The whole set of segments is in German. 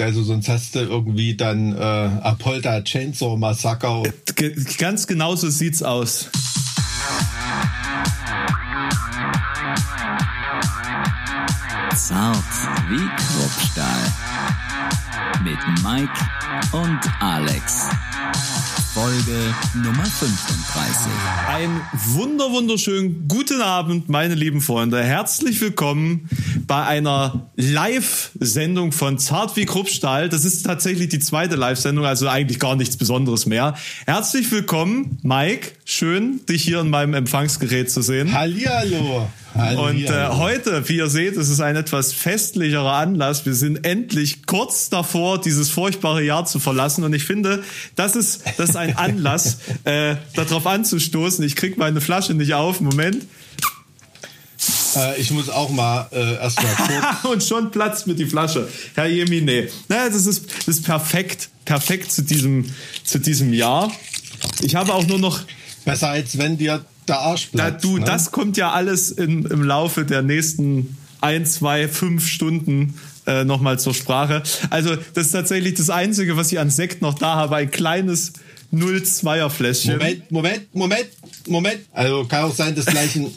Also sonst hast du irgendwie dann äh, Apolda Chainsaw Massaker. Ganz genau so sieht's aus. Zart wie Kruppstahl. Mit Mike und Alex. Folge Nummer 35. Ein wunder wunderschönen guten Abend, meine lieben Freunde. Herzlich willkommen bei einer Live-Sendung von Zart wie Kruppstahl. Das ist tatsächlich die zweite Live-Sendung, also eigentlich gar nichts Besonderes mehr. Herzlich willkommen, Mike. Schön, dich hier in meinem Empfangsgerät zu sehen. Hallihallo. Hallihallo. Und äh, heute, wie ihr seht, ist es ein etwas festlicherer Anlass. Wir sind endlich kurz davor, dieses furchtbare Jahr zu verlassen. Und ich finde, das ist, das ist ein Anlass, äh, darauf anzustoßen. Ich krieg meine Flasche nicht auf. Moment. Äh, ich muss auch mal äh, erstmal kurz. Und schon platzt mit die Flasche. Herr Jemine. Naja, das ist, das ist perfekt. Perfekt zu diesem, zu diesem Jahr. Ich habe auch nur noch. Besser als wenn dir der Arsch Na, platzt. du, ne? das kommt ja alles in, im Laufe der nächsten ein, zwei, fünf Stunden äh, nochmal zur Sprache. Also, das ist tatsächlich das Einzige, was ich an Sekt noch da habe. Ein kleines 0,2er Fläschchen. Moment, Moment, Moment, Moment. Also kann auch sein, dass gleich ein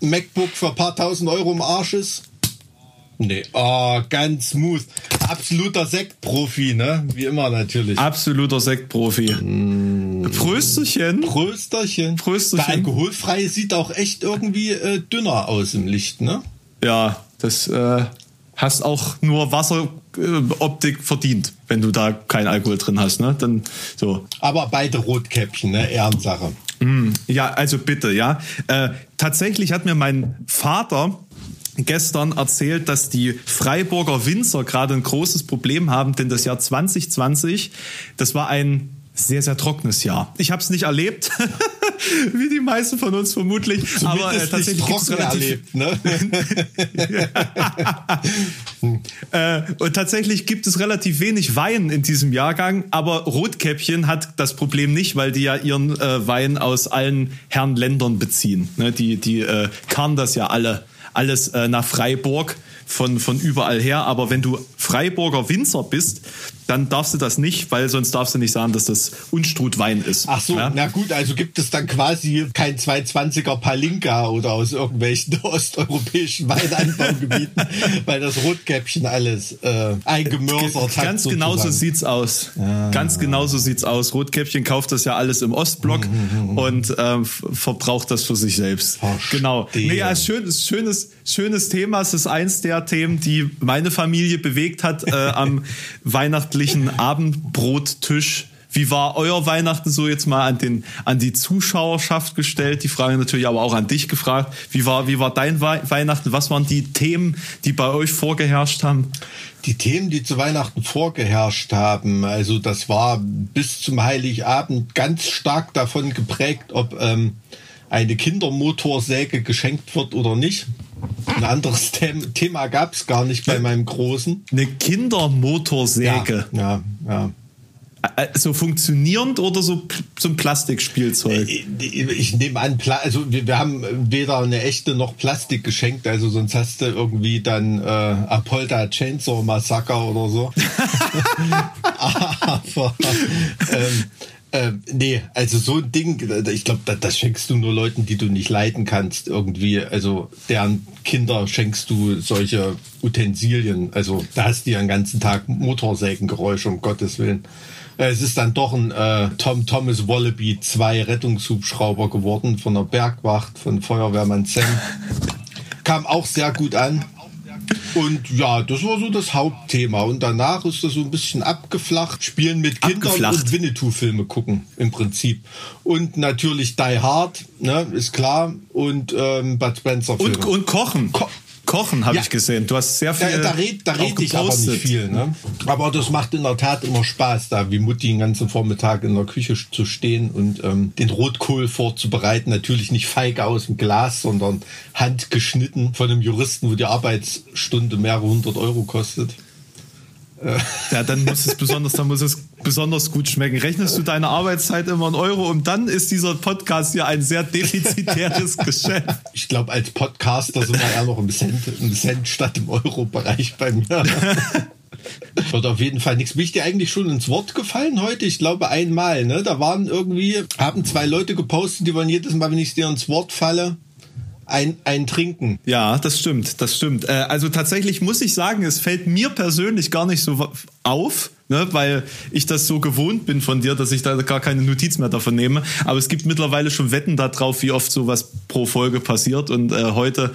MacBook für ein paar tausend Euro im Arsch ist. Nee, oh, ganz smooth. Absoluter Sektprofi, ne? Wie immer natürlich. Absoluter Sektprofi. Mm. Prösterchen. Prösterchen. Prösterchen. Der alkoholfreie sieht auch echt irgendwie äh, dünner aus im Licht, ne? Ja, das äh, hast auch nur Wasseroptik verdient, wenn du da keinen Alkohol drin hast, ne? Dann so. Aber beide Rotkäppchen, ne? Ehrensache. Ja, also bitte, ja. Äh, tatsächlich hat mir mein Vater gestern erzählt, dass die Freiburger Winzer gerade ein großes Problem haben, denn das Jahr 2020, das war ein sehr, sehr trockenes Jahr. Ich habe es nicht erlebt, wie die meisten von uns vermutlich, aber äh, Zumindest tatsächlich trocken relativ erlebt, ne? Äh, und tatsächlich gibt es relativ wenig Wein in diesem Jahrgang, aber Rotkäppchen hat das Problem nicht, weil die ja ihren äh, Wein aus allen Herren Ländern beziehen. Ne, die die äh, karren das ja alle alles äh, nach Freiburg von, von überall her. Aber wenn du Freiburger Winzer bist, dann darfst du das nicht, weil sonst darfst du nicht sagen, dass das Unstrutwein ist. Ach so, ja? na gut, also gibt es dann quasi kein 220er Palinka oder aus irgendwelchen osteuropäischen Weinanbaugebieten, weil das Rotkäppchen alles äh, eingemörsert hat. Ganz genau so sieht's aus. Ganz genau so sieht's aus. Rotkäppchen kauft das ja alles im Ostblock und ähm, f- verbraucht das für sich selbst. Verstehe. Genau. Nee, ja, schönes, schönes, schönes Thema. Es ist eins der Themen, die meine Familie bewegt hat äh, am weihnachtlichen Abendbrottisch. Wie war euer Weihnachten so jetzt mal an den an die Zuschauerschaft gestellt? Die Frage natürlich aber auch an dich gefragt. Wie war wie war dein Wei- Weihnachten? Was waren die Themen, die bei euch vorgeherrscht haben? Die Themen, die zu Weihnachten vorgeherrscht haben, also das war bis zum Heiligabend ganz stark davon geprägt, ob ähm, eine Kindermotorsäge geschenkt wird oder nicht. Ein anderes Them Thema gab es gar nicht bei meinem Großen. Eine Kindermotorsäge. Ja, ja. Äh, So funktionierend oder so, so ein Plastikspielzeug? Ich nehme an, also wir, wir haben weder eine echte noch Plastik geschenkt, also sonst hast du irgendwie dann äh, Apolda Chainsaw Massaker oder so. Aber ähm, ähm, nee, also so ein Ding, ich glaube, das, das schenkst du nur Leuten, die du nicht leiden kannst, irgendwie. Also deren Kinder schenkst du solche Utensilien. Also da hast du ja den ganzen Tag Motorsägengeräusche, um Gottes Willen. Äh, Es ist dann doch ein äh, Tom Thomas Wallaby 2 Rettungshubschrauber geworden von der Bergwacht, von Feuerwehrmann Sam. Kam auch sehr gut an. Und ja, das war so das Hauptthema. Und danach ist das so ein bisschen abgeflacht. Spielen mit Kindern Abgeflacht. und Winnetou-Filme gucken im Prinzip. Und natürlich Die Hard, ne, ist klar. Und ähm, Bud Spencer-Filme. Und, und kochen. Ko- kochen habe Ja. ich gesehen. Du hast sehr viel. Da, da red, da auch red ich aber nicht viel. Ne? Aber das macht in der Tat immer Spaß, da wie Mutti den ganzen Vormittag in der Küche zu stehen und ähm, den Rotkohl vorzubereiten. Natürlich nicht feige aus dem Glas, sondern handgeschnitten von einem Juristen, wo die Arbeitsstunde mehrere hundert Euro kostet. Ja, dann muss es besonders, dann muss es besonders gut schmecken. Rechnest du deine Arbeitszeit immer in Euro und dann ist dieser Podcast ja ein sehr defizitäres Geschäft. Ich glaube, als Podcaster sind wir eher noch im Cent, im Cent statt im Euro-Bereich bei mir. Wird auf jeden Fall nichts. Bin ich dir eigentlich schon ins Wort gefallen heute? Ich glaube einmal, ne? Da waren irgendwie, haben zwei Leute gepostet, die wollen jedes Mal, wenn ich dir ins Wort falle, ein, ein Trinken. Ja, das stimmt, das stimmt. Äh, also tatsächlich muss ich sagen, es fällt mir persönlich gar nicht so auf, ne, weil ich das so gewohnt bin von dir, dass ich da gar keine Notiz mehr davon nehme. Aber es gibt mittlerweile schon Wetten darauf, wie oft sowas pro Folge passiert. Und äh, heute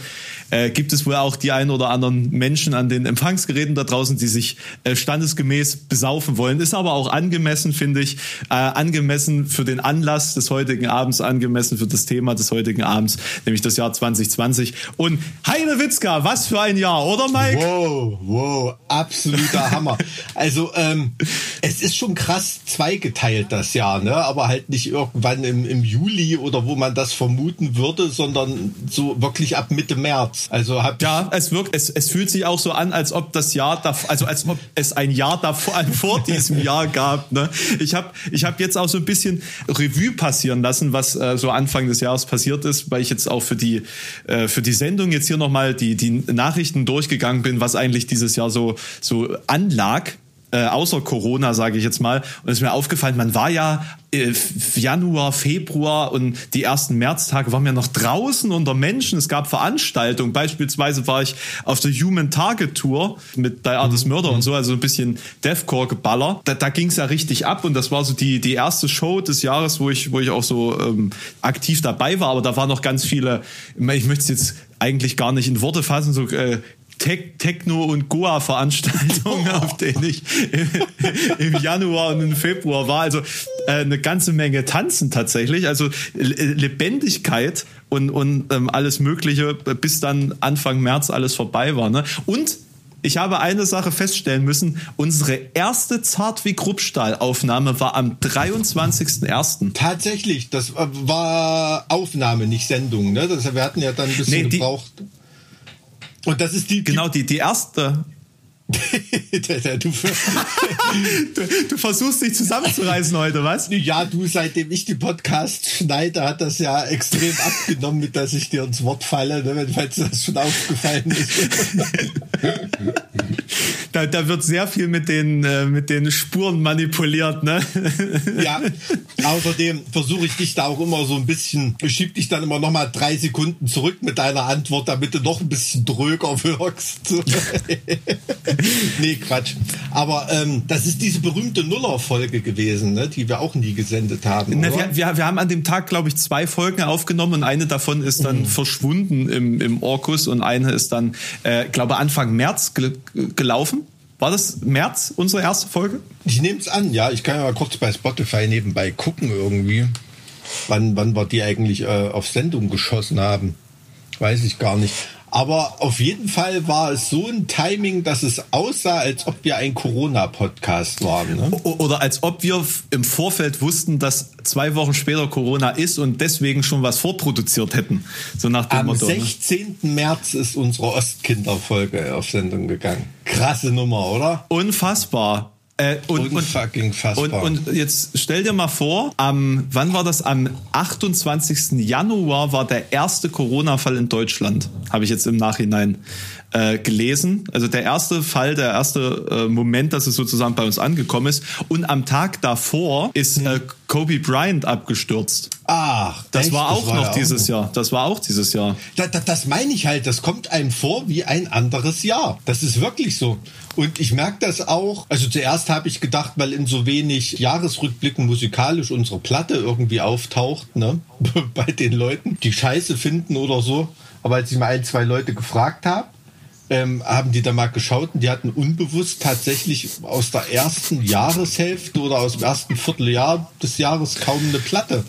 äh, gibt es wohl auch die ein oder anderen Menschen an den Empfangsgeräten da draußen, die sich äh, standesgemäß besaufen wollen. Ist aber auch angemessen, finde ich, äh, angemessen für den Anlass des heutigen Abends, angemessen für das Thema des heutigen Abends, nämlich das Jahr 2020. Und Heide Witzka, was für ein Jahr, oder Mike? Wow, wow, absoluter Hammer. Also ähm, es ist schon krass zweigeteilt das Jahr, ne? aber halt nicht irgendwann im, im Juli oder wo man das vermuten würde, sondern so wirklich ab Mitte März. Also hab ja, es wirkt, es, es fühlt sich auch so an, als ob das Jahr davor, also als ob es ein Jahr davor, vor diesem Jahr gab. Ne? Ich habe ich hab jetzt auch so ein bisschen Revue passieren lassen, was äh, so Anfang des Jahres passiert ist, weil ich jetzt auch für die äh, für die Sendung jetzt hier nochmal die die Nachrichten durchgegangen bin, was eigentlich dieses Jahr so so anlag äh, außer Corona, sage ich jetzt mal. Und es ist mir aufgefallen, man war ja äh, Januar, Februar und die ersten Märztage waren wir noch draußen unter Menschen. Es gab Veranstaltungen. Beispielsweise war ich auf der Human Target Tour mit Die Artist mhm. Murder und so, also ein bisschen Deathcore-Geballer. Da, da ging es ja richtig ab und das war so die, die erste Show des Jahres, wo ich, wo ich auch so ähm, aktiv dabei war. Aber da waren noch ganz viele, ich möchte es jetzt eigentlich gar nicht in Worte fassen, so äh, Techno- und Goa-Veranstaltungen, auf denen ich im Januar und im Februar war. Also äh, eine ganze Menge Tanzen tatsächlich. Also Lebendigkeit und, und ähm, alles Mögliche, bis dann Anfang März alles vorbei war. Ne? Und ich habe eine Sache feststellen müssen. Unsere erste Zart wie Kruppstahl-Aufnahme war am 23.01. Tatsächlich, das war Aufnahme, nicht Sendung. Ne? Das, wir hatten ja dann ein bisschen nee, die, gebraucht. Und das ist die. Genau, die, die erste. du, du, du, versuchst dich zusammenzureißen heute, was? Ja, du, seitdem ich die Podcast schneide, hat das ja extrem abgenommen, mit dass ich dir ins Wort falle, ne, falls das schon aufgefallen ist. da, da wird sehr viel mit den, äh, mit den Spuren manipuliert, ne? ja, außerdem versuche ich dich da auch immer so ein bisschen, schieb dich dann immer noch mal drei Sekunden zurück mit deiner Antwort, damit du noch ein bisschen dröger wirkst. nee, Quatsch. Aber ähm, das ist diese berühmte Nuller-Folge gewesen, ne, die wir auch nie gesendet haben. Na, wir, wir, wir, haben an dem Tag, glaube ich, zwei Folgen aufgenommen und eine davon ist dann mhm. verschwunden im, im Orkus und eine ist dann, äh, glaube Anfang März gel gelaufen. War das März unsere erste Folge? Ich nehme es an, ja. Ich kann ja mal kurz bei Spotify nebenbei gucken irgendwie, wann, wann wir die eigentlich äh, auf Sendung geschossen haben. Weiß ich gar nicht. Aber auf jeden Fall war es so ein Timing, dass es aussah, als ob wir ein Corona-Podcast waren. Ne? Oder als ob wir im Vorfeld wussten, dass zwei Wochen später Corona ist und deswegen schon was vorproduziert hätten. So nach dem Am Motto. Am 16. Ne? März ist unsere Ostkinder-Folge auf Sendung gegangen. Krasse Nummer, oder? Unfassbar. Äh, und, Unfucking fassbar. Und, und jetzt stell dir mal vor, am, wann war das? Am 28. Januar war der erste Corona-Fall in Deutschland. Habe ich jetzt im Nachhinein äh, gelesen. Also der erste Fall, der erste äh, Moment, dass es sozusagen bei uns angekommen ist. Und am Tag davor ist äh, Kobe Bryant abgestürzt. Ach, das echt? war auch das war noch ja dieses auch. Jahr. Das war auch dieses Jahr. Da, da, das meine ich halt. Das kommt einem vor wie ein anderes Jahr. Das ist wirklich so. Und ich merke das auch. Also zuerst habe ich gedacht, weil in so wenig Jahresrückblicken musikalisch unsere Platte irgendwie auftaucht, ne, bei den Leuten, die Scheiße finden oder so. Aber als ich mal ein, zwei Leute gefragt habe, ähm, haben die da mal geschaut und die hatten unbewusst tatsächlich aus der ersten Jahreshälfte oder aus dem ersten Vierteljahr des Jahres kaum eine Platte.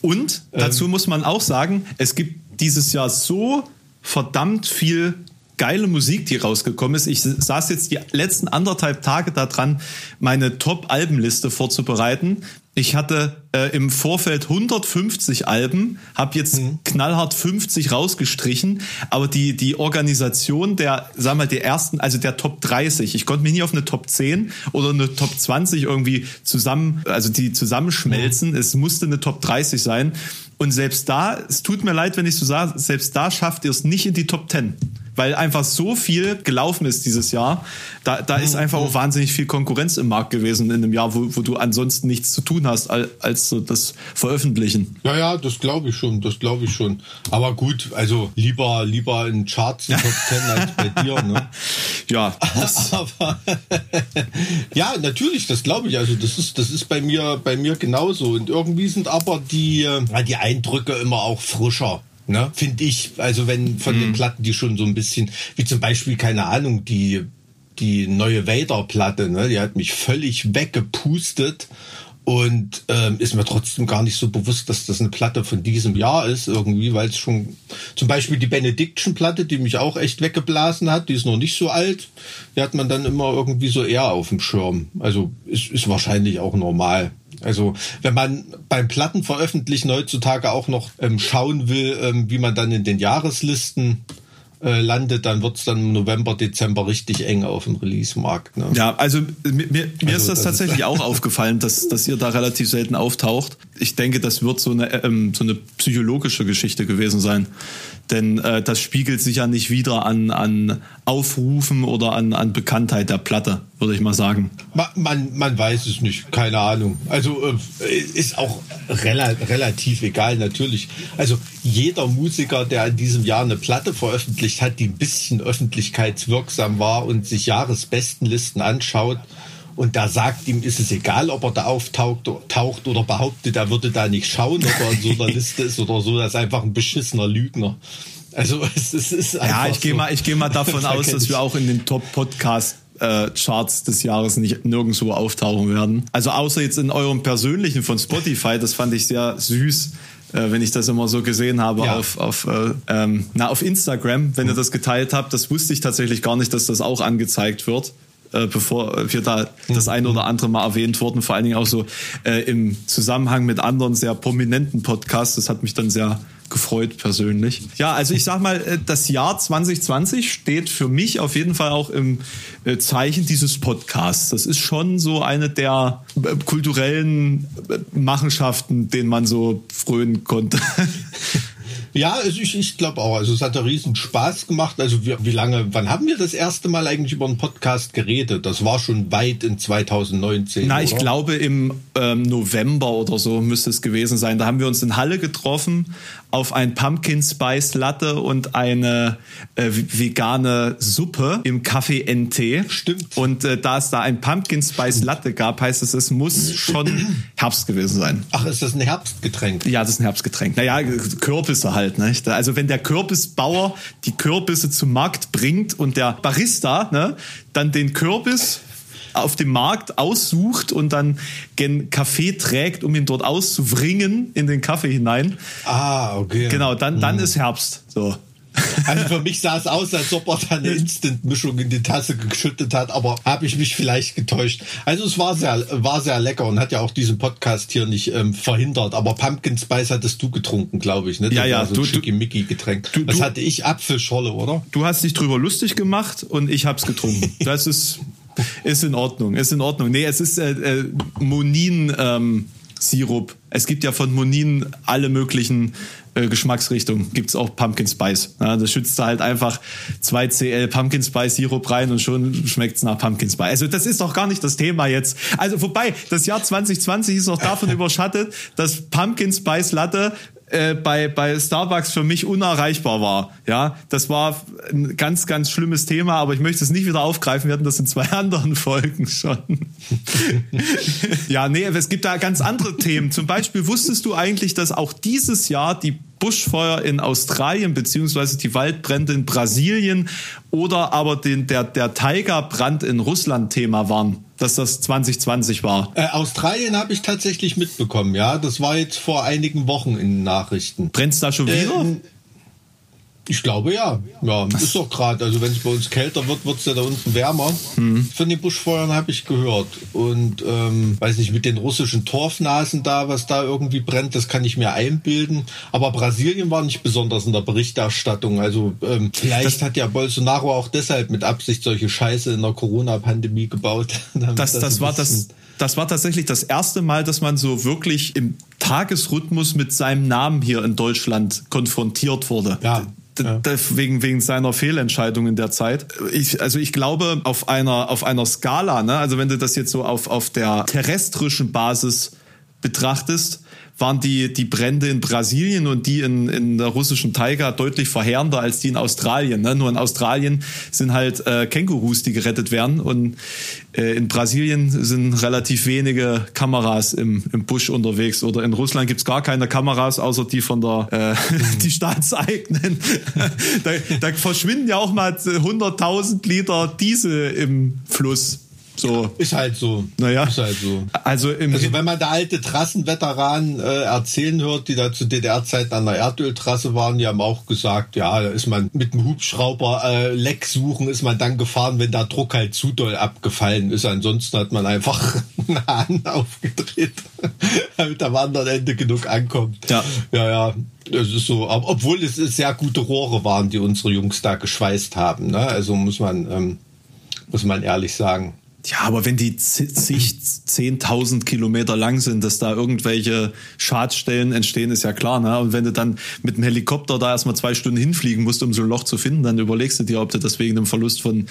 Und dazu ähm, muss man auch sagen, es gibt dieses Jahr so verdammt viel geile Musik, die rausgekommen ist. Ich saß jetzt die letzten anderthalb Tage daran, meine Top-Albenliste vorzubereiten. Ich hatte äh, im Vorfeld 150 Alben, habe jetzt mhm. knallhart 50 rausgestrichen, aber die die Organisation der, sag mal, der ersten, also der Top 30, ich konnte mich nie auf eine Top 10 oder eine Top 20 irgendwie zusammen, also die zusammenschmelzen. Mhm. Es musste eine Top 30 sein. Und selbst da, es tut mir leid, wenn ich so sage, selbst da schafft ihr es nicht in die Top 10. weil einfach so viel gelaufen ist dieses Jahr. Da, da ist einfach auch wahnsinnig viel Konkurrenz im Markt gewesen in einem Jahr, wo, wo du ansonsten nichts zu tun hast, als, als so das Veröffentlichen. Ja, ja, das glaube ich schon, das glaube ich schon. Aber gut, also lieber, lieber in Charts in Top Ten als bei dir, ne? Ja, Aber ja, natürlich, das glaube ich. Also das ist, das ist bei mir, bei mir genauso. Und irgendwie sind aber die, äh, die Eindrücke immer auch frischer. Ne, finde ich. Also wenn von den Platten, die schon so ein bisschen, wie zum Beispiel, keine Ahnung, die, die neue Vader-Platte, ne, die hat mich völlig weggepustet und ähm, ist mir trotzdem gar nicht so bewusst, dass das eine Platte von diesem Jahr ist, irgendwie, weil es schon zum Beispiel die Benediction-Platte, die mich auch echt weggeblasen hat, die ist noch nicht so alt, die hat man dann immer irgendwie so eher auf dem Schirm. Also ist, ist wahrscheinlich auch normal. Also wenn man beim Plattenveröffentlichen heutzutage auch noch ähm, schauen will, ähm, wie man dann in den Jahreslisten äh, landet, dann wird's dann im November, Dezember richtig eng auf dem Release-Markt. Ne? Ja, also mir, mir, mir Also ist das, das tatsächlich ist- auch aufgefallen, dass, dass ihr da relativ selten auftaucht. Ich denke, das wird so eine, ähm, so eine psychologische Geschichte gewesen sein. Denn äh, das spiegelt sich ja nicht wieder an, an Aufrufen oder an, an Bekanntheit der Platte, würde ich mal sagen. Ma- Man, man weiß es nicht, keine Ahnung. Also äh, ist auch rela relativ egal, natürlich. Also jeder Musiker, der in diesem Jahr eine Platte veröffentlicht hat, die ein bisschen öffentlichkeitswirksam war und sich Jahresbestenlisten anschaut und da sagt ihm, ist es egal, ob er da auftaucht taucht oder behauptet, er würde da nicht schauen, ob er in so einer Liste ist oder so, das ist einfach ein beschissener Lügner. Also es, es ist einfach Ja, ich gehe so. mal, ich gehe mal davon Da aus, dass wir auch in den Top-Podcast äh, Charts des Jahres nicht nirgendwo auftauchen werden. Also außer jetzt in eurem persönlichen von Spotify, das fand ich sehr süß, äh, wenn ich das immer so gesehen habe Ja. auf, auf, äh, ähm, na, auf Instagram, wenn ihr das geteilt habt. Das wusste ich tatsächlich gar nicht, dass das auch angezeigt wird. Äh, Bevor wir da das ein oder andere Mal erwähnt wurden, vor allen Dingen auch so äh, im Zusammenhang mit anderen sehr prominenten Podcasts. Das hat mich dann sehr gefreut persönlich. Ja, also ich sag mal, äh, das Jahr 2020 steht für mich auf jeden Fall auch im äh, Zeichen dieses Podcasts. Das ist schon so eine der äh, kulturellen Machenschaften, denen man so frönen konnte. Ja, also ich, ich glaube auch. Also es hat einen riesen Spaß gemacht. Also wie, wie lange, wann haben wir das erste Mal eigentlich über einen Podcast geredet? Das war schon weit in 2019. Na, ich oder? glaube im ähm, November oder so müsste es gewesen sein. Da haben wir uns in Halle getroffen auf ein Pumpkin Spice Latte und eine äh, vegane Suppe im Café NT. Stimmt. Und äh, da es da ein Pumpkin Spice Latte gab, heißt es, es muss schon Herbst gewesen sein. Ach, ist das ein Herbstgetränk? Ja, das ist ein Herbstgetränk. Naja, Kürbisse halt. Ne? Also wenn der Kürbisbauer die Kürbisse zum Markt bringt und der Barista ne, dann den Kürbis auf dem Markt aussucht und dann gen Kaffee trägt, um ihn dort auszuwringen in den Kaffee hinein. Ah, okay. Genau, dann, dann ist Herbst. So. Also für mich sah es aus, als ob er da eine Instant-Mischung in die Tasse geschüttet hat, aber habe ich mich vielleicht getäuscht. Also es war sehr, war sehr lecker und hat ja auch diesen Podcast hier nicht ähm, verhindert. Aber Pumpkin Spice hattest du getrunken, glaube ich. Ne? Das Ja, ja, So du- ein du- Schickimicki-Getränk. du- du- hatte ich? Apfelschorle, oder? Du hast dich drüber lustig gemacht und ich hab's getrunken. Das ist, ist in Ordnung. Ist in Ordnung. Nee, es ist äh, äh, Monin ähm, Sirup. Es gibt ja von Monin alle möglichen äh, Geschmacksrichtungen. Gibt's auch Pumpkin Spice. Ja, das schützt da halt einfach 2 CL Pumpkin Spice Sirup rein und schon schmeckt's nach Pumpkin Spice. Also das ist doch gar nicht das Thema jetzt. Also vorbei, das Jahr 2020 ist auch davon überschattet, dass Pumpkin Spice Latte äh, bei, bei Starbucks für mich unerreichbar war. Ja, das war ein ganz, ganz schlimmes Thema, aber ich möchte es nicht wieder aufgreifen. Wir hatten das in zwei anderen Folgen schon. ja, nee, es gibt da ganz andere Themen. Zum Beispiel wusstest du eigentlich, dass auch dieses Jahr die Buschfeuer in Australien beziehungsweise die Waldbrände in Brasilien oder aber den, der, der Tigerbrand in Russland Thema waren, dass das 2020 war. Äh, Australien habe ich tatsächlich mitbekommen, ja. Das war jetzt vor einigen Wochen in den Nachrichten. Brennt's da schon wieder? Ähm, Ich glaube ja. Ja, ist doch gerade. Also wenn es bei uns kälter wird, wird es ja da unten wärmer. Mhm. Von den Buschfeuern habe ich gehört. Und ähm, weiß nicht, mit den russischen Torfnasen da, was da irgendwie brennt, das kann ich mir einbilden. Aber Brasilien war nicht besonders in der Berichterstattung. Also ähm, vielleicht hat ja Bolsonaro auch deshalb mit Absicht solche Scheiße in der Corona-Pandemie gebaut. das, das ein war das, das war tatsächlich das erste Mal, dass man so wirklich im Tagesrhythmus mit seinem Namen hier in Deutschland konfrontiert wurde. Ja. Ja. Wegen, wegen seiner Fehlentscheidung in der Zeit. Ich, also ich glaube, auf einer, auf einer Skala, ne, also wenn du das jetzt so auf, auf der terrestrischen Basis betrachtest, waren die, die Brände in Brasilien und die in, in der russischen Taiga deutlich verheerender als die in Australien. Ne? Nur in Australien sind halt äh, Kängurus, die gerettet werden. Und äh, in Brasilien sind relativ wenige Kameras im, im Busch unterwegs. Oder in Russland gibt's gar keine Kameras, außer die von der äh, die staatseigenen. da, da verschwinden ja auch mal 100.000 Liter Diesel im Fluss. So. Ist halt so. Naja. Ist halt so. Also, im also wenn man da alte Trassenveteranen äh, erzählen hört, die da zu DDR-Zeiten an der Erdöltrasse waren, die haben auch gesagt, ja, da ist man mit dem Hubschrauber äh, Leck suchen, ist man dann gefahren, wenn der Druck halt zu doll abgefallen ist. Ansonsten hat man einfach eine Hand aufgedreht, damit am anderen Ende genug ankommt. Ja. Ja, ja. Das ist so, obwohl es sehr gute Rohre waren, die unsere Jungs da geschweißt haben. Ne? Also muss man, ähm, muss man ehrlich sagen. Ja, aber wenn die zig, zehntausend Kilometer lang sind, dass da irgendwelche Schadstellen entstehen, ist ja klar. Ne? Und wenn du dann mit dem Helikopter da erstmal zwei Stunden hinfliegen musst, um so ein Loch zu finden, dann überlegst du dir, ob du das wegen einem Verlust von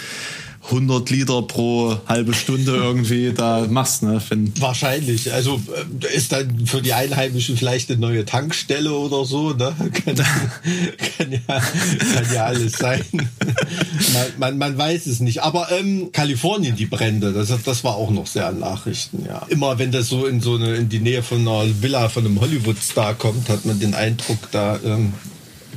100 Liter pro halbe Stunde irgendwie da machst. Ne? Wenn Wahrscheinlich. Also äh, ist dann für die Einheimischen vielleicht eine neue Tankstelle oder so. Ne? Kann, kann, ja, kann ja alles sein. man, man, man weiß es nicht. Aber ähm, Kalifornien, die Brände, das, das war auch noch sehr an Nachrichten. Ja. Immer wenn das so in so eine in die Nähe von einer Villa von einem Hollywood-Star kommt, hat man den Eindruck, da ähm,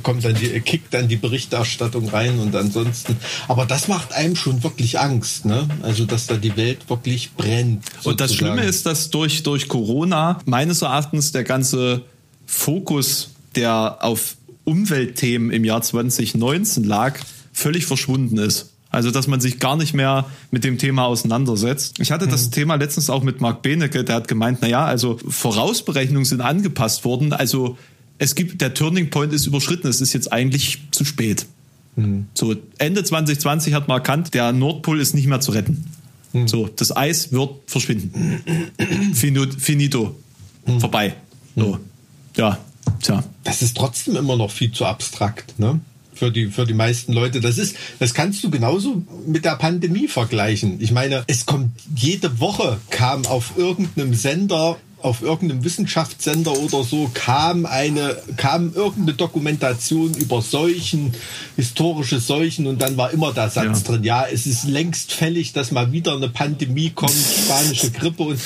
kommt dann die, kickt dann die Berichterstattung rein und ansonsten. Aber das macht einem schon wirklich Angst, ne? Also, dass da die Welt wirklich brennt. Sozusagen. Und das Schlimme ist, dass durch, durch Corona meines Erachtens der ganze Fokus, der auf Umweltthemen im Jahr 2019 lag, völlig verschwunden ist. Also, dass man sich gar nicht mehr mit dem Thema auseinandersetzt. Ich hatte das mhm. Thema letztens auch mit Marc Benecke, der hat gemeint, na ja, also Vorausberechnungen sind angepasst worden. Also, es gibt, der Turning Point ist überschritten, es ist jetzt eigentlich zu spät. Mhm. So, Ende 2020 hat man erkannt, der Nordpol ist nicht mehr zu retten. Mhm. So, das Eis wird verschwinden. Finito. Mhm. Vorbei. So. Ja, tja. Das ist trotzdem immer noch viel zu abstrakt, ne? Für die, für die meisten Leute. Das ist, das kannst du genauso mit der Pandemie vergleichen. Ich meine, es kommt jede Woche kam auf irgendeinem Sender auf irgendeinem Wissenschaftssender oder so kam eine, kam irgendeine Dokumentation über Seuchen, historische Seuchen und dann war immer der Satz ja. drin, ja, es ist längst fällig, dass mal wieder eine Pandemie kommt, spanische Grippe und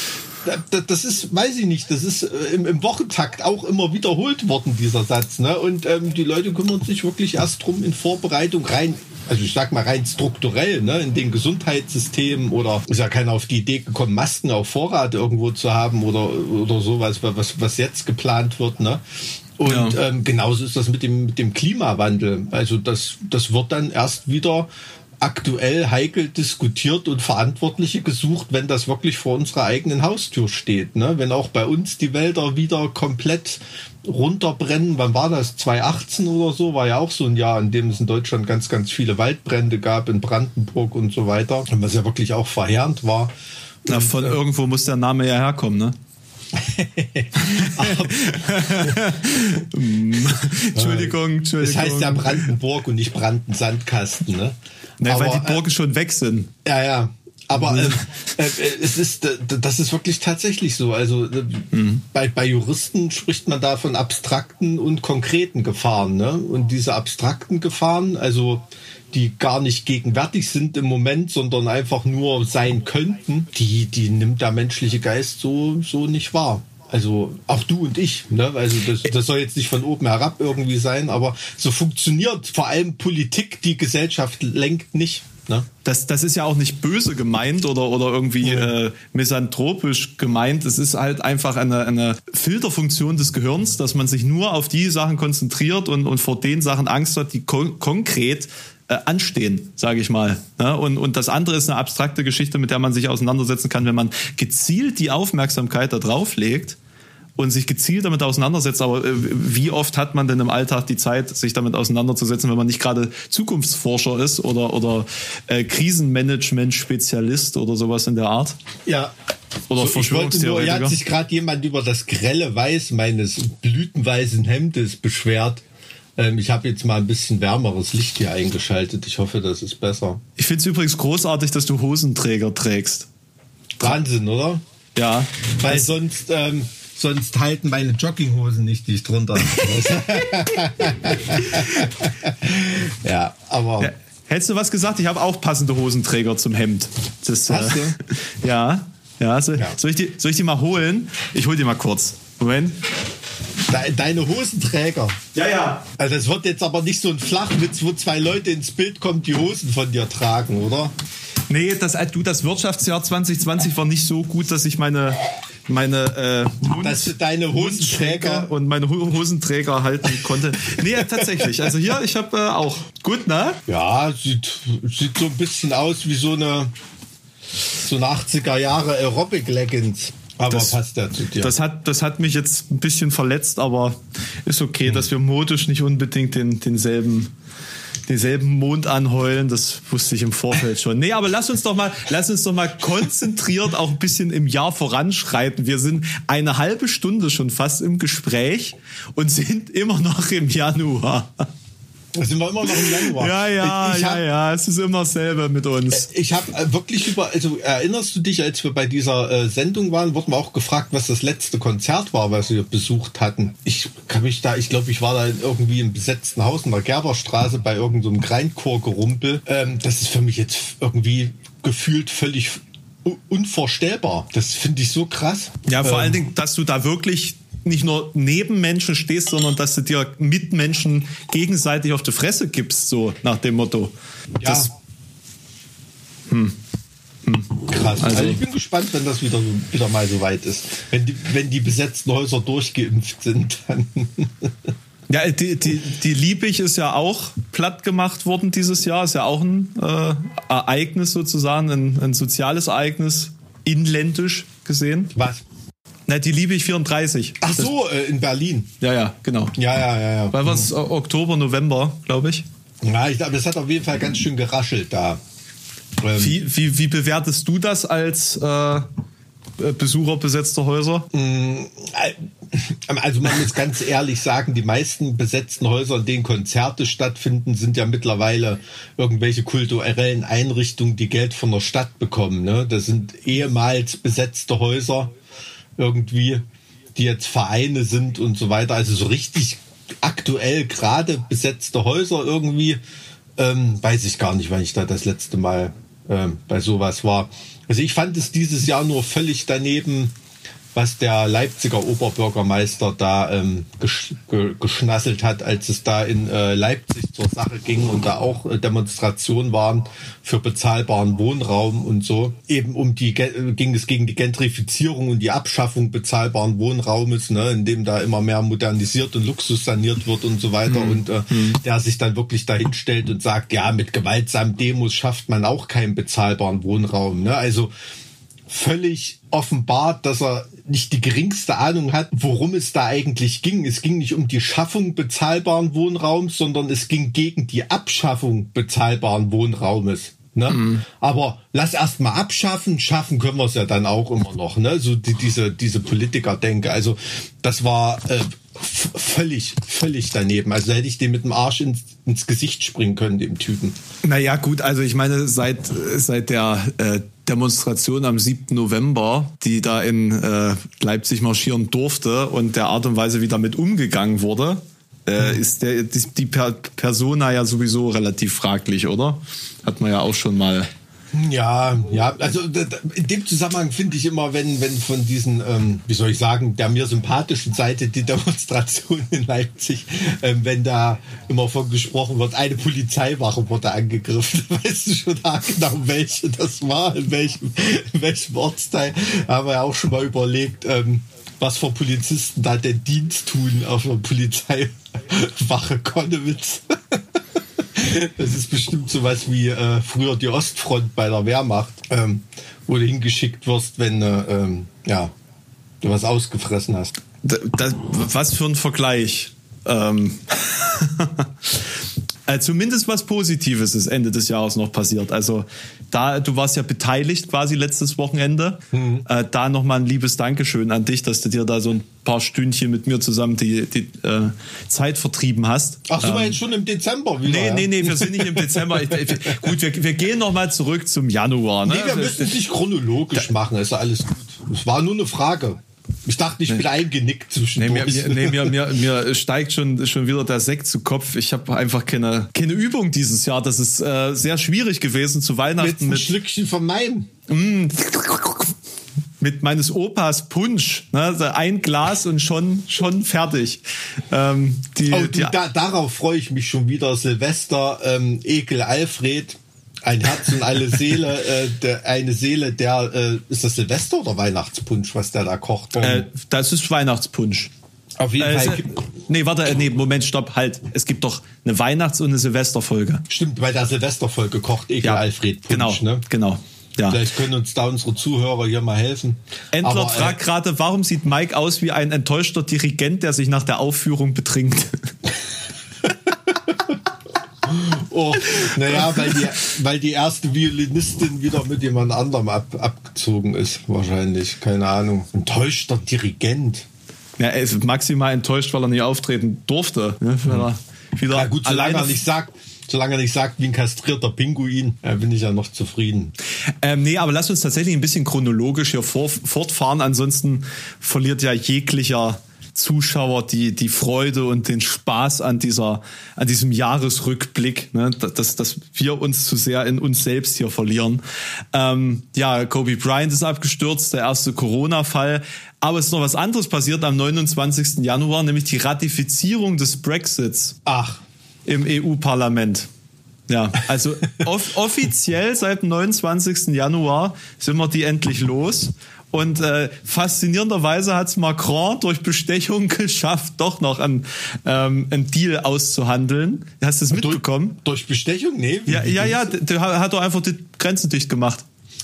das ist, weiß ich nicht, das ist äh, im, im Wochentakt auch immer wiederholt worden, dieser Satz. Ne? Und ähm, die Leute kümmern sich wirklich erst drum in Vorbereitung rein also ich sag mal rein strukturell, ne, in den Gesundheitssystemen oder ist ja keiner auf die Idee gekommen, Masken auf Vorrat irgendwo zu haben oder, oder sowas, was, was jetzt geplant wird, ne? Und ja. ähm, genauso ist das mit dem, mit dem Klimawandel. Also das, das wird dann erst wieder aktuell heikel diskutiert und Verantwortliche gesucht, wenn das wirklich vor unserer eigenen Haustür steht. Ne? Wenn auch bei uns die Wälder wieder komplett runterbrennen. Wann war das? 2018 oder so? War ja auch so ein Jahr, in dem es in Deutschland ganz, ganz viele Waldbrände gab, in Brandenburg und so weiter. Was ja wirklich auch verheerend war. Na, von äh, irgendwo muss der Name ja herkommen, ne? Entschuldigung, Entschuldigung. Das heißt ja Brandenburg und nicht Brandensandkasten, ne? Ne, weil die Burgen äh, schon weg sind. Ja, ja. Aber äh, äh, es ist, das ist wirklich tatsächlich so. Also äh, mhm. bei, bei Juristen spricht man da von abstrakten und konkreten Gefahren. Ne? Und diese abstrakten Gefahren, also die gar nicht gegenwärtig sind im Moment, sondern einfach nur sein könnten, die, die nimmt der menschliche Geist so, so nicht wahr. Also auch du und ich, ne? Also das, das soll jetzt nicht von oben herab irgendwie sein, aber so funktioniert vor allem Politik, die Gesellschaft lenkt nicht. Ne? Das, das ist ja auch nicht böse gemeint oder, oder irgendwie äh, misanthropisch gemeint. Es ist halt einfach eine, eine Filterfunktion des Gehirns, dass man sich nur auf die Sachen konzentriert und, und vor den Sachen Angst hat, die kon konkret äh, anstehen, sage ich mal. Ja, und, und das andere ist eine abstrakte Geschichte, mit der man sich auseinandersetzen kann, wenn man gezielt die Aufmerksamkeit da drauf legt und sich gezielt damit auseinandersetzt. Aber äh, wie oft hat man denn im Alltag die Zeit, sich damit auseinanderzusetzen, wenn man nicht gerade Zukunftsforscher ist oder, oder äh, Krisenmanagement-Spezialist oder sowas in der Art? Ja, Oder So, ich wollte nur, hier hat sich gerade jemand über das grelle Weiß meines blütenweißen Hemdes beschwert. Ähm, ich habe jetzt mal ein bisschen wärmeres Licht hier eingeschaltet. Ich hoffe, das ist besser. Ich finde es übrigens großartig, dass du Hosenträger trägst. Wahnsinn, oder? Ja. Weil sonst, ähm, sonst halten meine Jogginghosen nicht, die ich drunter habe. ja, aber Ja. Hättest du was gesagt? Ich habe auch passende Hosenträger zum Hemd. Das, Hast äh, Ja. Ja, so, Ja. Soll, ich die, soll ich die mal holen? Ich hol die mal kurz. Moment. de deine Hosenträger. Ja, ja. Also es wird jetzt aber nicht so ein Flachwitz, wo zwei Leute ins Bild kommen, die Hosen von dir tragen, oder? Nee, das, äh, du, das Wirtschaftsjahr 2020 war nicht so gut, dass ich meine, meine äh, Dass deine Hosenträger und meine Ho- Hosenträger halten konnte. Nee, tatsächlich. Also hier, ich habe äh, auch. Gut, ne? Ja, sieht, sieht so ein bisschen aus wie so eine, so eine 80er Jahre Aerobic Leggings. Aber Das- passt ja zu dir. Das hat, das hat mich jetzt ein bisschen verletzt, aber ist okay, dass wir modisch nicht unbedingt den, denselben, denselben Mond anheulen. Das wusste ich im Vorfeld schon. Nee, aber lass uns doch mal, lass uns doch mal konzentriert auch ein bisschen im Jahr voranschreiten. Wir sind eine halbe Stunde schon fast im Gespräch und sind immer noch im Januar. Da sind wir immer noch im Januar. Ja, ja, ich ja, hab, ja. Es ist immer dasselbe mit uns. Ich habe äh, wirklich über, also erinnerst du dich, als wir bei dieser äh, Sendung waren, wurden wir auch gefragt, was das letzte Konzert war, was wir besucht hatten. Ich kann mich da, ich glaube, ich war da irgendwie im besetzten Haus in der Gerberstraße bei irgendeinem so einem Grindchor-Gerumpel. Ähm, das ist für mich jetzt irgendwie gefühlt völlig unvorstellbar. Das finde ich so krass. Ja, vor Ähm, allen Dingen, dass du da wirklich nicht nur neben Menschen stehst, sondern dass du dir mit Menschen gegenseitig auf die Fresse gibst, so nach dem Motto. Ja. Das, Krass. Also, Also- ich bin gespannt, wenn das wieder, wieder mal so weit ist. Wenn die, wenn die besetzten Häuser durchgeimpft sind, dann. ja, die, die, die Liebig ist ja auch platt gemacht worden dieses Jahr, ist ja auch ein äh, Ereignis sozusagen, ein, ein soziales Ereignis, inländisch gesehen. Was? Na, die Liebig 34. Ach so, äh, in Berlin. Ja, ja, genau. Ja, ja, ja, ja. Weil was Oktober, November, glaube ich. Ja, ich glaube, es hat auf jeden Fall ganz schön geraschelt da. Ähm, Wie, wie, wie bewertest du das als äh, Besucher besetzter Häuser? Also man muss ganz ehrlich sagen, die meisten besetzten Häuser, in denen Konzerte stattfinden, sind ja mittlerweile irgendwelche kulturellen Einrichtungen, die Geld von der Stadt bekommen. Ne? Das sind ehemals besetzte Häuser irgendwie, die jetzt Vereine sind und so weiter. Also so richtig aktuell gerade besetzte Häuser irgendwie, ähm, weiß ich gar nicht, wann ich da das letzte Mal ähm, bei sowas war. Also ich fand es dieses Jahr nur völlig daneben, was der Leipziger Oberbürgermeister da ähm, gesch ge geschnasselt hat, als es da in äh, Leipzig zur Sache ging und da auch äh, Demonstrationen waren für bezahlbaren Wohnraum und so. Eben um die Ge- ging es gegen die Gentrifizierung und die Abschaffung bezahlbaren Wohnraumes, ne, in dem da immer mehr modernisiert und Luxus saniert wird und so weiter. Und äh, der sich dann wirklich dahinstellt und sagt, ja, mit gewaltsamen Demos schafft man auch keinen bezahlbaren Wohnraum. Ne? Also völlig offenbart, dass er nicht die geringste Ahnung hat, worum es da eigentlich ging. Es ging nicht um die Schaffung bezahlbaren Wohnraums, sondern es ging gegen die Abschaffung bezahlbaren Wohnraumes. Ne? Aber lass erst mal abschaffen, schaffen können wir es ja dann auch immer noch. Ne? So die, diese, diese Politiker-Denke. Also das war äh, völlig, völlig daneben. Also hätte ich dem mit dem Arsch ins, ins Gesicht springen können, dem Typen. Naja, gut, also ich meine, seit, seit der äh, Demonstration am 7. November, die da in äh, Leipzig marschieren durfte und der Art und Weise, wie damit umgegangen wurde, äh, ist der, die, die per Persona ja sowieso relativ fraglich, oder? Hat man ja auch schon mal. Ja, ja, also in dem Zusammenhang finde ich immer, wenn, wenn von diesen, ähm, wie soll ich sagen, der mir sympathischen Seite die Demonstration in Leipzig, ähm, wenn da immer von gesprochen wird, eine Polizeiwache wurde angegriffen. Weißt du schon genau, welche das war, in welchem, in welchem Ortsteil. Haben wir ja auch schon mal überlegt, ähm, was für Polizisten da den Dienst tun auf der Polizeiwache Konnewitz. Das ist bestimmt sowas wie äh, früher die Ostfront bei der Wehrmacht, ähm, wo du hingeschickt wirst, wenn äh, ähm, ja, du was ausgefressen hast. Da, da, was für ein Vergleich. Ähm, Äh, zumindest was Positives ist Ende des Jahres noch passiert. Also da, du warst ja beteiligt quasi letztes Wochenende. Mhm. Äh, da nochmal ein liebes Dankeschön an dich, dass du dir da so ein paar Stündchen mit mir zusammen die, die äh, Zeit vertrieben hast. Ach, sind ähm, wir jetzt schon im Dezember wieder? Nee, nee, nee, wir sind nicht im Dezember. ich, ich, gut, wir, wir gehen nochmal zurück zum Januar. Ne? Nee, wir müssen es nicht chronologisch da, machen, ist ja alles gut. Es war nur eine Frage. Ich dachte, ich bin eingenickt zwischendurch. Nee, mir, nee, mir, mir, mir steigt schon, schon wieder der Sekt zu Kopf. Ich habe einfach keine, keine Übung dieses Jahr. Das ist äh, sehr schwierig gewesen zu Weihnachten. Mit ein mit Schlückchen von meinem. Mm, mit meines Opas Punsch. Ne? Ein Glas und schon, schon fertig. Ähm, die, oh, du, da, darauf freue ich mich schon wieder. Silvester, ähm, Ekel Alfred ein Herz und eine Seele, äh, der, eine Seele, der äh, ist das Silvester oder Weihnachtspunsch, was der da kocht? Äh, das ist Weihnachtspunsch. Auf jeden äh, Fall. Nee, warte, äh, nee, Moment, stopp, halt. Es gibt doch eine Weihnachts- und eine Silvesterfolge. Stimmt, bei der Silvesterfolge kocht Ekel ja, Alfred Punsch, genau, ne? Genau. Ja. Vielleicht können uns da unsere Zuhörer hier mal helfen. Endler Aber, fragt äh, gerade, warum sieht Mike aus wie ein enttäuschter Dirigent, der sich nach der Aufführung betrinkt? Oh, naja, weil die, weil die erste Violinistin wieder mit jemand anderem ab, abgezogen ist, wahrscheinlich. Keine Ahnung. Enttäuschter Dirigent. Ja, er ist maximal enttäuscht, weil er nicht auftreten durfte. Ne? Weil er wieder ja, gut, solange er nicht sagt, solange er nicht sagt, wie ein kastrierter Pinguin, bin ich ja noch zufrieden. Ähm, nee, aber lass uns tatsächlich ein bisschen chronologisch hier vor, fortfahren. Ansonsten verliert ja jeglicher Zuschauer die, die Freude und den Spaß an dieser, an diesem Jahresrückblick, ne, dass, dass wir uns zu sehr in uns selbst hier verlieren. Ähm, ja, Kobe Bryant ist abgestürzt, der erste Corona-Fall. Aber es ist noch was anderes passiert am 29. Januar, nämlich die Ratifizierung des Brexits. Ach. Im EU-Parlament. Ja, also off offiziell seit dem 29. Januar sind wir die endlich los. Und äh, faszinierenderweise hat es Macron durch Bestechung geschafft, doch noch einen, ähm, einen Deal auszuhandeln. Hast du es mitbekommen? Durch, durch Bestechung? Nee. Ja, ja, ja, der hat doch einfach die Grenzen dicht gemacht.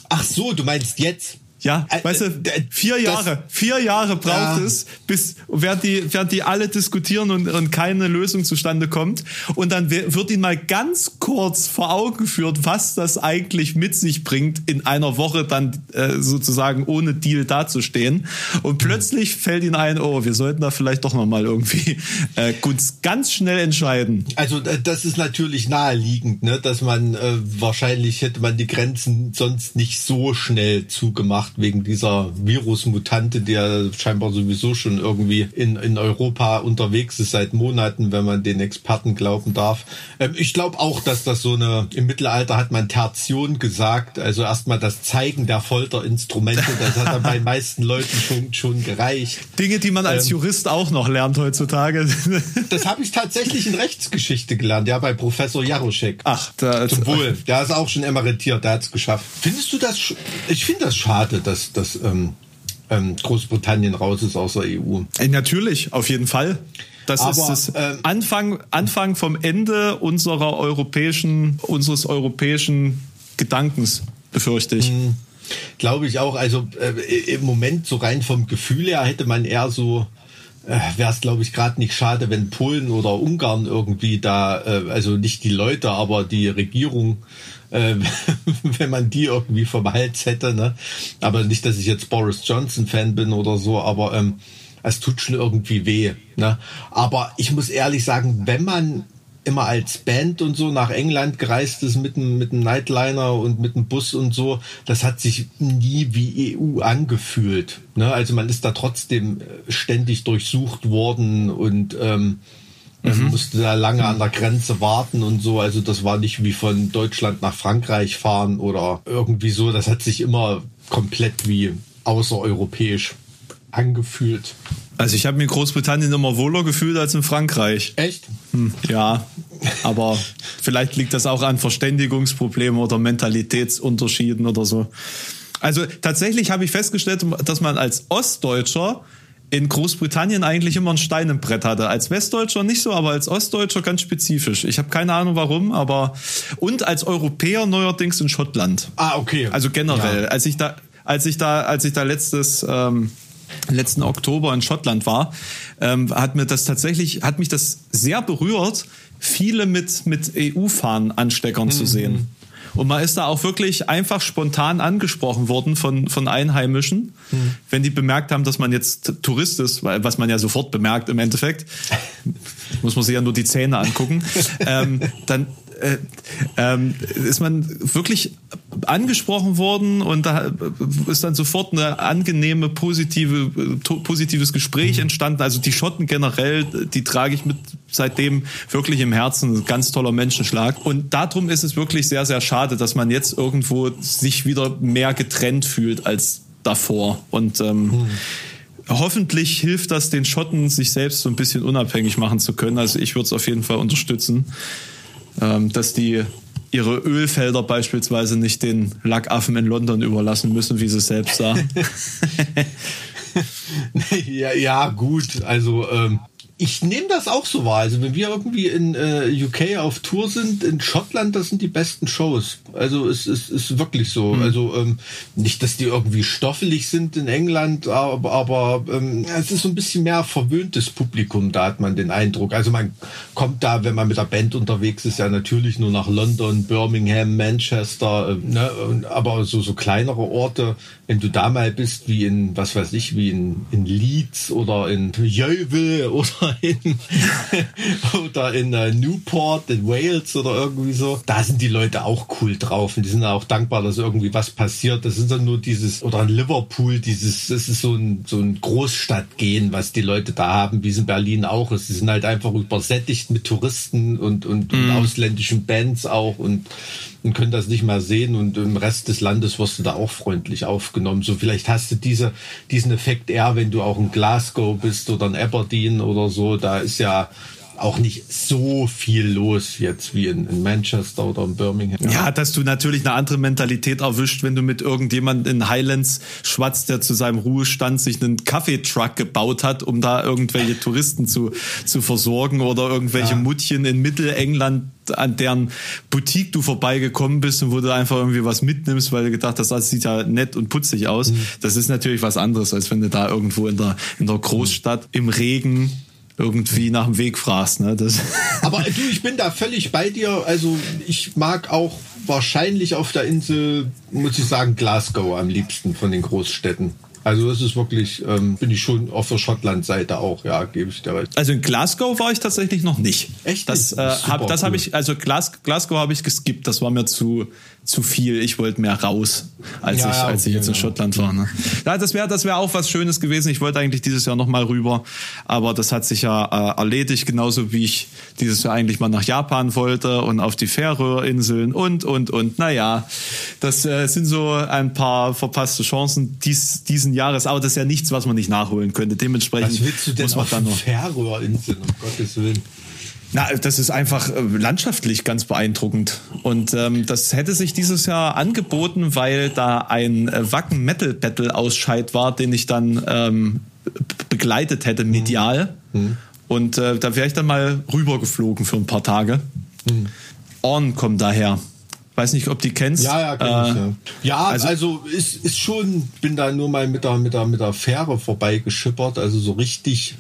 Ach so, du meinst jetzt? Ja, äh, weißt du, vier Jahre, vier Jahre braucht ja. es, bis während die, während die alle diskutieren und, und keine Lösung zustande kommt. Und dann wird ihnen mal ganz kurz vor Augen geführt, was das eigentlich mit sich bringt, in einer Woche dann äh, sozusagen ohne Deal dazustehen. Und plötzlich fällt ihnen ein, oh, wir sollten da vielleicht doch nochmal irgendwie äh, ganz, ganz schnell entscheiden. Also das ist natürlich naheliegend, ne, dass man äh, wahrscheinlich hätte man die Grenzen sonst nicht so schnell zugemacht wegen dieser Virusmutante, der scheinbar sowieso schon irgendwie in, in Europa unterwegs ist seit Monaten, wenn man den Experten glauben darf. Ähm, ich glaube auch, dass das so eine, im Mittelalter hat man Tertion gesagt, also erstmal das Zeigen der Folterinstrumente, das hat dann bei meisten Leuten schon, schon gereicht. Dinge, die man als ähm, Jurist auch noch lernt heutzutage. das habe ich tatsächlich in Rechtsgeschichte gelernt, ja, bei Professor Jaroschek. Ach, da, Zum Wohl. Der ist auch schon emeritiert, der hat es geschafft. Findest du das, ich finde das schade, dass, dass ähm, ähm, Großbritannien raus ist aus der EU. Äh, natürlich, auf jeden Fall. Das Aber, ist das ähm, Anfang, Anfang vom Ende unserer europäischen, unseres europäischen Gedankens, befürchte ich. Hm, Glaube ich auch. Also äh, im Moment so rein vom Gefühl her hätte man eher so wäre es, glaube ich, gerade nicht schade, wenn Polen oder Ungarn irgendwie da, äh, also nicht die Leute, aber die Regierung äh, wenn man die irgendwie vom Hals hätte. Ne? Aber nicht, dass ich jetzt Boris Johnson-Fan bin oder so, aber ähm, es tut schon irgendwie weh. Ne? Aber ich muss ehrlich sagen, wenn man immer als Band und so nach England gereist ist mit einem, mit einem Nightliner und mit einem Bus und so, das hat sich nie wie EU angefühlt. Ne? Also man ist da trotzdem ständig durchsucht worden und ähm, Mhm. musste da lange an der Grenze warten und so. Also das war nicht wie von Deutschland nach Frankreich fahren oder irgendwie so. Das hat sich immer komplett wie außereuropäisch angefühlt. Also ich habe mir in Großbritannien immer wohler gefühlt als in Frankreich. Echt? Hm, ja, aber vielleicht liegt das auch an Verständigungsproblemen oder Mentalitätsunterschieden oder so. Also tatsächlich habe ich festgestellt, dass man als Ostdeutscher in Großbritannien eigentlich immer ein Stein im Brett hatte. Als Westdeutscher nicht so, aber als Ostdeutscher ganz spezifisch. Ich habe keine Ahnung warum, aber und als Europäer neuerdings in Schottland. Ah, okay. Also generell, ja. als ich da, als ich da, als ich da letztes ähm, letzten Oktober in Schottland war, ähm, hat mir das tatsächlich, hat mich das sehr berührt, viele mit, mit EU-Fahnen Ansteckern mhm. zu sehen. Und man ist da auch wirklich einfach spontan angesprochen worden von, von Einheimischen, mhm. wenn die bemerkt haben, dass man jetzt Tourist ist, was man ja sofort bemerkt im Endeffekt. Muss man sich ja nur die Zähne angucken. ähm, dann äh, ähm, ist man wirklich angesprochen worden und da ist dann sofort eine angenehme, positive, positives Gespräch entstanden. Also die Schotten generell, die trage ich mit seitdem wirklich im Herzen. Ein ganz toller Menschenschlag. Und darum ist es wirklich sehr, sehr schade, dass man jetzt irgendwo sich wieder mehr getrennt fühlt als davor. Und ähm, mhm hoffentlich hilft das den Schotten, sich selbst so ein bisschen unabhängig machen zu können. Also ich würde es auf jeden Fall unterstützen ähm, dass die ihre Ölfelder beispielsweise nicht den Lackaffen in London überlassen müssen, wie sie selbst sagen. ja, ja, gut. Also ähm, ich nehme das auch so wahr. Also wenn wir irgendwie in äh, UK auf Tour sind, in Schottland, das sind die besten Shows. Also es ist, ist wirklich so. Mhm. Also ähm, nicht, dass die irgendwie stoffelig sind in England, aber, aber ähm, es ist so ein bisschen mehr verwöhntes Publikum, da hat man den Eindruck. Also man kommt da, wenn man mit der Band unterwegs ist, ja natürlich nur nach London, Birmingham, Manchester, äh, ne? aber so, so kleinere Orte, wenn du da mal bist, wie in, was weiß ich, wie in, in Leeds oder in Yeovil oder oder in uh, Newport in Wales oder irgendwie so, da sind die Leute auch cool drauf und die sind auch dankbar, dass irgendwie was passiert. Das ist dann nur dieses, oder in Liverpool, dieses, das ist so ein, so ein Großstadtgehen, was die Leute da haben, wie es in Berlin auch ist. Die sind halt einfach übersättigt mit Touristen und, und, mhm. und ausländischen Bands auch und und können das nicht mehr sehen und im Rest des Landes wirst du da auch freundlich aufgenommen. So vielleicht hast du diese, diesen Effekt eher, wenn du auch in Glasgow bist oder in Aberdeen oder so. Da ist ja auch nicht so viel los jetzt wie in, in, Manchester oder in Birmingham. Ja, dass du natürlich eine andere Mentalität erwischt, wenn du mit irgendjemandem in Highlands schwatzt, der zu seinem Ruhestand sich einen Kaffeetruck gebaut hat, um da irgendwelche Touristen zu, zu versorgen oder irgendwelche ja. Muttchen in Mittelengland an deren Boutique du vorbeigekommen bist und wo du einfach irgendwie was mitnimmst, weil du gedacht hast, das sieht ja nett und putzig aus. Mhm. Das ist natürlich was anderes, als wenn du da irgendwo in der, in der Großstadt im Regen irgendwie nach dem Weg fragst. Ne? Das Aber du, ich bin da völlig bei dir. Also ich mag auch wahrscheinlich auf der Insel, muss ich sagen, Glasgow am liebsten von den Großstädten. Also das ist wirklich, ähm, bin ich schon auf der Schottland-Seite auch, ja, gebe ich dir recht. Also in Glasgow war ich tatsächlich noch nicht. Echt? Das, äh, hab, das habe ich, also Glas, Glasgow habe ich geskippt, das war mir zu, zu viel. Ich wollte mehr raus, als ja, ich, als okay, ich jetzt in Schottland war. Ne? Ja, das wäre das wäre auch was Schönes gewesen. Ich wollte eigentlich dieses Jahr noch mal rüber, aber das hat sich ja äh, erledigt, genauso wie ich dieses Jahr eigentlich mal nach Japan wollte und auf die Färöerinseln und und und. Naja, das äh, sind so ein paar verpasste Chancen dies, diesen Jahres, aber das ist ja nichts, was man nicht nachholen könnte. Dementsprechend was willst du denn muss man auf dann noch Färöerinseln, um Gottes Willen. Na, das ist einfach äh, landschaftlich ganz beeindruckend. Und ähm, das hätte sich dieses Jahr angeboten, weil da ein äh, Wacken Metal Battle Ausscheid war, den ich dann ähm, begleitet hätte medial. Mhm. Und äh, da wäre ich dann mal rübergeflogen für ein paar Tage. Mhm. On kommt daher. Weiß nicht, ob die kennst. Ja, ja, kenn äh, ich, ja. ja also, also, ist, ist schon, bin da nur mal mit der, mit der, mit der Fähre vorbeigeschippert, also so richtig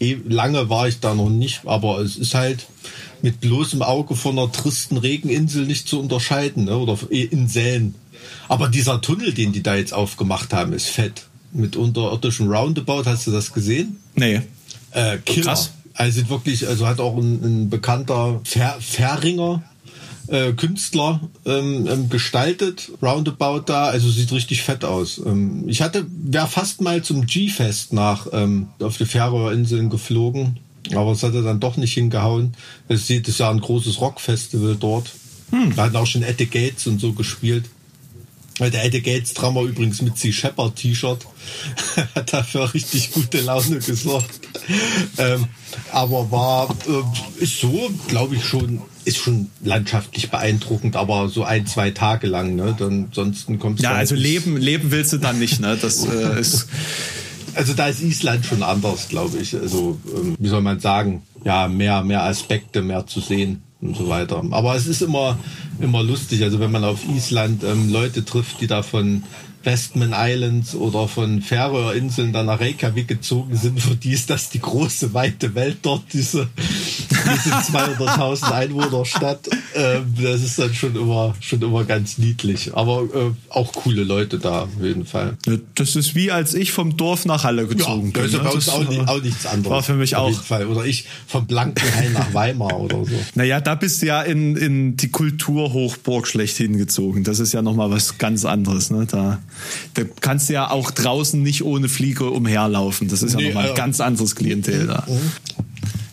lange war ich da noch nicht, aber es ist halt mit bloßem Auge von einer tristen Regeninsel nicht zu unterscheiden, ne? oder Inseln. Aber dieser Tunnel, den die da jetzt aufgemacht haben, ist fett. Mit unterirdischem Roundabout, hast du das gesehen? Nee. Äh, Killer. Krass. Also wirklich, also hat auch ein, ein bekannter Fer Fähringer, äh, Künstler ähm, ähm, gestaltet, roundabout da, also sieht richtig fett aus. Ähm, ich hatte, wäre fast mal zum G-Fest nach ähm, auf die Färöerinseln geflogen, aber es hatte dann doch nicht hingehauen. Es sieht es ja ein großes Rockfestival dort. Hm. Da hatten auch schon Ette Gates und so gespielt. Der Eddie Gates Drummer übrigens mit Sea Shepherd T-Shirt hat dafür richtig gute Laune gesorgt. ähm, aber war äh, ist so, glaube ich schon, ist schon landschaftlich beeindruckend, aber so ein zwei Tage lang, ne? Dann sonst kommt ja also leben leben willst du dann nicht, ne? Das äh, ist also da ist Island schon anders, glaube ich. Also ähm, wie soll man sagen, ja mehr mehr Aspekte, mehr zu sehen und so weiter. Aber es ist immer, immer lustig, also wenn man auf Island ähm, Leute trifft, die da von, Westman Islands oder von Färöerinseln dann nach Reykjavik gezogen sind, für die ist das die große, weite Welt dort, diese, diese 200.000 Einwohnerstadt. Äh, das ist dann schon immer, schon immer ganz niedlich. Aber äh, auch coole Leute da, auf jeden Fall. Das ist wie als ich vom Dorf nach Halle gezogen ja, bin. Das ist ne? bei uns auch, nicht, auch nichts anderes. War für mich auf auch. Jeden Fall. Oder ich vom Blankenhain nach Weimar oder so. Naja, da bist du ja in, in die Kulturhochburg schlechthin gezogen. Das ist ja nochmal was ganz anderes. Ne? Da, da kannst du ja auch draußen nicht ohne Fliege umherlaufen. Das ist ja Nee, nochmal ein also- ganz anderes Klientel da.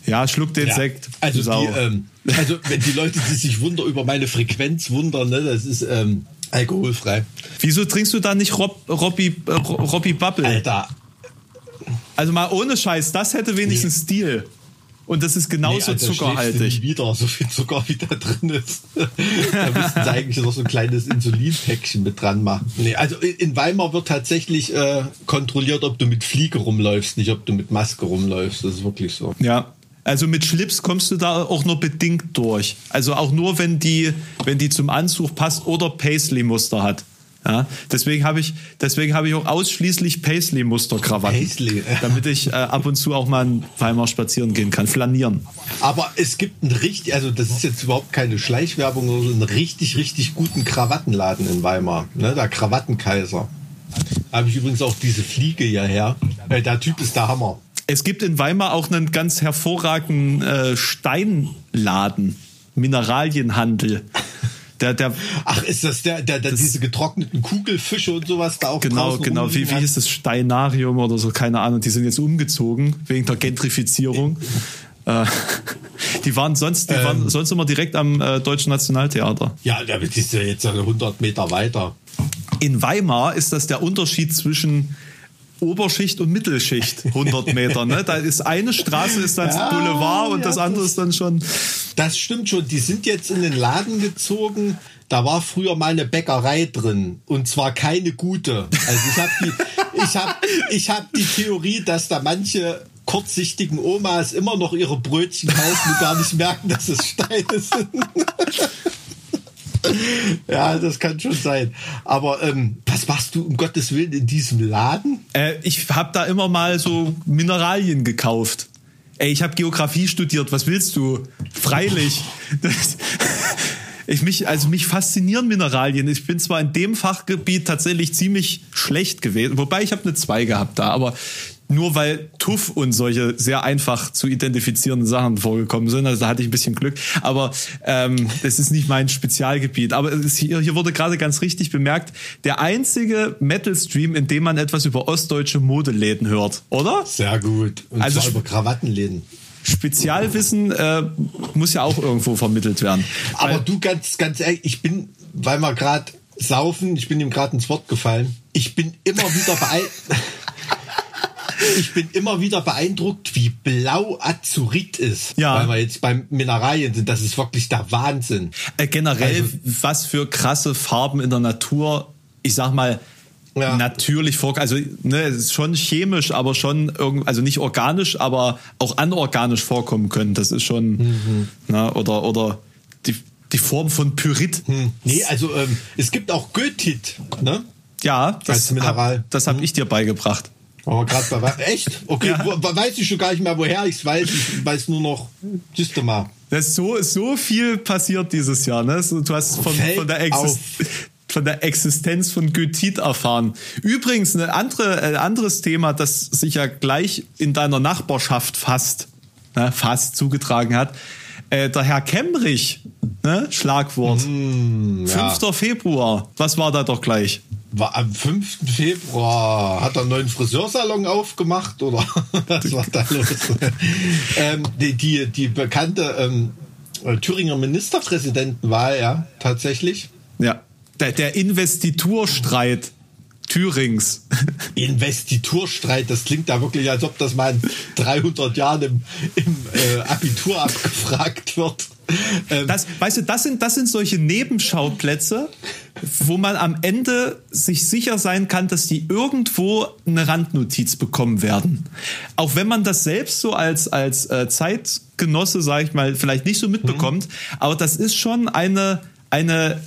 Ja, schluck den Ja, Sekt. Also, Sau. die, ähm, also wenn die Leute, die sich wunder über meine Frequenz wundern, ne, das ist ähm, alkoholfrei. Wieso trinkst du da nicht Rob, Robby, äh, Robby Bubble? Alter, Also mal ohne Scheiß, das hätte wenigstens Stil. Und das ist genauso nee, Alter, zuckerhaltig. wieder so viel Zucker wie da drin ist. da müssten sie eigentlich noch so ein kleines Insulinpäckchen mit dran machen. Nee, also in- in Weimar wird tatsächlich äh, kontrolliert, ob du mit Fliege rumläufst, nicht ob du mit Maske rumläufst. Das ist wirklich so. Ja. Also mit Schlips kommst du da auch nur bedingt durch. Also auch nur, wenn die, wenn die zum Anzug passt oder Paisley-Muster hat. Ja, deswegen habe ich, deswegen habe ich auch ausschließlich Paisley-Muster-Krawatten. Paisley. Damit ich äh, ab und zu auch mal in Weimar spazieren gehen kann, flanieren. Aber es gibt einen richtig, also das ist jetzt überhaupt keine Schleichwerbung, sondern einen richtig, richtig guten Krawattenladen in Weimar. Ne, der Krawattenkaiser. Habe ich übrigens auch diese Fliege hierher. Äh, der Typ ist der Hammer. Es gibt in Weimar auch einen ganz hervorragenden äh, Steinladen, Mineralienhandel. Der, der, Ach, ist das der, der, der diese getrockneten Kugelfische und sowas da auch Genau, genau. Wie, wie hieß das? Steinarium oder so, keine Ahnung. Die sind jetzt umgezogen wegen der Gentrifizierung. Äh, die waren sonst, die waren sonst immer direkt am äh, Deutschen Nationaltheater. Ja, der ist ja jetzt 100 Meter weiter. In Weimar ist das der Unterschied zwischen Oberschicht und Mittelschicht, 100 Meter. Ne? Da ist eine Straße ist dann Ja, Boulevard und ja, das andere ist dann schon. Das stimmt schon. Die sind jetzt in den Laden gezogen. Da war früher mal eine Bäckerei drin und zwar keine gute. Also ich habe die, ich habe, ich habe die Theorie, dass da manche kurzsichtigen Omas immer noch ihre Brötchen kaufen und gar nicht merken, dass es Steine sind. ja, das kann schon sein. Aber ähm, was machst du um Gottes Willen in diesem Laden? Äh, ich habe da immer mal so Mineralien gekauft. Ey, ich habe Geografie studiert. Was willst du? Freilich. Das, ich mich, also mich faszinieren Mineralien. Ich bin zwar in dem Fachgebiet tatsächlich ziemlich schlecht gewesen, wobei ich habe eine 2 gehabt da, aber nur weil Tuff und solche sehr einfach zu identifizierenden Sachen vorgekommen sind. Also da hatte ich ein bisschen Glück. Aber ähm, das ist nicht mein Spezialgebiet. Aber hier, hier wurde gerade ganz richtig bemerkt, der einzige Metal-Stream, in dem man etwas über ostdeutsche Modeläden hört, oder? Sehr gut. Und Also zwar über Krawattenläden. Spezialwissen äh, muss ja auch irgendwo vermittelt werden. Aber du ganz, ganz ehrlich, ich bin, weil wir gerade saufen, ich bin ihm gerade ins Wort gefallen. Ich bin immer wieder beeindruckt. ich bin immer wieder beeindruckt, wie blau Azurit ist. Ja. Weil wir jetzt beim Mineralien sind. Das ist wirklich der Wahnsinn. Äh, generell, Also- was für krasse Farben in der Natur, ich sag mal, Ja. natürlich vor, also ne, schon chemisch, aber schon irgend, also nicht organisch, aber auch anorganisch vorkommen können. Das ist schon, Mhm. na, oder oder die, die Form von Pyrit. Nee, also ähm, es gibt auch Goethit, ne? Ja, das Als Mineral. Hab, das habe ich dir beigebracht. Aber gerade bei Wa- echt? Okay, Ja. wo, weiß ich schon gar nicht mehr, woher ich weiß. Ich weiß nur noch, mal. Das ist so, so viel passiert dieses Jahr. Ne? Du hast von, von, der auf. Exist von der Existenz von Goethit erfahren. Übrigens, ein andere, ein anderes Thema, das sich ja gleich in deiner Nachbarschaft fast, ne, fast zugetragen hat. Äh, der Herr Kemmerich, ne, Schlagwort. Mm, ja. 5. Februar, was war da doch gleich? War am 5. Februar hat er einen neuen Friseursalon aufgemacht oder was war da los? ähm, die, die, die bekannte ähm, Thüringer Ministerpräsidentenwahl, ja, tatsächlich. Ja. Der, der Investiturstreit Thürings. Investiturstreit, das klingt da wirklich, als ob das mal in 300 Jahren im, im äh, Abitur abgefragt wird. Ähm, Das, weißt du, das sind, das sind solche Nebenschauplätze, wo man am Ende sich sicher sein kann, dass die irgendwo eine Randnotiz bekommen werden. Auch wenn man das selbst so als, als äh, Zeitgenosse, sage ich mal, vielleicht nicht so mitbekommt, aber das ist schon eine, eine,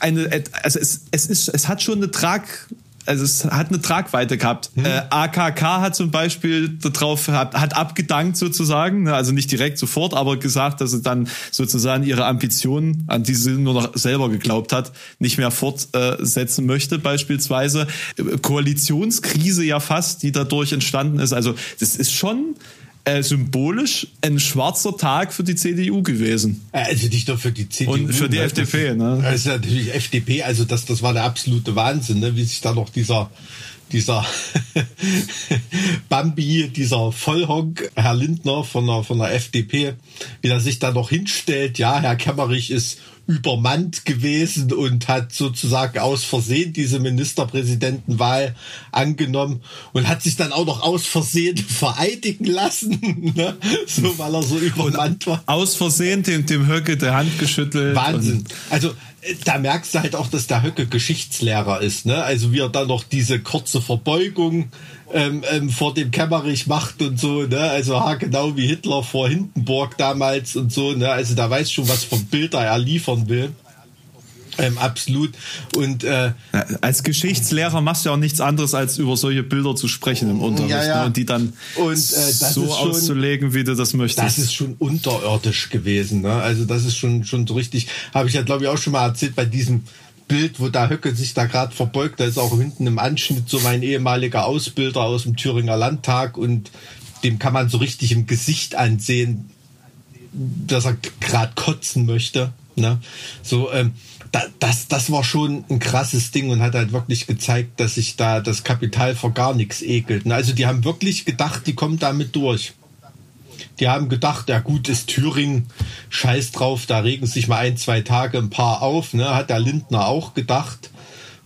eine, also es, es ist, es hat schon eine Trag, also es hat eine Tragweite gehabt. Hm. Äh, AKK hat zum Beispiel darauf hat, hat abgedankt sozusagen, ne? also nicht direkt sofort, aber gesagt, dass sie dann sozusagen ihre Ambitionen, an die sie nur noch selber geglaubt hat, nicht mehr fortsetzen möchte beispielsweise. Koalitionskrise ja fast, die dadurch entstanden ist. Also das ist schon äh, symbolisch ein schwarzer Tag für die CDU gewesen. Also nicht nur für die CDU. Und für die ne? FDP, ne? Ist natürlich FDP, also das, das war der absolute Wahnsinn, ne? wie sich da noch dieser dieser Bambi, dieser Vollhonk, Herr Lindner von der, von der FDP, wie er sich da noch hinstellt, ja, Herr Kemmerich ist übermannt gewesen und hat sozusagen aus Versehen diese Ministerpräsidentenwahl angenommen und hat sich dann auch noch aus Versehen vereidigen lassen, ne? so weil er so übermannt war. Aus Versehen dem, dem Höcke der Hand geschüttelt. Wahnsinn. Also äh, da merkst du halt auch, dass der Höcke Geschichtslehrer ist. Ne? Also wie er dann noch diese kurze Verbeugung ähm, ähm, vor dem Kämmerich macht und so, ne? Also ha, genau wie Hitler vor Hindenburg damals und so, ne? Also da weiß schon, was von Bilder er liefern will. Ähm, absolut. Und äh, als Geschichtslehrer machst du ja auch nichts anderes, als über solche Bilder zu sprechen im Unterricht ja, ja. Ne? und die dann und, äh, so schon, auszulegen, wie du das möchtest. Das ist schon unterirdisch gewesen. Ne? Also das ist schon schon so richtig. Habe ich ja glaube ich auch schon mal erzählt bei diesem Bild, wo da Höcke sich da gerade verbeugt, da ist auch hinten im Anschnitt so mein ehemaliger Ausbilder aus dem Thüringer Landtag und dem kann man so richtig im Gesicht ansehen, dass er gerade kotzen möchte. Ne? So, ähm, da, das, das war schon ein krasses Ding und hat halt wirklich gezeigt, dass sich da das Kapital vor gar nichts ekelt. Ne? Also die haben wirklich gedacht, die kommen damit durch. Die haben gedacht, ja gut, ist Thüringen, scheiß drauf, da regen sich mal ein, zwei Tage ein paar auf, ne? Hat der Lindner auch gedacht.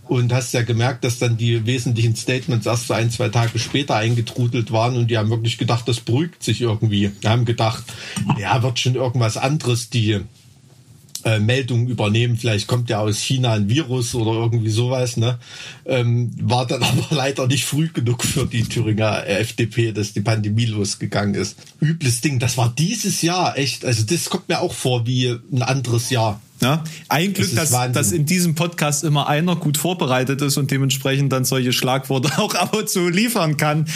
Und hast ja gemerkt, dass dann die wesentlichen Statements erst so ein, zwei Tage später eingetrudelt waren und die haben wirklich gedacht, das beruhigt sich irgendwie. Die haben gedacht, ja, wird schon irgendwas anderes, die äh, Meldungen übernehmen. Vielleicht kommt ja aus China ein Virus oder irgendwie sowas. Ne? Ähm, war dann aber leider nicht früh genug für die Thüringer FDP, dass die Pandemie losgegangen ist. Übles Ding. Das war dieses Jahr echt. Also das kommt mir auch vor wie ein anderes Jahr. Ja, ein Glück, das dass, dass in diesem Podcast immer einer gut vorbereitet ist und dementsprechend dann solche Schlagworte auch ab und zu liefern kann.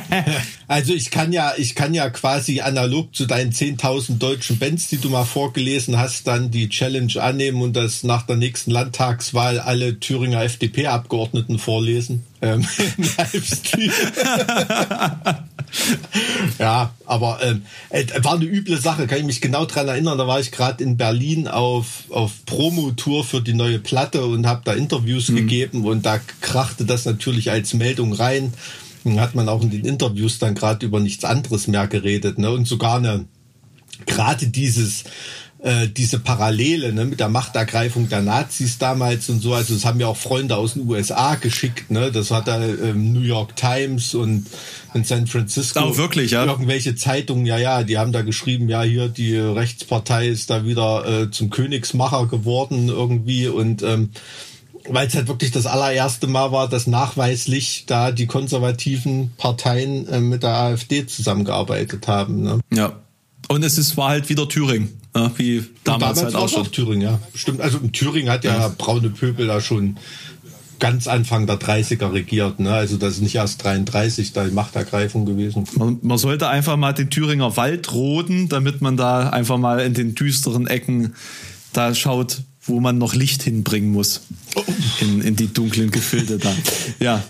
also ich kann ja, ich kann ja quasi analog zu deinen 10.000 deutschen Bands, die du mal vorgelesen hast, dann die Challenge annehmen und das nach der nächsten Landtagswahl alle Thüringer FDP-Abgeordneten vorlesen. Ähm, Livestream. ja, aber ähm, äh, war eine üble Sache, kann ich mich genau dran erinnern. Da war ich gerade in Berlin auf, auf Promotour für die neue Platte und habe da Interviews mhm. gegeben und da krachte das natürlich als Meldung rein. Dann hat man auch in den Interviews dann gerade über nichts anderes mehr geredet. Ne? Und sogar eine gerade dieses äh, diese Parallele ne, mit der Machtergreifung der Nazis damals und so. Also das haben ja auch Freunde aus den USA geschickt. Ne? Das hat da ähm, New York Times und in San Francisco. Auch wirklich, ja. Irgendwelche Zeitungen, ja, ja, die haben da geschrieben, ja, hier die Rechtspartei ist da wieder äh, zum Königsmacher geworden irgendwie und ähm, weil es halt wirklich das allererste Mal war, dass nachweislich da die konservativen Parteien äh, mit der AfD zusammengearbeitet haben. Ne? Ja. Und es ist, war halt wieder Thüringen. Ja, wie damals, damals halt auch schon. Thüringen, ja. Stimmt. Also Thüringen hat ja, ja braune Pöbel da schon ganz Anfang der 30er regiert. Ne? Also das ist nicht erst 33 da die Machtergreifung gewesen. Man, man, sollte einfach mal den Thüringer Wald roden, damit man da einfach mal in den düsteren Ecken da schaut, wo man noch Licht hinbringen muss. In, in die dunklen Gefilde da. Ja.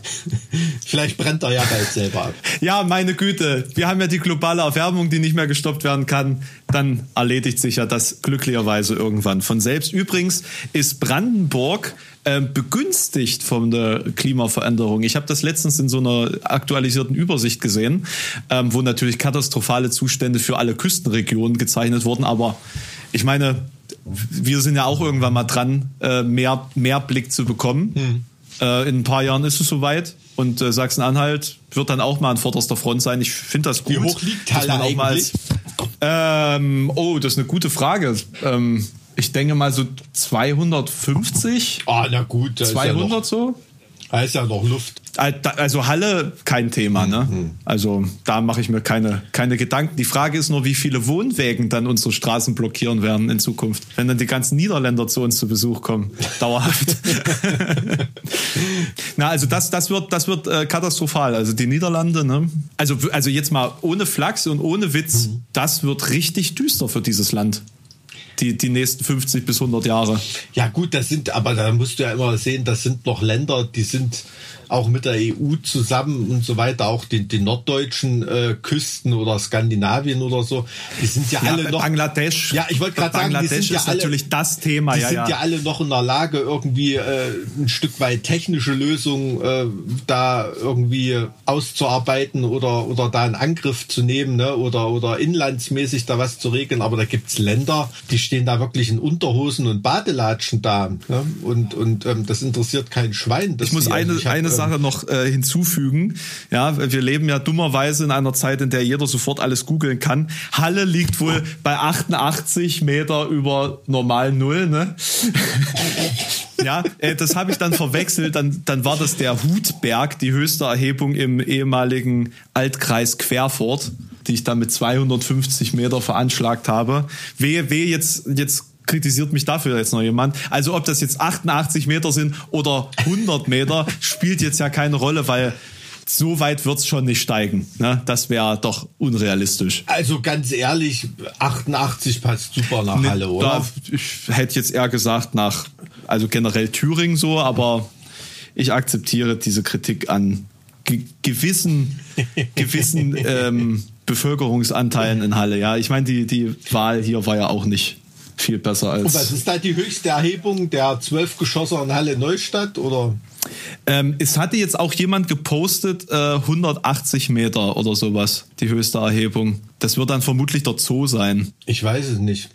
Vielleicht brennt er ja bald selber ab. Ja, meine Güte. Wir haben ja die globale Erwärmung, die nicht mehr gestoppt werden kann. Dann erledigt sich ja das glücklicherweise irgendwann von selbst. Übrigens ist Brandenburg äh, begünstigt von der Klimaveränderung. Ich habe das letztens in so einer aktualisierten Übersicht gesehen, ähm, wo natürlich katastrophale Zustände für alle Küstenregionen gezeichnet wurden. Aber ich meine, wir sind ja auch irgendwann mal dran, äh, mehr, mehr Blick zu bekommen. Hm. Äh, in ein paar Jahren ist es soweit und äh, Sachsen-Anhalt wird dann auch mal an vorderster Front sein. Ich finde das gut. Wie hoch liegt Halle eigentlich? Als, ähm, oh, das ist eine gute Frage. Ähm, ich denke mal so 250. Ah, na gut. 200 ja noch, so? Da ist ja noch Luft. Also Halle kein Thema, ne? Mhm. Also da mache ich mir keine, keine Gedanken. Die Frage ist nur, wie viele Wohnwägen dann unsere Straßen blockieren werden in Zukunft, wenn dann die ganzen Niederländer zu uns zu Besuch kommen. Dauerhaft. Na, also das, das wird, das wird äh, katastrophal. Also die Niederlande, ne? Also, also jetzt mal ohne Flachs und ohne Witz, mhm. das wird richtig düster für dieses Land die, die nächsten 50 bis 100 Jahre. Ja gut, das sind, aber da musst du ja immer sehen, das sind noch Länder, die sind auch mit der EU zusammen und so weiter, auch die, die norddeutschen äh, Küsten oder Skandinavien oder so, die sind ja, ja alle noch. Bangladesch. Ja, ich wollte gerade sagen, die sind ja ist alle, natürlich das Thema. Die ja, sind ja. ja alle noch in der Lage, irgendwie äh, ein Stück weit technische Lösungen äh, da irgendwie auszuarbeiten oder, oder da einen Angriff zu nehmen ne? oder, oder inlandsmäßig da was zu regeln. Aber da gibt's Länder, die stehen da wirklich in Unterhosen und Badelatschen da. Ne? Und, und ähm, das interessiert kein Schwein. Ich muss eine, eine Sache noch äh, hinzufügen. Ja, wir leben ja dummerweise in einer Zeit, in der jeder sofort alles googeln kann. Halle liegt wohl bei 88 Meter über normal Null. Ne? ja, äh, das habe ich dann verwechselt. Dann, dann war das der Hutberg, die höchste Erhebung im ehemaligen Altkreis Querfurt, die ich dann mit 250 Meter veranschlagt habe. Wehe, wehe, jetzt, jetzt kritisiert mich dafür jetzt noch jemand. Also ob das jetzt 88 Meter sind oder 100 Meter, spielt jetzt ja keine Rolle, weil so weit wird's schon nicht steigen. Ne? Das wäre doch unrealistisch. Also ganz ehrlich, 88 passt super nach ne, Halle, oder? Da, ich hätte jetzt eher gesagt nach, also generell Thüringen so, aber ich akzeptiere diese Kritik an ge gewissen, gewissen ähm, Bevölkerungsanteilen in Halle. Ja, ich meine, die, die Wahl hier war ja auch nicht viel besser als. Und was ist da die höchste Erhebung der zwölf Geschosse in Halle Neustadt oder? Ähm, es hatte jetzt auch jemand gepostet, äh, 180 Meter oder sowas, die höchste Erhebung. Das wird dann vermutlich der Zoo sein. Ich weiß es nicht.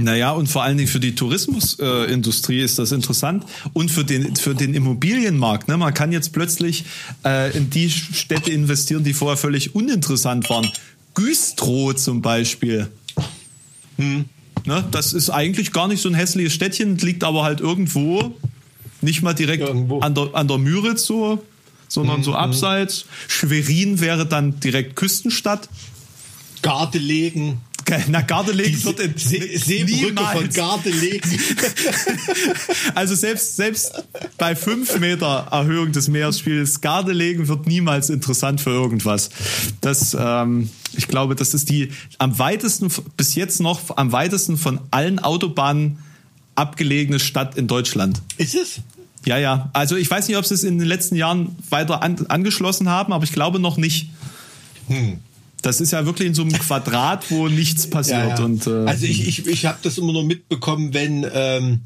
Naja, und vor allen Dingen für die Tourismusindustrie äh, ist das interessant und für den, für den Immobilienmarkt. Ne? Man kann jetzt plötzlich äh, in die Städte investieren, die vorher völlig uninteressant waren. Güstrow zum Beispiel. Hm. Ne? Das ist eigentlich gar nicht so ein hässliches Städtchen, liegt aber halt irgendwo, nicht mal direkt an der, an der Müritz so, sondern mhm. so abseits. Schwerin wäre dann direkt Küstenstadt. Gardelegen. Na, Gardelegen wird in See Seebrücke von Gardelegen. also selbst, selbst bei fünf Meter Erhöhung des Meeresspiegels, Gardelegen wird niemals interessant für irgendwas. Das, ähm, ich glaube, das ist die am weitesten, bis jetzt noch am weitesten von allen Autobahnen abgelegene Stadt in Deutschland. Ist es? Ja, ja. Also ich weiß nicht, ob sie es in den letzten Jahren weiter an, angeschlossen haben, aber ich glaube noch nicht. Hm. Das ist ja wirklich in so einem Quadrat, wo nichts passiert. Ja, ja. Und, äh, also ich, ich, ich habe das immer nur mitbekommen, wenn, ähm,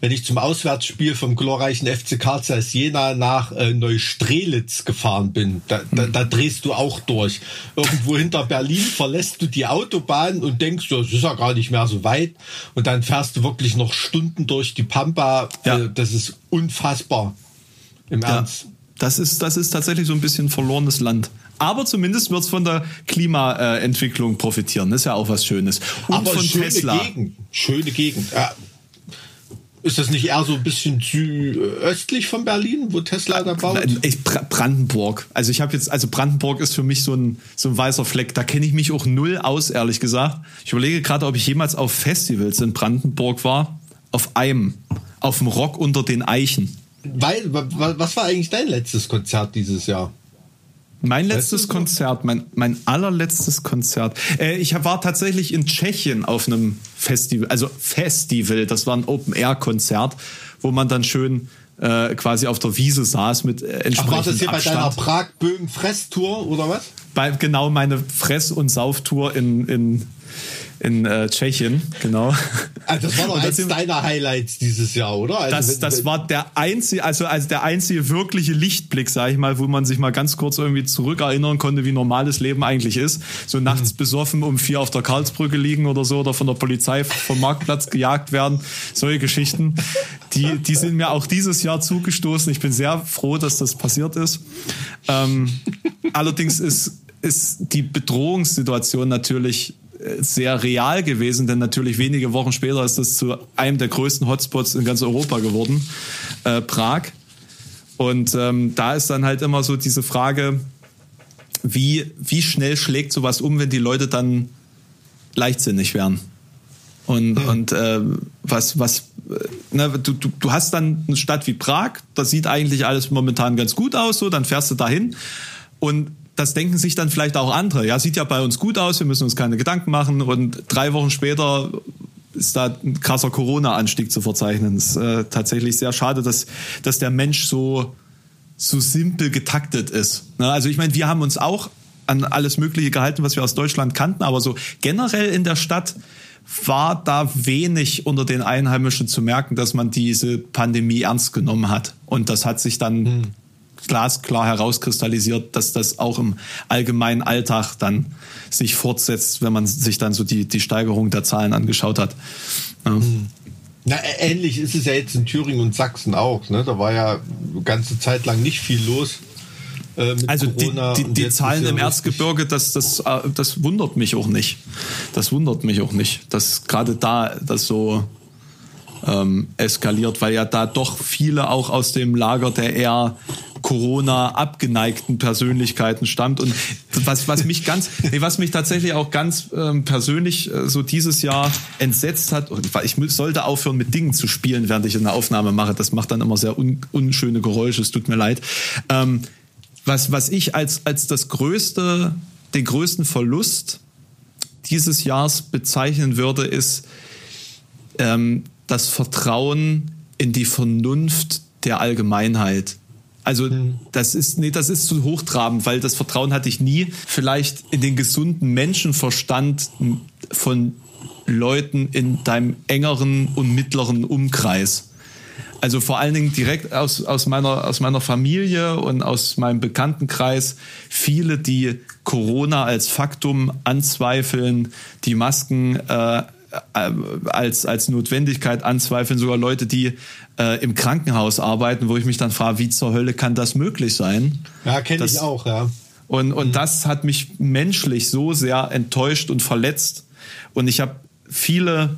wenn ich zum Auswärtsspiel vom glorreichen FC Karl Zeiss Jena nach äh, Neustrelitz gefahren bin. Da, da, da drehst du auch durch. Irgendwo hinter Berlin verlässt du die Autobahn und denkst, das ist ja gar nicht mehr so weit. Und dann fährst du wirklich noch Stunden durch die Pampa. Ja. Äh, das ist unfassbar. Im Ernst. Das ist, das ist tatsächlich so ein bisschen verlorenes Land. Aber zumindest wird es von der Klimaentwicklung profitieren. Das ist ja auch was Schönes. Und Aber von schöne Tesla. Gegend. Schöne Gegend. Ja. Ist das nicht eher so ein bisschen östlich von Berlin, wo Tesla da baut? Ich, Brandenburg. Also ich habe jetzt, also Brandenburg ist für mich so ein, so ein weißer Fleck. Da kenne ich mich auch null aus, ehrlich gesagt. Ich überlege gerade, ob ich jemals auf Festivals in Brandenburg war. Auf einem. Auf dem Rock unter den Eichen. Weil, was war eigentlich dein letztes Konzert dieses Jahr? Mein letztes Konzert, mein, mein allerletztes Konzert. Äh, ich war tatsächlich in Tschechien auf einem Festival, also Festival, das war ein Open-Air-Konzert, wo man dann schön äh, quasi auf der Wiese saß mit äh, entsprechend Ach, war das hier Abstand. bei deiner Prag-Böhmen-Fresstour oder was? Bei, genau, meine Fress- und Sauftour in, in in äh, Tschechien, genau. Also das war doch eins deiner Highlights dieses Jahr, oder? Also das, das war der einzige, also, also der einzige wirkliche Lichtblick, sag ich mal, wo man sich mal ganz kurz irgendwie zurückerinnern konnte, wie normales Leben eigentlich ist. So nachts mhm. besoffen um vier auf der Karlsbrücke liegen oder so oder von der Polizei vom Marktplatz gejagt werden. Solche Geschichten. Die, die sind mir auch dieses Jahr zugestoßen. Ich bin sehr froh, dass das passiert ist. Ähm, allerdings ist, ist die Bedrohungssituation natürlich sehr real gewesen, denn natürlich wenige Wochen später ist das zu einem der größten Hotspots in ganz Europa geworden, äh, Prag. Und ähm, da ist dann halt immer so diese Frage, wie, wie schnell schlägt sowas um, wenn die Leute dann leichtsinnig werden? Und, mhm. und äh, was, was, äh, ne, du, du, du hast dann eine Stadt wie Prag, da sieht eigentlich alles momentan ganz gut aus, so, dann fährst du dahin und das denken sich dann vielleicht auch andere. Ja, sieht ja bei uns gut aus, wir müssen uns keine Gedanken machen und drei Wochen später ist da ein krasser Corona-Anstieg zu verzeichnen. Es ist äh, tatsächlich sehr schade, dass, dass der Mensch so, so simpel getaktet ist. Ne? Also ich meine, wir haben uns auch an alles Mögliche gehalten, was wir aus Deutschland kannten, aber so generell in der Stadt war da wenig unter den Einheimischen zu merken, dass man diese Pandemie ernst genommen hat. Und das hat sich dann hm. Glasklar herauskristallisiert, dass das auch im allgemeinen Alltag dann sich fortsetzt, wenn man sich dann so die, die Steigerung der Zahlen angeschaut hat. Ja. Hm. Na, ähnlich ist es ja jetzt in Thüringen und Sachsen auch. Ne? Da war ja eine ganze Zeit lang nicht viel los. Äh, also die, die, die Zahlen im Erzgebirge, das, das, äh, das wundert mich auch nicht. Das wundert mich auch nicht, dass gerade da das so ähm, eskaliert, weil ja da doch viele auch aus dem Lager der eher Corona abgeneigten Persönlichkeiten stammt. Und was was mich ganz nee, was mich tatsächlich auch ganz ähm, persönlich äh, so dieses Jahr entsetzt hat und ich sollte aufhören mit Dingen zu spielen während ich eine Aufnahme mache. Das macht dann immer sehr un, unschöne Geräusche. Es tut mir leid. Ähm, was, was ich als, als das größte, den größten Verlust dieses Jahres bezeichnen würde, ist ähm, das Vertrauen in die Vernunft der Allgemeinheit. Also mhm. das ist nee, das ist zu hochtrabend, weil das Vertrauen hatte ich nie. Vielleicht in den gesunden Menschenverstand von Leuten in deinem engeren und mittleren Umkreis. Also vor allen Dingen direkt aus, aus, meiner, aus meiner Familie und aus meinem Bekanntenkreis viele, die Corona als Faktum anzweifeln, die Masken äh als, als Notwendigkeit anzweifeln, sogar Leute, die äh, im Krankenhaus arbeiten, wo ich mich dann frage, wie zur Hölle kann das möglich sein? Ja, kenne ich auch, ja. Und, und mhm. das hat mich menschlich so sehr enttäuscht und verletzt. Und ich habe viele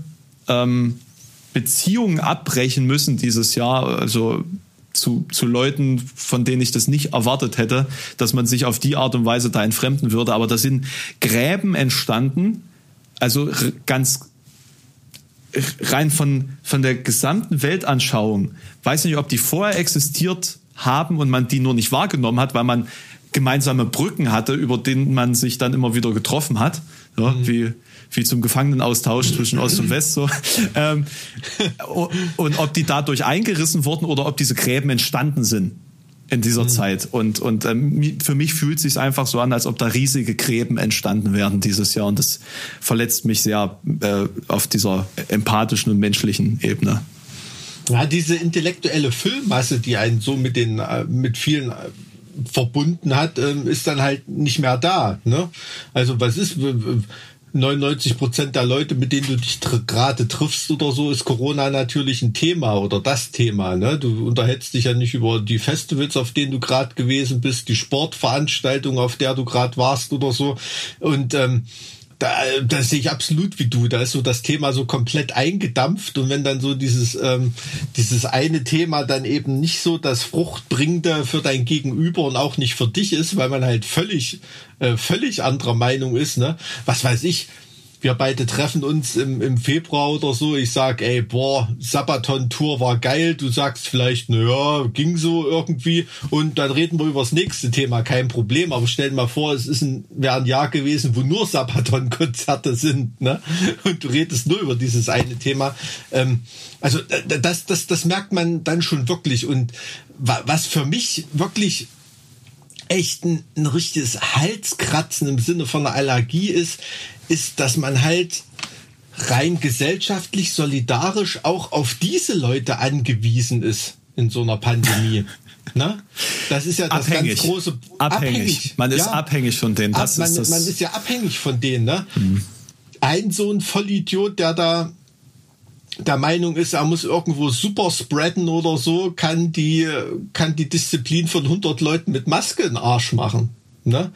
ähm, Beziehungen abbrechen müssen dieses Jahr, also zu, zu Leuten, von denen ich das nicht erwartet hätte, dass man sich auf die Art und Weise da entfremden würde. Aber da sind Gräben entstanden, also ganz rein von, von der gesamten Weltanschauung. Weiß nicht, ob die vorher existiert haben und man die nur nicht wahrgenommen hat, weil man gemeinsame Brücken hatte, über denen man sich dann immer wieder getroffen hat. Ja, mhm. Wie wie zum Gefangenenaustausch zwischen Ost und West so. Ähm, und ob die dadurch eingerissen wurden oder ob diese Gräben entstanden sind in dieser mhm. Zeit. Und, und ähm, für mich fühlt es sich einfach so an, als ob da riesige Gräben entstanden werden dieses Jahr. Und das verletzt mich sehr äh, auf dieser empathischen und menschlichen Ebene. Ja, diese intellektuelle Füllmasse, die einen so mit den äh, mit vielen äh, verbunden hat, ähm, ist dann halt nicht mehr da. Ne? Also was ist 99 Prozent der Leute, mit denen du dich gerade triffst oder so, ist Corona natürlich ein Thema oder das Thema. Ne? Du unterhältst dich ja nicht über die Festivals, auf denen du gerade gewesen bist, die Sportveranstaltung, auf der du gerade warst oder so. Und ähm, da, das sehe ich absolut wie du. Da ist so das Thema so komplett eingedampft und wenn dann so dieses ähm, dieses eine Thema dann eben nicht so das Fruchtbringende für dein Gegenüber und auch nicht für dich ist, weil man halt völlig äh, völlig anderer Meinung ist, ne? Was weiß ich? Wir beide treffen uns im, im Februar oder so. Ich sag, ey, boah, Sabaton-Tour war geil. Du sagst vielleicht, naja, ging so irgendwie. Und dann reden wir über das nächste Thema, kein Problem. Aber stell dir mal vor, es ist ein, wäre ein Jahr gewesen, wo nur Sabaton-Konzerte sind, ne? Und du redest nur über dieses eine Thema. Ähm, also das, das, das merkt man dann schon wirklich. Und was für mich wirklich echt ein, ein richtiges Halskratzen im Sinne von einer Allergie ist, ist, dass man halt rein gesellschaftlich solidarisch auch auf diese Leute angewiesen ist in so einer Pandemie. Na? Das ist ja das abhängig. ganz große abhängig. abhängig. Man ist ja. abhängig von denen. Das man, ist das. man ist ja abhängig von denen. Ne? Mhm. Ein so ein Vollidiot, der da der Meinung ist, er muss irgendwo super spreaden oder so, kann die, kann die Disziplin von 100 Leuten mit Maske in Arsch machen. Ne?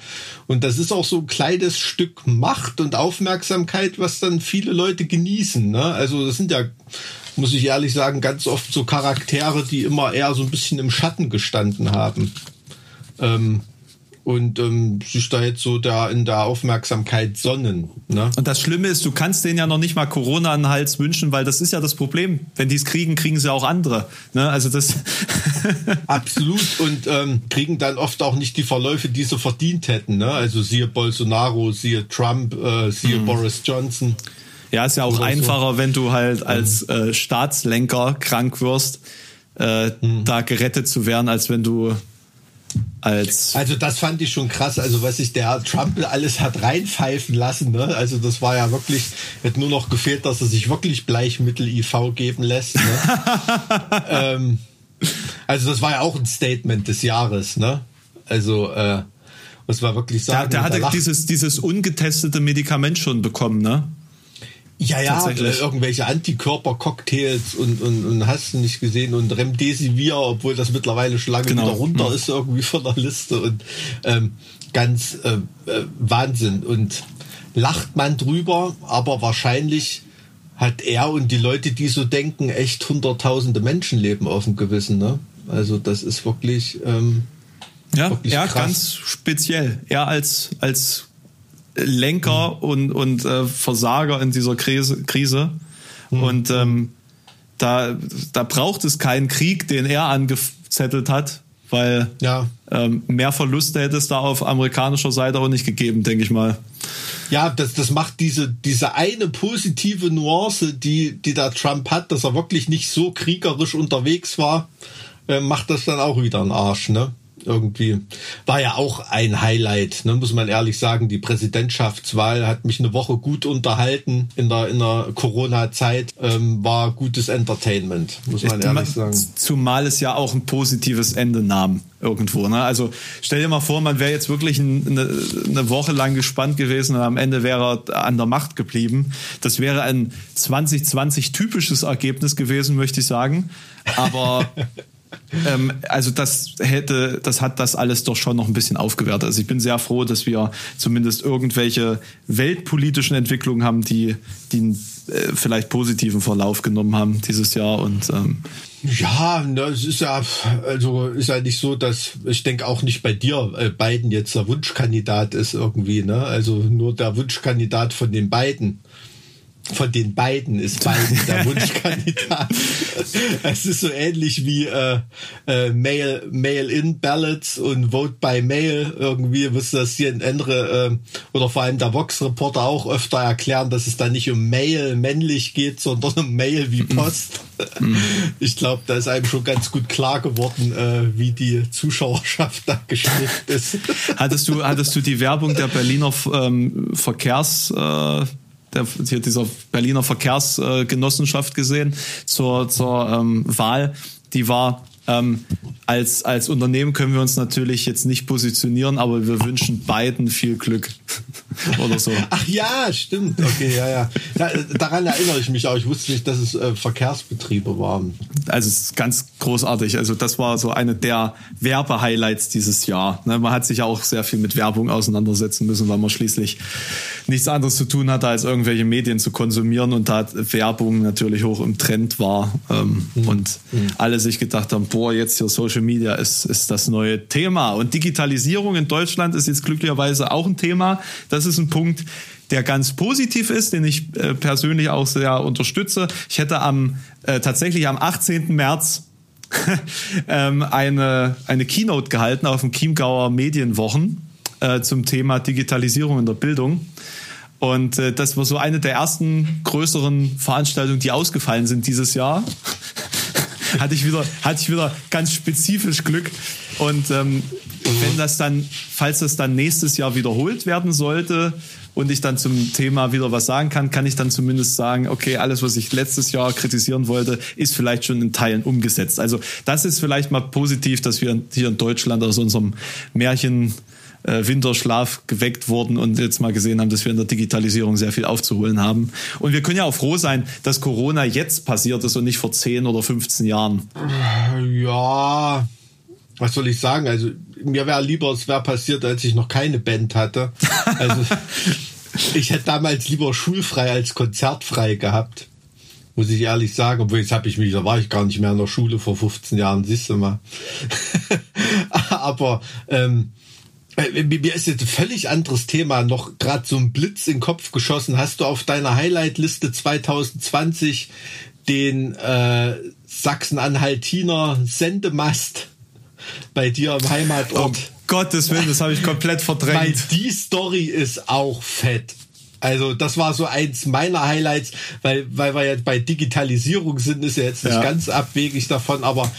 Und das ist auch so ein kleines Stück Macht und Aufmerksamkeit, was dann viele Leute genießen. Ne? Also das sind ja muss ich ehrlich sagen, ganz oft so Charaktere, die immer eher so ein bisschen im Schatten gestanden haben. Ähm, und ähm, sich da jetzt so da in der Aufmerksamkeit sonnen. Ne? Und das Schlimme ist, du kannst denen ja noch nicht mal Corona an den Hals wünschen, weil das ist ja das Problem. Wenn die es kriegen, kriegen sie auch andere. Ne? Also das absolut und ähm, kriegen dann oft auch nicht die Verläufe, die sie verdient hätten. Ne? Also siehe Bolsonaro, siehe Trump, äh, siehe mhm. Boris Johnson. Ja, ist ja auch einfacher, so. wenn du halt als mhm. äh, Staatslenker krank wirst, äh, mhm. da gerettet zu werden, als wenn du als. Also das fand ich schon krass, also was sich der Trump alles hat reinpfeifen lassen, ne? Also das war ja wirklich, hätte nur noch gefehlt, dass er sich wirklich Bleichmittel IV geben lässt. Ne? ähm, also das war ja auch ein Statement des Jahres, ne? Also äh, muss man wirklich sagen. Der, der hatte dieses, dieses ungetestete Medikament schon bekommen, ne? Ja, ja, irgendwelche Antikörpercocktails und, und, und hast du nicht gesehen und Remdesivir, obwohl das mittlerweile schon lange genau. wieder runter mhm. ist irgendwie von der Liste und ähm, ganz äh, äh, Wahnsinn und lacht man drüber, aber wahrscheinlich hat er und die Leute, die so denken, echt hunderttausende Menschenleben auf dem Gewissen, ne? Also das ist wirklich ähm, ja, wirklich ja, krass. ganz speziell. Er als als Lenker und, und äh, Versager in dieser Krise. Krise. Mhm. Und ähm, da, da braucht es keinen Krieg, den er angezettelt hat, weil ja. ähm, mehr Verluste hätte es da auf amerikanischer Seite auch nicht gegeben, denke ich mal. Ja, das, das macht diese, diese eine positive Nuance, die, die da Trump hat, dass er wirklich nicht so kriegerisch unterwegs war, äh, macht das dann auch wieder einen Arsch, ne? Irgendwie. War ja auch ein Highlight, ne, muss man ehrlich sagen. Die Präsidentschaftswahl hat mich eine Woche gut unterhalten in der, in der Corona-Zeit. Ähm, war gutes Entertainment, muss man ehrlich sagen. Zumal es ja auch ein positives Ende nahm irgendwo. Ne? Also stell dir mal vor, man wäre jetzt wirklich eine, eine, Woche lang gespannt gewesen und am Ende wäre er an der Macht geblieben. Das wäre ein 2020 typisches Ergebnis gewesen, möchte ich sagen. Aber ähm, also das hätte, das hat das alles doch schon noch ein bisschen aufgewertet. Also ich bin sehr froh, dass wir zumindest irgendwelche weltpolitischen Entwicklungen haben, die, die einen äh, vielleicht positiven Verlauf genommen haben dieses Jahr und ähm, ja, ne, es ist ja, also ist ja nicht so, dass ich denke auch nicht bei dir äh, beiden jetzt der Wunschkandidat ist irgendwie, ne? Also nur der Wunschkandidat von den beiden von den beiden ist Biden der Wunschkandidat. es ist so ähnlich wie äh, äh, Mail, Mail-in-Ballots und Vote by Mail. Irgendwie müsste das hier ein andere äh, oder vor allem der Vox-Reporter auch öfter erklären, dass es da nicht um Mail männlich geht, sondern um Mail wie Post. Mhm. ich glaube, da ist einem schon ganz gut klar geworden, äh, wie die Zuschauerschaft da geschnitten ist. hattest du, hattest du die Werbung der Berliner ähm, Verkehrs äh, der, hier dieser Berliner Verkehrsgenossenschaft gesehen zur, zur ähm, Wahl. Die war ähm, als, als Unternehmen können wir uns natürlich jetzt nicht positionieren, aber wir wünschen beiden viel Glück. Oder so. Ach ja, stimmt. Okay, ja, ja. Da, daran erinnere ich mich auch. Ich wusste nicht, dass es äh, Verkehrsbetriebe waren. Also es ist ganz großartig. Also das war so eine der Werbehighlights dieses Jahr. Ne, man hat sich ja auch sehr viel mit Werbung auseinandersetzen müssen, weil man schließlich nichts anderes zu tun hatte, als irgendwelche Medien zu konsumieren und da Werbung natürlich hoch im Trend war ähm, mhm. und mhm. alle sich gedacht haben, boah, jetzt hier Social Media ist, ist das neue Thema. Und Digitalisierung in Deutschland ist jetzt glücklicherweise auch ein Thema. Das ist ein Punkt, der ganz positiv ist, den ich äh, persönlich auch sehr unterstütze. Ich hätte am äh, tatsächlich am 18. März ähm, eine, eine Keynote gehalten auf dem Chiemgauer Medienwochen äh, zum Thema Digitalisierung in der Bildung. Und äh, das war so eine der ersten größeren Veranstaltungen, die ausgefallen sind dieses Jahr. Hatte ich wieder, hatte ich wieder ganz spezifisch Glück. Und ähm, wenn das dann, falls das dann nächstes Jahr wiederholt werden sollte und ich dann zum Thema wieder was sagen kann, kann ich dann zumindest sagen, okay, alles, was ich letztes Jahr kritisieren wollte, ist vielleicht schon in Teilen umgesetzt. Also das ist vielleicht mal positiv, dass wir hier in Deutschland aus unserem Märchen äh, Winterschlaf geweckt wurden und jetzt mal gesehen haben, dass wir in der Digitalisierung sehr viel aufzuholen haben. Und wir können ja auch froh sein, dass Corona jetzt passiert ist und nicht vor 10 oder 15 Jahren. Ja, was soll ich sagen? Also mir wäre lieber, es wäre passiert, als ich noch keine Band hatte. Also ich hätte damals lieber schulfrei als konzertfrei gehabt. muss ich ehrlich sagen. Obwohl jetzt habe ich mich, da war ich gar nicht mehr in der Schule vor 15 Jahren, siehst du mal. Aber ähm, äh, mir ist jetzt ein völlig anderes Thema noch gerade so ein Blitz in den Kopf geschossen. Hast du auf deiner Highlight-Liste 2020 den äh, Sachsen-Anhaltiner Sendemast bei dir im Heimatort? Oh Gottes Willen, das habe ich komplett verdrängt. Weil die Story ist auch fett. Also das war so eins meiner Highlights, weil, weil wir jetzt bei Digitalisierung sind, ist ja jetzt nicht ja. ganz abwegig davon, aber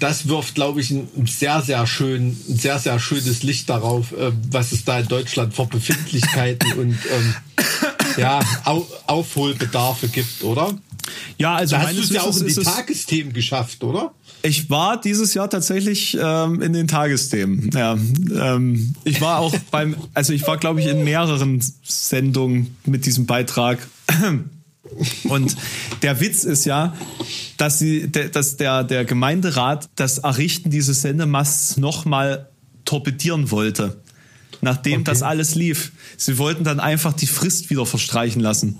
das wirft, glaube ich, ein sehr, sehr schön, ein sehr, sehr schönes Licht darauf, äh, was es da in Deutschland für Befindlichkeiten und ähm, ja, Au Aufholbedarfe gibt, oder? Ja, also da hast du es ja auch in die Tagesthemen geschafft, oder? Ich war dieses Jahr tatsächlich ähm, in den Tagesthemen. Ja, ähm, ich war auch beim, also ich war, glaube ich, in mehreren Sendungen mit diesem Beitrag. Und der Witz ist ja, dass sie, dass der, der Gemeinderat das Errichten dieses Sendemasts nochmal torpedieren wollte. Nachdem okay. das alles lief. Sie wollten dann einfach die Frist wieder verstreichen lassen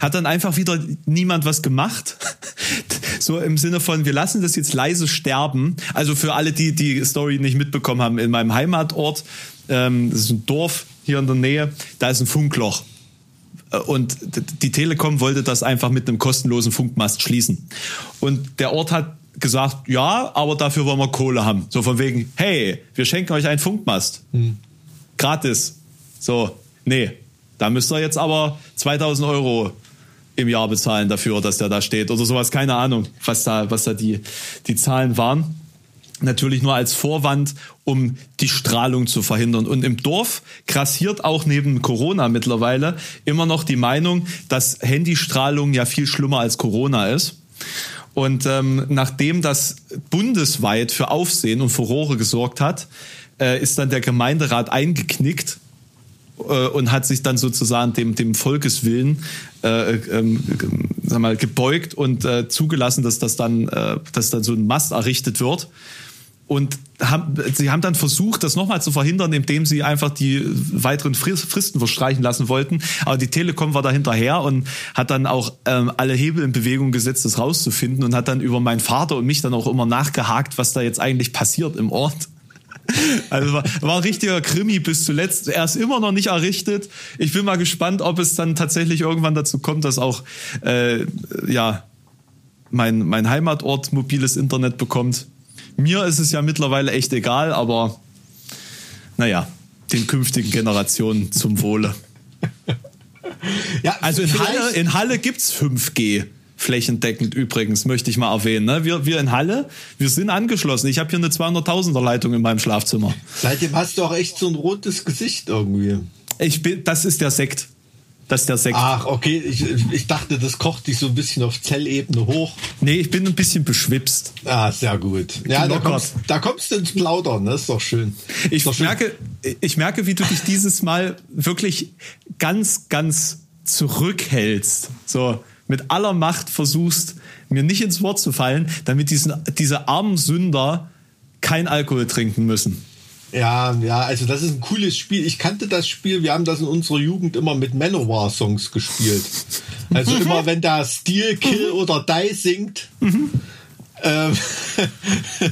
hat dann einfach wieder niemand was gemacht. so im Sinne von, wir lassen das jetzt leise sterben. Also für alle, die die Story nicht mitbekommen haben, in meinem Heimatort, ähm, das ist ein Dorf hier in der Nähe, da ist ein Funkloch. Äh, und die Telekom wollte das einfach mit einem kostenlosen Funkmast schließen. Und der Ort hat gesagt, ja, aber dafür wollen wir Kohle haben. So von wegen, hey, wir schenken euch einen Funkmast. Hm. Gratis. So, nee, da müsst ihr jetzt aber 2000 Euro im Jahr bezahlen dafür, dass der da steht oder sowas. Keine Ahnung, was da, was da die, die Zahlen waren. Natürlich nur als Vorwand, um die Strahlung zu verhindern. Und im Dorf grassiert auch neben Corona mittlerweile immer noch die Meinung, dass Handystrahlung ja viel schlimmer als Corona ist. Und ähm, nachdem das bundesweit für Aufsehen und Furore gesorgt hat, äh, ist dann der Gemeinderat eingeknickt äh, und hat sich dann sozusagen dem, dem Volkeswillen äh, ähm, sag mal, gebeugt und äh, zugelassen, dass das dann, äh, dass dann so ein Mast errichtet wird. Und haben, sie haben dann versucht, das nochmal zu verhindern, indem sie einfach die weiteren Fristen verstreichen lassen wollten. Aber die Telekom war da hinterher und hat dann auch ähm, alle Hebel in Bewegung gesetzt, das rauszufinden und hat dann über meinen Vater und mich dann auch immer nachgehakt, was da jetzt eigentlich passiert im Ort. Also war, war ein richtiger Krimi bis zuletzt. Er ist immer noch nicht errichtet. Ich bin mal gespannt, ob es dann tatsächlich irgendwann dazu kommt, dass auch äh, ja mein, mein Heimatort mobiles Internet bekommt. Mir ist es ja mittlerweile echt egal, aber naja, den künftigen Generationen zum Wohle. Ja, also in Halle, in Halle gibt's 5G flächendeckend übrigens, möchte ich mal erwähnen. Ne? Wir, wir in Halle, wir sind angeschlossen. Ich habe hier eine 200.000er Leitung in meinem Schlafzimmer. Seitdem hast du auch echt so ein rotes Gesicht irgendwie. Ich bin, das ist der Sekt. Das ist der Sekt. Ach, okay. Ich, ich dachte, das kocht dich so ein bisschen auf Zellebene hoch. Nee, ich bin ein bisschen beschwipst. Ah, sehr gut. Ja, da kommst, da kommst, du ins Plaudern. Das ist doch schön. Ich doch merke, schön. ich merke, wie du dich dieses Mal wirklich ganz, ganz zurückhältst. So, mit aller Macht versuchst, mir nicht ins Wort zu fallen, damit diesen, diese armen Sünder kein Alkohol trinken müssen. Ja, ja, also das ist ein cooles Spiel. Ich kannte das Spiel, wir haben das in unserer Jugend immer mit Manowar-Songs gespielt. Also immer wenn da Steel, Kill oder Die singt, ähm,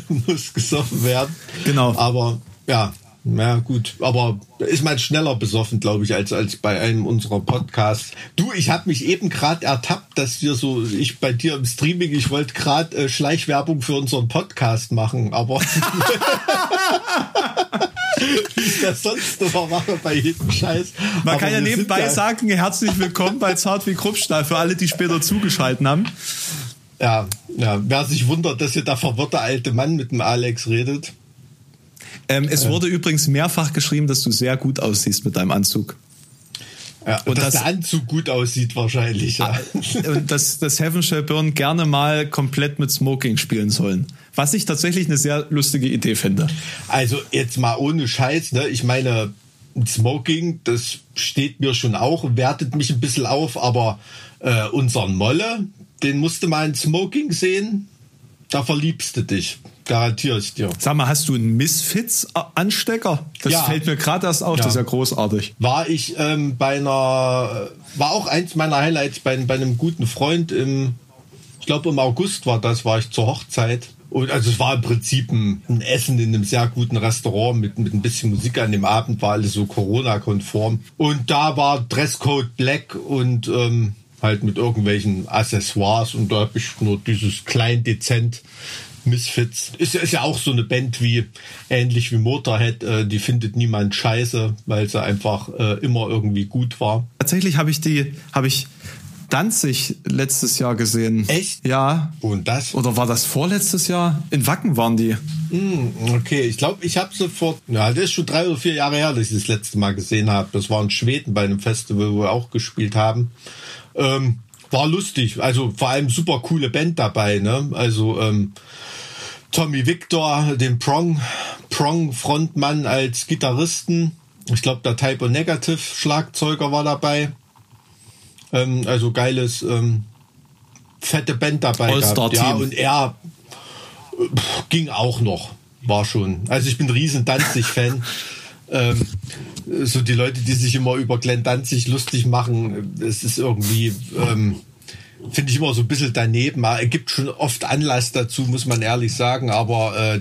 muss gesoffen werden. Genau. Aber ja, ja, gut, aber ist man schneller besoffen, glaube ich, als, als bei einem unserer Podcasts. Du, ich habe mich eben gerade ertappt, dass wir so, ich bei dir im Streaming, ich wollte gerade äh, Schleichwerbung für unseren Podcast machen, aber wie ich das sonst immer mache bei jedem Scheiß. Man aber kann ja nebenbei sagen, herzlich willkommen bei Zart wie Kruppstahl für alle, die später zugeschalten haben. Ja, ja, wer sich wundert, dass hier der verwirrte alte Mann mit dem Alex redet. Ähm, es wurde übrigens mehrfach geschrieben, dass du sehr gut aussiehst mit deinem Anzug. Ja, und, dass das, der Anzug gut aussieht wahrscheinlich. Ja. Ah, und dass das Heaven Shall Burn gerne mal komplett mit Smoking spielen sollen. Was ich tatsächlich eine sehr lustige Idee finde. Also jetzt mal ohne Scheiß, ne? Ich meine, Smoking, das steht mir schon auch, wertet mich ein bisschen auf, aber äh, unseren Molle, den musste mal in Smoking sehen, da verliebst du dich. Garantiere ich dir. Sag mal, hast du einen Misfits-Anstecker? Das ja. fällt mir gerade erst auf, ja. das ist ja großartig. War ich ähm, bei einer, war auch eins meiner Highlights bei, bei einem guten Freund im glaube im August war das, war ich zur Hochzeit. Und also es war im Prinzip ein, ein Essen in einem sehr guten Restaurant mit, mit ein bisschen Musik an dem Abend, war alles so Corona-konform. Und da war Dresscode Black und ähm, halt mit irgendwelchen Accessoires und da habe ich nur dieses klein dezent Misfits. Ist, ist ja auch so eine Band wie, ähnlich wie Motorhead, äh, die findet niemand scheiße, weil sie einfach äh, immer irgendwie gut war. Tatsächlich habe ich die, habe ich Danzig letztes Jahr gesehen. Echt? Ja. Und das? Oder war das vorletztes Jahr? In Wacken waren die. Mm, okay, ich glaube, ich habe sofort, ja, das ist schon drei oder vier Jahre her, dass ich das letzte Mal gesehen habe. Das war in Schweden bei einem Festival, wo wir auch gespielt haben. Ähm, war lustig, also vor allem super coole Band dabei, ne? Also ähm, Tommy Victor, den Prong, Prong Frontmann als Gitarristen. Ich glaube, der Type Negative Schlagzeuger war dabei. Ähm, also geiles, ähm, fette Band dabei gehabt. Ja, und er pff, ging auch noch, war schon. Also ich bin riesen Danzig-Fan. ähm, so die Leute, die sich immer über Glenn Danzig lustig machen, es ist irgendwie, ähm, finde ich immer so ein bisschen daneben. Er gibt schon oft Anlass dazu, muss man ehrlich sagen, aber äh,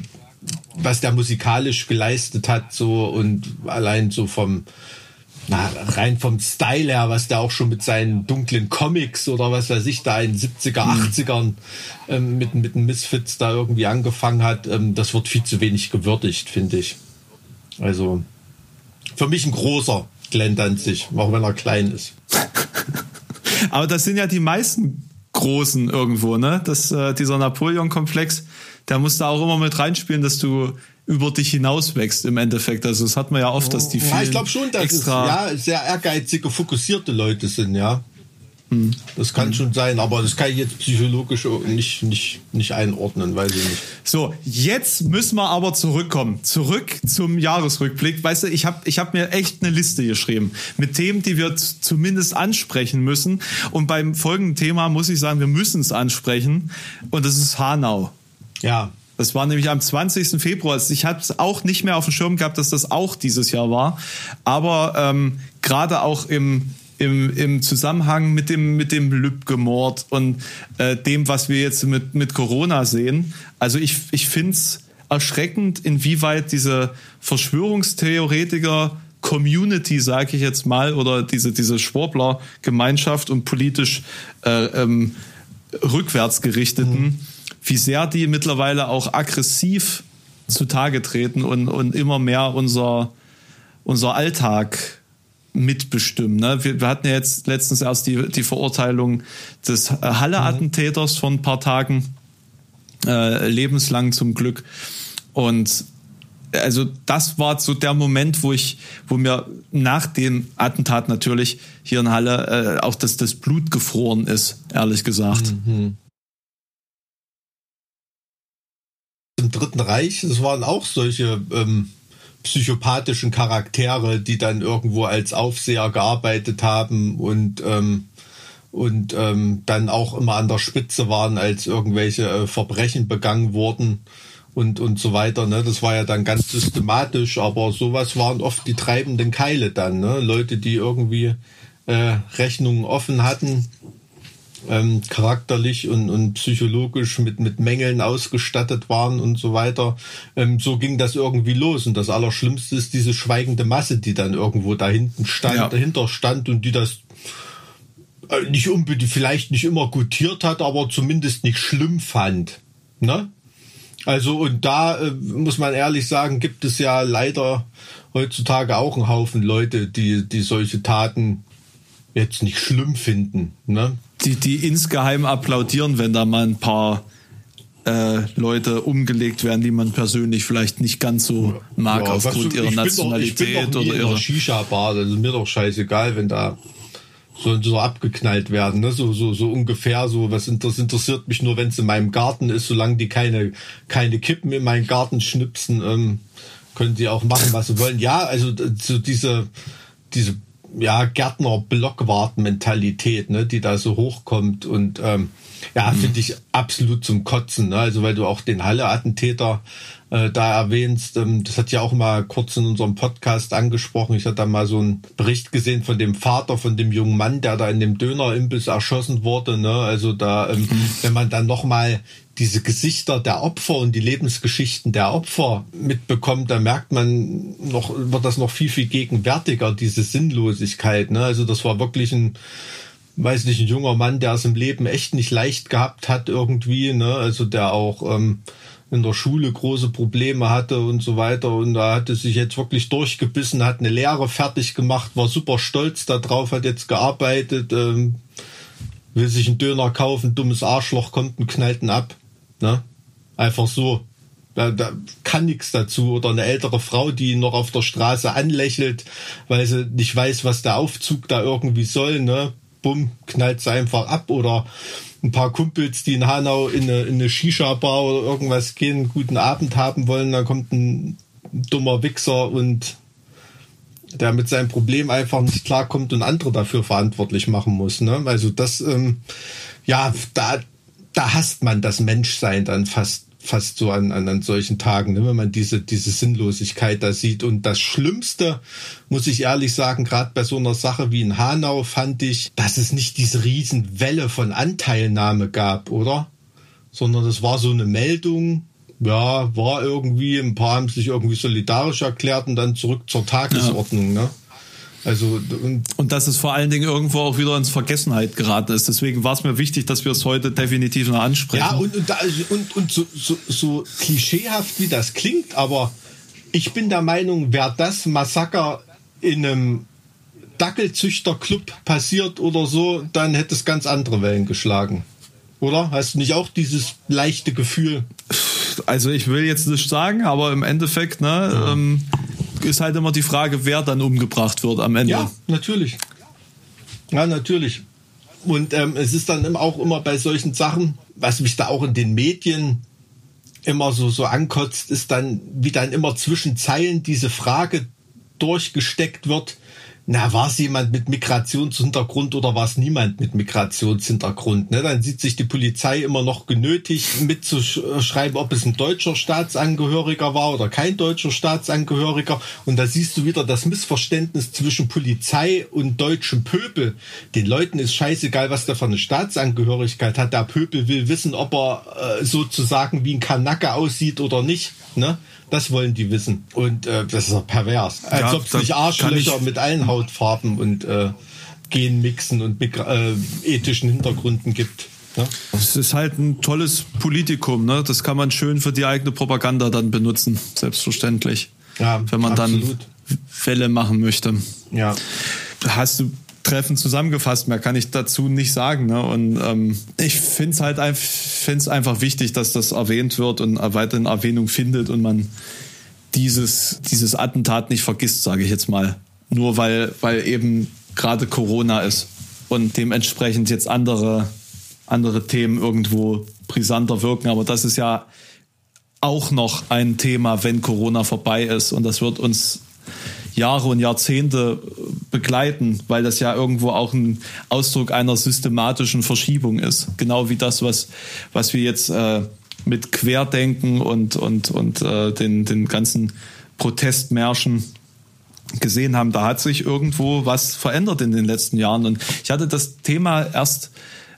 was der musikalisch geleistet hat, so und allein so vom na, rein vom Style her, was der auch schon mit seinen dunklen Comics oder was weiß ich da in 70er, 80ern ähm, mit, mit den Misfits da irgendwie angefangen hat, ähm, das wird viel zu wenig gewürdigt, finde ich. Also für mich ein großer Glenn Danzig, auch wenn er klein ist. Aber das sind ja die meisten Großen irgendwo, ne? Das, äh, dieser Napoleon-Komplex, der muss da auch immer mit reinspielen, dass du über dich hinaus wächst im Endeffekt. Also das hat man ja oft, dass die Ja, vielen ich glaube schon, dass es ja, sehr ehrgeizige, fokussierte Leute sind, ja. Das kann schon sein, aber das kann ich jetzt psychologisch nicht, nicht, nicht einordnen, weiß ich nicht. So, jetzt müssen wir aber zurückkommen. Zurück zum Jahresrückblick. Weißt du, ich habe ich hab mir echt eine Liste geschrieben mit Themen, die wir zumindest ansprechen müssen. Und beim folgenden Thema muss ich sagen, wir müssen es ansprechen. Und das ist Hanau. Ja, Das war nämlich am 20. Februar. Also Ich habe es auch nicht mehr auf dem Schirm gehabt, dass das auch dieses Jahr war. Aber ähm, gerade auch im, im, im Zusammenhang mit dem, mit dem Lübcke-Mord und äh, dem, was wir jetzt mit, mit Corona sehen. Also ich, ich finde es erschreckend, inwieweit diese Verschwörungstheoretiker Community, sage ich jetzt mal, oder diese, diese Schwurbler-Gemeinschaft und politisch äh, ähm, rückwärtsgerichteten, wie sehr die mittlerweile auch aggressiv zutage treten und, und immer mehr unser, unser Alltag mitbestimmen. Ne? Wir, wir hatten ja jetzt letztens erst die, die Verurteilung des Halle-Attentäters von ein paar Tagen, äh, lebenslang zum Glück. Und also das war so der Moment, wo ich, wo mir nach dem Attentat natürlich hier in Halle äh, auch das, das Blut gefroren ist, ehrlich gesagt. im Dritten Reich, das waren auch solche ähm, psychopathischen Charaktere, die dann irgendwo als Aufseher gearbeitet haben und ähm, und ähm, dann auch immer an der Spitze waren, als irgendwelche äh, Verbrechen begangen wurden und und so weiter. Ne? Das war ja dann ganz systematisch, aber sowas waren oft die treibenden Keile dann. Ne? Leute, die irgendwie äh, Rechnungen offen hatten, ähm, charakterlich und, und psychologisch mit, mit Mängeln ausgestattet waren und so weiter. Ähm, so ging das irgendwie los. Und das Allerschlimmste ist diese schweigende Masse, die dann irgendwo da hinten stand, Ja. dahinter stand und die das äh, nicht unbedingt, vielleicht nicht immer gutiert hat, aber zumindest nicht schlimm fand. Ne? Also, und da äh, muss man ehrlich sagen, gibt es ja leider heutzutage auch einen Haufen Leute, die, die solche Taten jetzt nicht schlimm finden. Ne? Die, die insgeheim applaudieren, wenn da mal ein paar äh, Leute umgelegt werden, die man persönlich vielleicht nicht ganz so mag Ja, aufgrund du- ihrer Nationalität doch oder ihrer. Shisha-Bar, das ist mir doch scheißegal, wenn da so, so abgeknallt werden, ne? so, so, so ungefähr so, was das interessiert mich nur, wenn es in meinem Garten ist, solange die keine, keine Kippen in meinen Garten schnipsen, ähm, können die auch machen, was sie wollen. Ja, also so diese, diese ja, Gärtner-Blockwart-Mentalität, ne, die da so hochkommt und ähm, ja, mhm. finde ich absolut zum Kotzen. Ne? Also weil du auch den Halle-Attentäter äh, da erwähnst, ähm, das hat ja auch mal kurz in unserem Podcast angesprochen. Ich hatte da mal so einen Bericht gesehen von dem Vater von dem jungen Mann, der da in dem Dönerimbiss erschossen wurde. Ne? Also da, ähm, mhm. wenn man dann noch mal diese Gesichter der Opfer und die Lebensgeschichten der Opfer mitbekommt, da merkt man noch, wird das noch viel, viel gegenwärtiger, diese Sinnlosigkeit. Ne? Also das war wirklich ein, weiß nicht, ein junger Mann, der es im Leben echt nicht leicht gehabt hat irgendwie, ne? Also der auch ähm, in der Schule große Probleme hatte und so weiter. Und da hatte sich jetzt wirklich durchgebissen, hat eine Lehre fertig gemacht, war super stolz darauf, hat jetzt gearbeitet, ähm, will sich einen Döner kaufen, dummes Arschloch kommt und knallt ihn ab. Ne? Einfach so. Da, da kann nichts dazu. Oder eine ältere Frau, die noch auf der Straße anlächelt, weil sie nicht weiß, was der Aufzug da irgendwie soll. Ne? Bumm, knallt sie einfach ab. Oder ein paar Kumpels, die in Hanau in eine, in eine Shisha-Bar oder irgendwas gehen, einen guten Abend haben wollen. Da kommt ein dummer Wichser und der mit seinem Problem einfach nicht klarkommt und andere dafür verantwortlich machen muss. Ne? Also das, ähm, ja, da, da hasst man das Menschsein dann fast fast so an, an, an solchen Tagen, ne, wenn man diese, diese Sinnlosigkeit da sieht. Und das Schlimmste, muss ich ehrlich sagen, gerade bei so einer Sache wie in Hanau fand ich, dass es nicht diese Riesenwelle von Anteilnahme gab, oder? Sondern es war so eine Meldung, ja, war irgendwie, ein paar haben sich irgendwie solidarisch erklärt und dann zurück zur Tagesordnung, ja. ne? Also und, und dass es vor allen Dingen irgendwo auch wieder ins Vergessenheit geraten ist. Deswegen war es mir wichtig, dass wir es heute definitiv noch ansprechen. Ja, und, und, und, und so, so, so klischeehaft wie das klingt, aber ich bin der Meinung, wäre das Massaker in einem Dackelzüchterclub passiert oder so, dann hätte es ganz andere Wellen geschlagen. Oder? Hast du nicht auch dieses leichte Gefühl? Also ich will jetzt nicht sagen, aber im Endeffekt, ne, ja. ähm, ist halt immer die Frage, wer dann umgebracht wird am Ende. Ja, natürlich. Ja, natürlich. Und ähm, es ist dann auch immer bei solchen Sachen, was mich da auch in den Medien immer so, so ankotzt, ist dann, wie dann immer zwischen Zeilen diese Frage durchgesteckt wird, na, war es jemand mit Migrationshintergrund oder war es niemand mit Migrationshintergrund? Ne? Dann sieht sich die Polizei immer noch genötigt, mitzuschreiben, ob es ein deutscher Staatsangehöriger war oder kein deutscher Staatsangehöriger. Und da siehst du wieder das Missverständnis zwischen Polizei und deutschem Pöbel. Den Leuten ist scheißegal, was der für eine Staatsangehörigkeit hat. Der Pöbel will wissen, ob er äh, sozusagen wie ein Kanacke aussieht oder nicht. Ne? Das wollen die wissen. Und äh, das ist auch pervers. Als ja, ob es nicht Arschlöcher mit allen Hautfarben und äh, Genmixen und äh, ethischen Hintergründen gibt. Ja? Es ist halt ein tolles Politikum. Ne? Das kann man schön für die eigene Propaganda dann benutzen, selbstverständlich. Ja, wenn man absolut. dann Fälle machen möchte. Ja. Hast du treffend zusammengefasst. Mehr kann ich dazu nicht sagen. Ne? Und ähm, ich finde es halt einfach, find's einfach wichtig, dass das erwähnt wird und weiterhin Erwähnung findet und man dieses, dieses Attentat nicht vergisst, sage ich jetzt mal. Nur weil, weil eben gerade Corona ist und dementsprechend jetzt andere, andere Themen irgendwo brisanter wirken. Aber das ist ja auch noch ein Thema, wenn Corona vorbei ist. Und das wird uns Jahre und Jahrzehnte begleiten, weil das ja irgendwo auch ein Ausdruck einer systematischen Verschiebung ist. Genau wie das, was, was wir jetzt äh, mit Querdenken und, und, und äh, den, den ganzen Protestmärschen gesehen haben, da hat sich irgendwo was verändert in den letzten Jahren. Und ich hatte das Thema erst,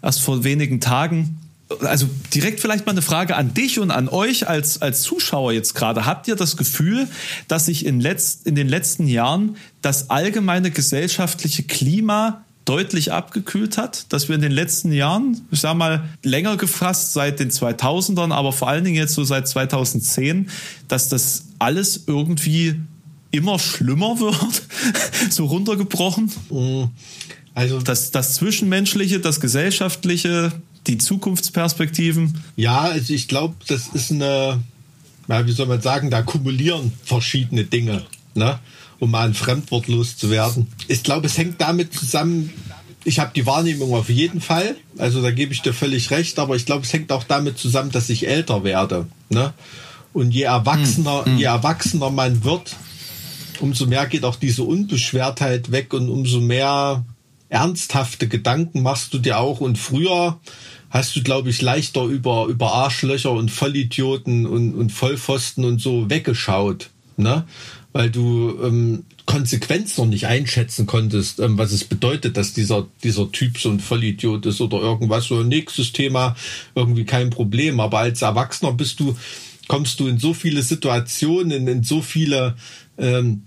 erst vor wenigen Tagen also direkt vielleicht mal eine Frage an dich und an euch als, als Zuschauer jetzt gerade. Habt ihr das Gefühl, dass sich in, letzt, in den letzten Jahren das allgemeine gesellschaftliche Klima deutlich abgekühlt hat, dass wir in den letzten Jahren, ich sag mal, länger gefasst seit den 2000ern, aber vor allen Dingen jetzt so seit 2010, dass das alles irgendwie immer schlimmer wird, so runtergebrochen? Mhm. Also das, das Zwischenmenschliche, das Gesellschaftliche, die Zukunftsperspektiven? Ja, also ich glaube, das ist eine, ja, wie soll man sagen, da kumulieren verschiedene Dinge, ne? um mal ein Fremdwort loszuwerden. Ich glaube, es hängt damit zusammen, ich habe die Wahrnehmung auf jeden Fall, also da gebe ich dir völlig recht, aber ich glaube, es hängt auch damit zusammen, dass ich älter werde. Ne? Und je erwachsener, hm, hm. je erwachsener man wird, umso mehr geht auch diese Unbeschwertheit weg und umso mehr ernsthafte Gedanken machst du dir auch. Und früher hast du, glaube ich, leichter über, über Arschlöcher und Vollidioten und, und Vollpfosten und so weggeschaut. Ne? Weil du ähm, Konsequenz noch nicht einschätzen konntest, ähm, was es bedeutet, dass dieser, dieser Typ so ein Vollidiot ist oder irgendwas. So nächstes Thema, irgendwie kein Problem. Aber als Erwachsener bist du, kommst du in so viele Situationen, in so viele ähm,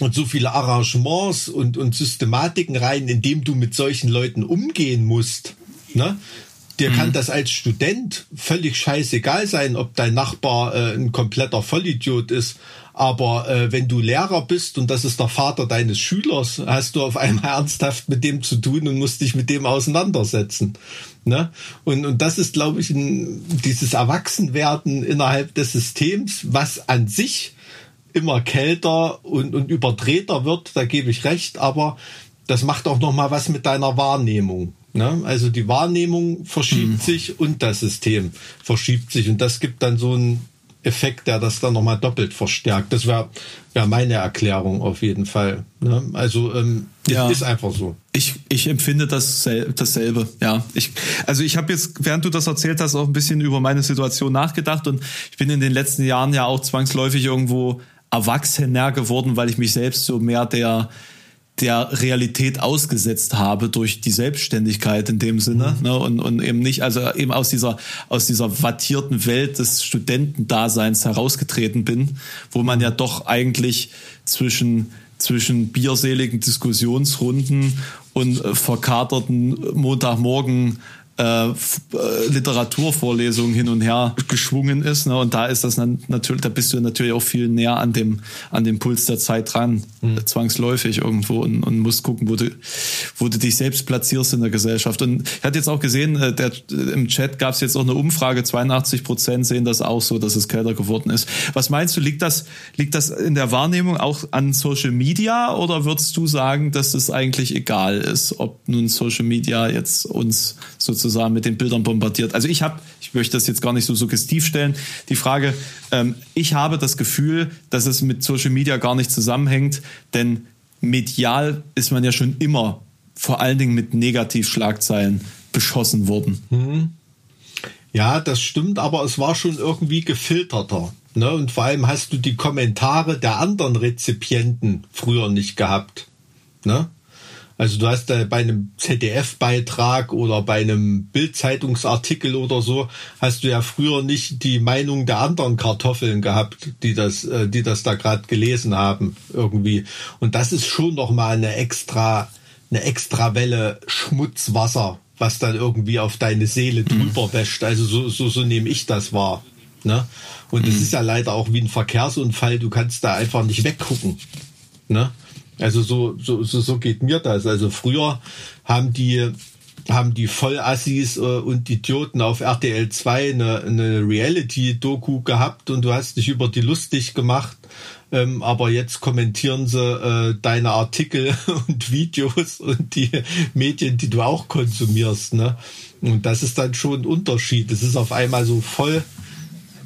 und so viele Arrangements und, und Systematiken rein, in dem du mit solchen Leuten umgehen musst. Ne? Dir mhm. kann das als Student völlig scheißegal sein, ob dein Nachbar äh, ein kompletter Vollidiot ist. Aber äh, wenn du Lehrer bist und das ist der Vater deines Schülers, hast du auf einmal ernsthaft mit dem zu tun und musst dich mit dem auseinandersetzen. Ne? Und, und das ist, glaube ich, ein, dieses Erwachsenwerden innerhalb des Systems, was an sich immer kälter und, und überdrehter wird, da gebe ich recht, aber das macht auch noch mal was mit deiner Wahrnehmung. Ne? Also die Wahrnehmung verschiebt mhm. sich und das System verschiebt sich und das gibt dann so einen Effekt, der das dann noch mal doppelt verstärkt. Das wäre wär meine Erklärung auf jeden Fall. Ne? Also ähm, ja. ist einfach so. Ich, ich empfinde das dasselbe. Ja, ich, also ich habe jetzt, während du das erzählt hast, auch ein bisschen über meine Situation nachgedacht und ich bin in den letzten Jahren ja auch zwangsläufig irgendwo erwachsener geworden, weil ich mich selbst so mehr der der Realität ausgesetzt habe durch die Selbstständigkeit in dem Sinne mhm. ne, und, und eben nicht, also eben aus dieser, aus dieser wattierten Welt des Studentendaseins herausgetreten bin, wo man ja doch eigentlich zwischen, zwischen bierseligen Diskussionsrunden und äh, verkaterten Montagmorgen äh, Literaturvorlesungen hin und her geschwungen ist. Ne? Und da ist das natürlich, da bist du natürlich auch viel näher an dem, an dem Puls der Zeit dran, mhm. zwangsläufig irgendwo und, und musst gucken, wo du, wo du dich selbst platzierst in der Gesellschaft. Und ich hatte jetzt auch gesehen, äh, der, im Chat gab es jetzt auch eine Umfrage, 82 Prozent sehen das auch so, dass es kälter geworden ist. Was meinst du, liegt das, liegt das in der Wahrnehmung auch an Social Media oder würdest du sagen, dass es eigentlich egal ist, ob nun Social Media jetzt uns sozusagen sozusagen mit den Bildern bombardiert. Also ich habe, ich möchte das jetzt gar nicht so suggestiv stellen, die Frage, ähm, ich habe das Gefühl, dass es mit Social Media gar nicht zusammenhängt, denn medial ist man ja schon immer vor allen Dingen mit Negativschlagzeilen beschossen worden. Mhm. Ja, das stimmt, aber es war schon irgendwie gefilterter. Ne? Und vor allem hast du die Kommentare der anderen Rezipienten früher nicht gehabt. Ne? Also du hast da bei einem ZDF-Beitrag oder bei einem Bild-Zeitungsartikel oder so, hast du ja früher nicht die Meinung der anderen Kartoffeln gehabt, die das, äh, die das da gerade gelesen haben irgendwie. Und das ist schon noch mal eine extra, eine extra Welle Schmutzwasser, was dann irgendwie auf deine Seele mhm. drüber wäscht. Also so, so, so nehme ich das wahr. Ne? Und es mhm. ist ja leider auch wie ein Verkehrsunfall. Du kannst da einfach nicht weggucken. Ne? Also so, so, so, so geht mir das. Also früher haben die, haben die Vollassis äh, und Idioten auf RTL 2 eine, eine Reality-Doku gehabt und du hast dich über die lustig gemacht. Ähm, aber jetzt kommentieren sie äh, deine Artikel und Videos und die Medien, die du auch konsumierst. Ne? Und das ist dann schon ein Unterschied. Es ist auf einmal so voll,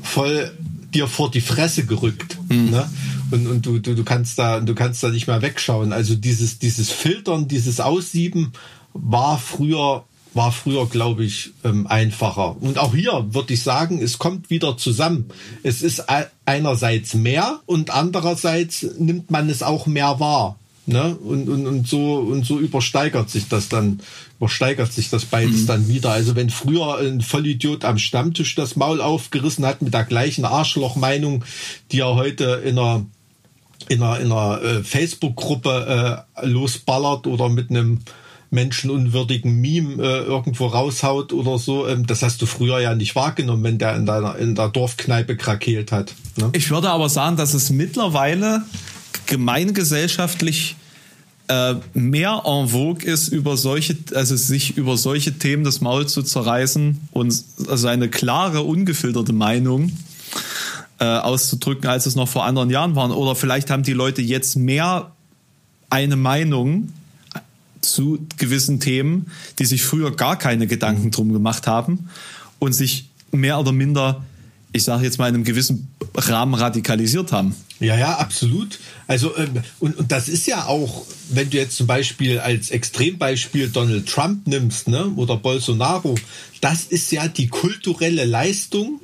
voll dir vor die Fresse gerückt. Mhm. Ne? Und, und du, du, du kannst da, du kannst da nicht mehr wegschauen. Also dieses, dieses Filtern, dieses Aussieben war früher, war früher, glaube ich, ähm, einfacher. Und auch hier würde ich sagen, es kommt wieder zusammen. Es ist einerseits mehr und andererseits nimmt man es auch mehr wahr. Ne? Und, und, und so und so übersteigert sich das dann, übersteigert sich das beides mhm. dann wieder. Also wenn früher ein Vollidiot am Stammtisch das Maul aufgerissen hat mit der gleichen Arschlochmeinung, die er heute in einer in einer, in einer äh, Facebook-Gruppe äh, losballert oder mit einem menschenunwürdigen Meme äh, irgendwo raushaut oder so. Ähm, das hast du früher ja nicht wahrgenommen, wenn der in deiner in der Dorfkneipe krakeelt hat. Ne? Ich würde aber sagen, dass es mittlerweile gemeingesellschaftlich äh, mehr en vogue ist, über solche, also sich über solche Themen das Maul zu zerreißen und also eine klare, ungefilterte Meinung äh, auszudrücken, als es noch vor anderen Jahren waren. Oder vielleicht haben die Leute jetzt mehr eine Meinung zu gewissen Themen, die sich früher gar keine Gedanken drum gemacht haben und sich mehr oder minder ich sage jetzt mal, in einem gewissen Rahmen radikalisiert haben. Ja, ja, absolut. Also, ähm, und, und das ist ja auch, wenn du jetzt zum Beispiel als Extrembeispiel Donald Trump nimmst, ne, oder Bolsonaro, das ist ja die kulturelle Leistung,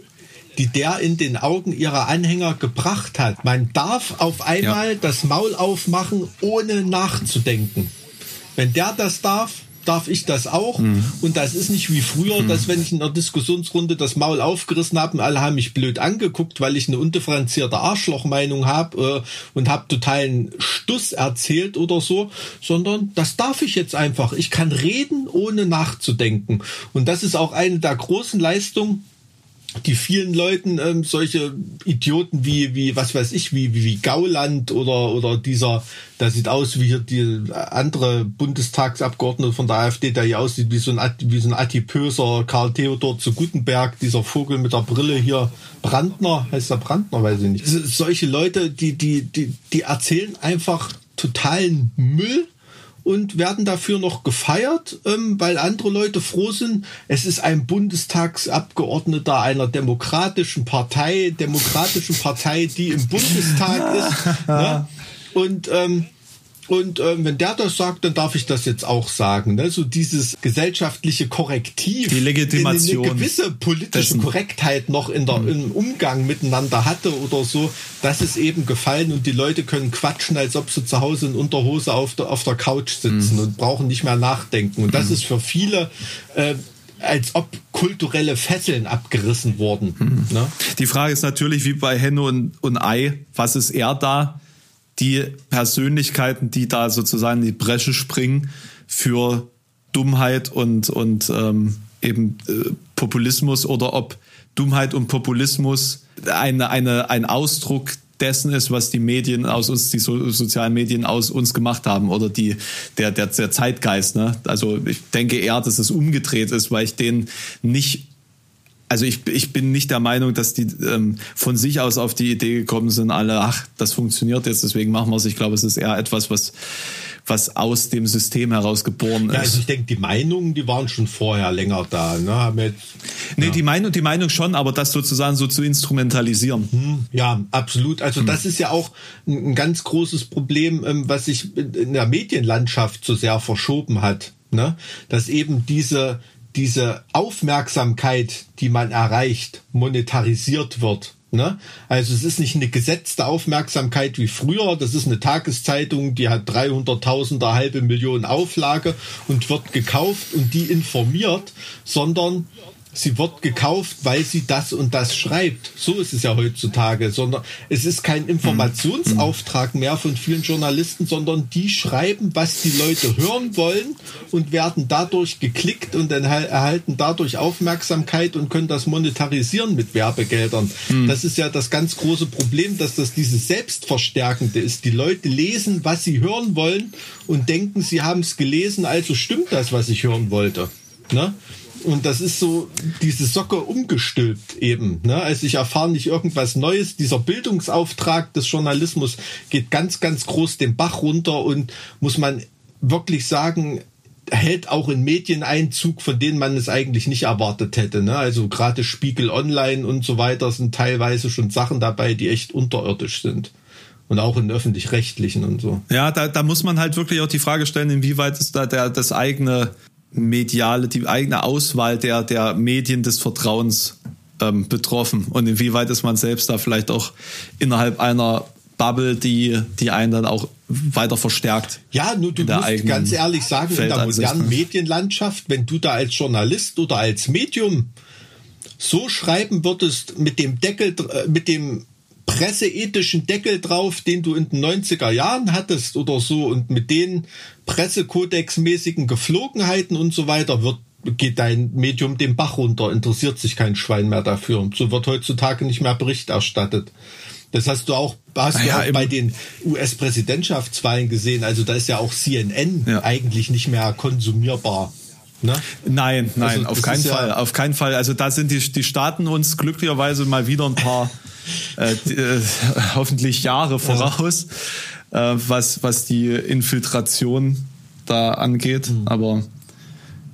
die der in den Augen ihrer Anhänger gebracht hat. Man darf auf einmal ja. das Maul aufmachen, ohne nachzudenken. Wenn der das darf, darf ich das auch. Mhm. Und das ist nicht wie früher, mhm. dass wenn ich in einer Diskussionsrunde das Maul aufgerissen habe und alle haben mich blöd angeguckt, weil ich eine undifferenzierte Arschlochmeinung habe äh, und habe totalen Stuss erzählt oder so, sondern das darf ich jetzt einfach. Ich kann reden, ohne nachzudenken. Und das ist auch eine der großen Leistungen die vielen Leuten ähm, solche Idioten wie wie was weiß ich wie wie, wie Gauland oder oder dieser der sieht aus wie hier die andere Bundestagsabgeordnete von der AfD der hier aussieht wie so ein wie so ein adipöser Karl Theodor zu Gutenberg dieser Vogel mit der Brille hier. Brandner? Heißt der Brandner? Weiß ich nicht. Solche Leute die die die die erzählen einfach totalen Müll und werden dafür noch gefeiert, ähm, weil andere Leute froh sind. Es ist ein Bundestagsabgeordneter einer demokratischen Partei, demokratischen Partei, die im Bundestag ist. Ne? Und ähm, und ähm, wenn der das sagt, dann darf ich das jetzt auch sagen. Ne? So dieses gesellschaftliche Korrektiv, die Legitimation, eine gewisse politische dessen. Korrektheit noch in der, mhm. im Umgang miteinander hatte oder so, das ist eben gefallen und die Leute können quatschen, als ob sie zu Hause in Unterhose auf der, auf der Couch sitzen mhm. und brauchen nicht mehr nachdenken. Und das mhm. ist für viele äh, als ob kulturelle Fesseln abgerissen wurden. Mhm. Ne? Die Frage ist natürlich wie bei Henne und, und Ei, was ist er da? Die Persönlichkeiten, die da sozusagen in die Bresche springen für Dummheit und, und ähm, eben äh, Populismus oder ob Dummheit und Populismus eine, eine, ein Ausdruck dessen ist, was die Medien aus uns, die so, sozialen Medien aus uns gemacht haben oder die, der, der, der Zeitgeist. Ne? Also ich denke eher, dass es umgedreht ist, weil ich den nicht also ich, ich bin nicht der Meinung, dass die ähm, von sich aus auf die Idee gekommen sind, alle, ach, das funktioniert jetzt, deswegen machen wir es. Ich glaube, es ist eher etwas, was, was aus dem System heraus geboren ist. Ja, also ich denke, die Meinungen, die waren schon vorher länger da. Ne? Jetzt, nee, ja. die Meinung, die Meinung schon, aber das sozusagen so zu instrumentalisieren. Hm, ja, absolut. Also hm. das ist ja auch ein, ein ganz großes Problem, ähm, was sich in der Medienlandschaft so sehr verschoben hat. Ne? Dass eben diese diese Aufmerksamkeit, die man erreicht, monetarisiert wird. Ne? Also es ist nicht eine gesetzte Aufmerksamkeit wie früher. Das ist eine Tageszeitung, die hat 300.000, eine halbe Million Auflage und wird gekauft und die informiert, sondern sie wird gekauft, weil sie das und das schreibt. So ist es ja heutzutage, sondern es ist kein Informationsauftrag mehr von vielen Journalisten, sondern die schreiben, was die Leute hören wollen und werden dadurch geklickt und erhalten dadurch Aufmerksamkeit und können das monetarisieren mit Werbegeldern. Mhm. Das ist ja das ganz große Problem, dass das dieses Selbstverstärkende ist. Die Leute lesen, was sie hören wollen und denken, sie haben es gelesen, also stimmt das, was ich hören wollte. Ne? Und das ist so diese Socke umgestülpt eben. Ne? Also ich erfahre nicht irgendwas Neues. Dieser Bildungsauftrag des Journalismus geht ganz, ganz groß den Bach runter und muss man wirklich sagen, hält auch in Medien Einzug, von denen man es eigentlich nicht erwartet hätte. Ne? Also gerade Spiegel Online und so weiter sind teilweise schon Sachen dabei, die echt unterirdisch sind. Und auch in öffentlich-rechtlichen und so. Ja, da, da muss man halt wirklich auch die Frage stellen, inwieweit ist da der, das eigene mediale, die eigene Auswahl der, der Medien des Vertrauens ähm, betroffen und inwieweit ist man selbst da vielleicht auch innerhalb einer Bubble, die, die einen dann auch weiter verstärkt. Ja, nur du musst ganz ehrlich sagen, in der modernen Medienlandschaft, wenn du da als Journalist oder als Medium so schreiben würdest mit dem Deckel, äh, mit dem presseethischen Deckel drauf, den du in den 90er Jahren hattest oder so und mit den pressekodexmäßigen Geflogenheiten und so weiter wird geht dein Medium den Bach runter, interessiert sich kein Schwein mehr dafür. So wird heutzutage nicht mehr Bericht erstattet. Das hast du auch, hast ja, du auch bei den US-Präsidentschaftswahlen gesehen. Also da ist ja auch CNN ja. eigentlich nicht mehr konsumierbar. Ne? Nein, nein, also, auf keinen Fall, ja auf keinen Fall. Also da sind die, die Staaten uns glücklicherweise mal wieder ein paar äh, äh, hoffentlich Jahre voraus, ja. äh, was, was die Infiltration da angeht. Mhm. Aber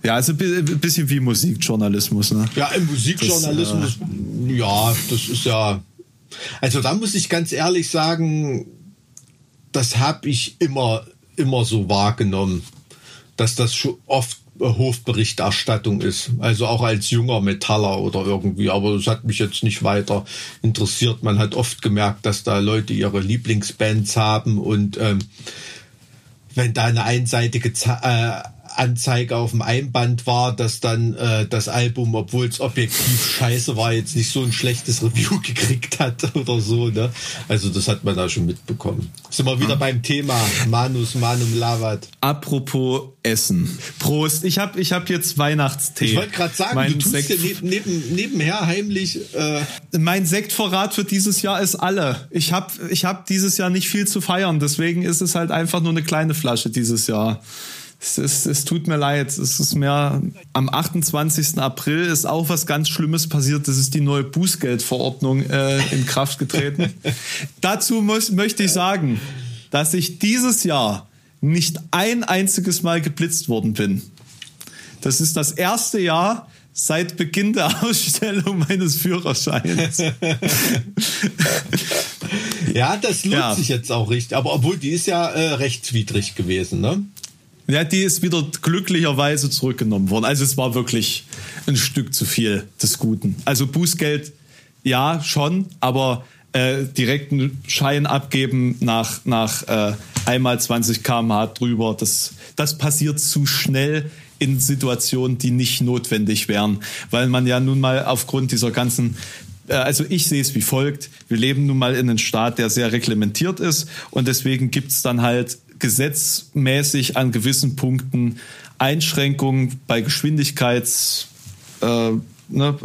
Ja, also ein bisschen wie Musikjournalismus, ne? Ja, im Musikjournalismus, das, äh, ja, das ist ja. Also da muss ich ganz ehrlich sagen, das habe ich immer, immer so wahrgenommen, dass das schon oft Hofberichterstattung ist. Also auch als junger Metaller oder irgendwie. Aber das hat mich jetzt nicht weiter interessiert. Man hat oft gemerkt, dass da Leute ihre Lieblingsbands haben und ähm, wenn da eine einseitige äh, Anzeige auf dem Einband war, dass dann äh, das Album, obwohl es objektiv scheiße war, jetzt nicht so ein schlechtes Review gekriegt hat oder so. Ne? Also das hat man da schon mitbekommen. Sind wir wieder mhm. beim Thema Manus Manum Lavat. Apropos Essen. Prost. Ich habe ich hab jetzt Weihnachtstee. Ich wollte gerade sagen, mein du tust Sekt, ja neben, neben, nebenher heimlich. Äh mein Sektvorrat für dieses Jahr ist alle. Ich habe ich hab dieses Jahr nicht viel zu feiern. Deswegen ist es halt einfach nur eine kleine Flasche dieses Jahr es, es, es tut mir leid. Es ist mehr am 28. April ist auch was ganz Schlimmes passiert. Das ist die neue Bußgeldverordnung äh, in Kraft getreten. Dazu muss, möchte ich sagen, dass ich dieses Jahr nicht ein einziges Mal geblitzt worden bin. Das ist das erste Jahr seit Beginn der Ausstellung meines Führerscheins. ja, das lohnt ja. sich jetzt auch richtig. Aber obwohl die ist ja äh, rechtswidrig gewesen, ne? Ja, die ist wieder glücklicherweise zurückgenommen worden. Also es war wirklich ein Stück zu viel des Guten. Also Bußgeld, ja, schon, aber äh, direkten Schein abgeben nach, nach äh, einmal 20 km/h drüber, das, das passiert zu schnell in Situationen, die nicht notwendig wären, weil man ja nun mal aufgrund dieser ganzen äh, also ich sehe es wie folgt. Wir leben nun mal in einem Staat, der sehr reglementiert ist und deswegen gibt es dann halt gesetzmäßig an gewissen Punkten Einschränkungen bei Geschwindigkeits äh, ne,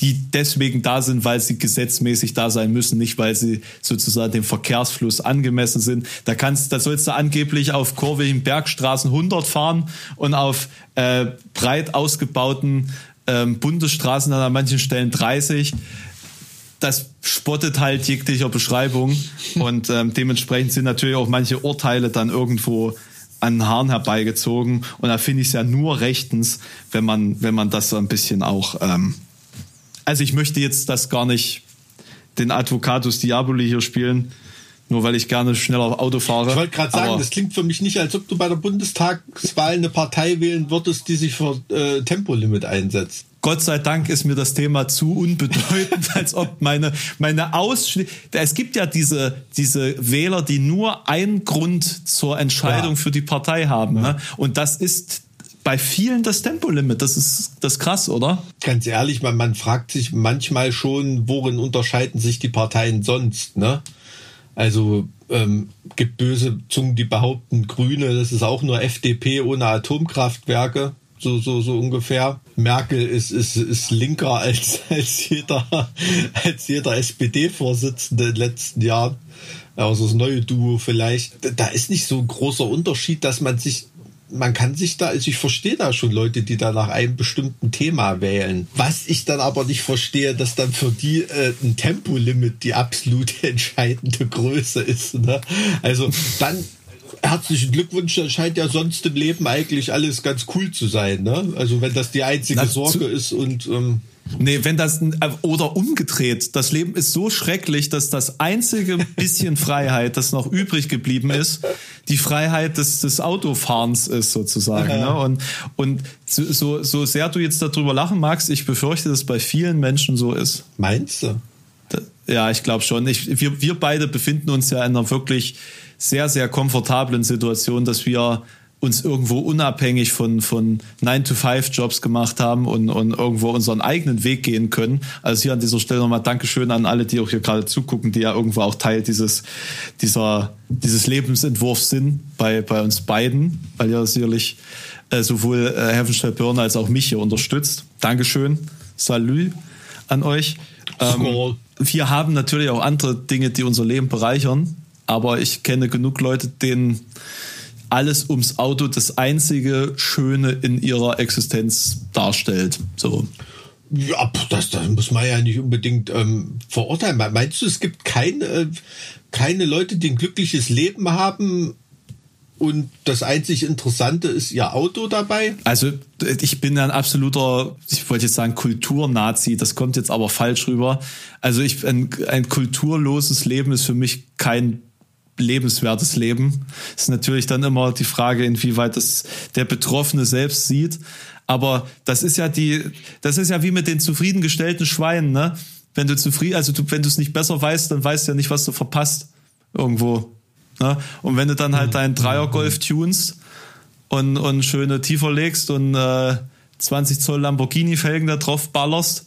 die deswegen da sind, weil sie gesetzmäßig da sein müssen, nicht weil sie sozusagen dem Verkehrsfluss angemessen sind. Da kannst, da sollst du angeblich auf kurvigen Bergstraßen 100 fahren und auf äh, breit ausgebauten ähm, Bundesstraßen dann an manchen Stellen 30 das spottet halt jeglicher Beschreibung und ähm, dementsprechend sind natürlich auch manche Urteile dann irgendwo an den Haaren herbeigezogen und da finde ich es ja nur rechtens, wenn man wenn man das so ein bisschen auch ähm, also ich möchte jetzt das gar nicht den Advocatus Diaboli hier spielen, nur weil ich gerne schneller Auto fahre. Ich wollte gerade sagen, das klingt für mich nicht, als ob du bei der Bundestagswahl eine Partei wählen würdest, die sich für äh, Tempolimit einsetzt. Gott sei Dank ist mir das Thema zu unbedeutend, als ob meine, meine Ausschli Es gibt ja diese, diese Wähler, die nur einen Grund zur Entscheidung ja. für die Partei haben. Ja. Ne? Und das ist bei vielen das Tempolimit. Das ist das ist krass, oder? Ganz ehrlich, man, man fragt sich manchmal schon, worin unterscheiden sich die Parteien sonst, ne? Also ähm, gibt böse Zungen, die behaupten, Grüne, das ist auch nur FDP ohne Atomkraftwerke so, so, so ungefähr. Merkel ist, ist, ist linker als, als jeder, als jeder SPD-Vorsitzende in den letzten Jahren. Also das neue Duo vielleicht. Da ist nicht so ein großer Unterschied, dass man sich man kann sich da, also ich verstehe da schon Leute, die da nach einem bestimmten Thema wählen. Was ich dann aber nicht verstehe, dass dann für die äh, ein Tempolimit die absolute entscheidende Größe ist. Ne? Also dann herzlichen Glückwunsch, das scheint ja sonst im Leben eigentlich alles ganz cool zu sein, ne? Also wenn das die einzige das Sorge ist und ähm Nee, wenn das oder umgedreht, das Leben ist so schrecklich, dass das einzige bisschen Freiheit, das noch übrig geblieben ist, die Freiheit des, des Autofahrens ist sozusagen. Ne? Und, und so, so sehr du jetzt darüber lachen magst, ich befürchte, dass es bei vielen Menschen so ist. Meinst du? Ja, ich glaube schon. Ich, wir, wir beide befinden uns ja in einer wirklich sehr, sehr komfortablen Situation, dass wir uns irgendwo unabhängig von, von 9-to-5-Jobs gemacht haben und, und irgendwo unseren eigenen Weg gehen können. Also hier an dieser Stelle nochmal Dankeschön an alle, die auch hier gerade zugucken, die ja irgendwo auch Teil dieses, dieser, dieses Lebensentwurfs sind bei, bei uns beiden, weil ihr sicherlich äh, sowohl äh, Herfenstedt Börner als auch mich hier unterstützt. Dankeschön. Salü an euch. Ähm, wir haben natürlich auch andere Dinge, die unser Leben bereichern aber ich kenne genug Leute, denen alles ums Auto das einzige Schöne in ihrer Existenz darstellt. So. Ja, das, das muss man ja nicht unbedingt ähm, verurteilen. Meinst du, es gibt keine, keine Leute, die ein glückliches Leben haben, und das einzig Interessante ist ihr Auto dabei. Also ich bin ein absoluter, ich wollte jetzt sagen Kulturnazi, das kommt jetzt aber falsch rüber. Also ich ein, ein kulturloses Leben ist für mich kein lebenswertes Leben. Ist natürlich dann immer die Frage, inwieweit das der Betroffene selbst sieht. Aber das ist ja die, das ist ja wie mit den zufriedengestellten Schweinen, ne? Wenn du zufrieden, also du, wenn du es nicht besser weißt, dann weißt du ja nicht, was du verpasst. Irgendwo. Ne? Und wenn du dann halt deinen Dreiergolf tunst und, und schöne tiefer legst und äh, 20 Zoll Lamborghini-Felgen da drauf ballerst,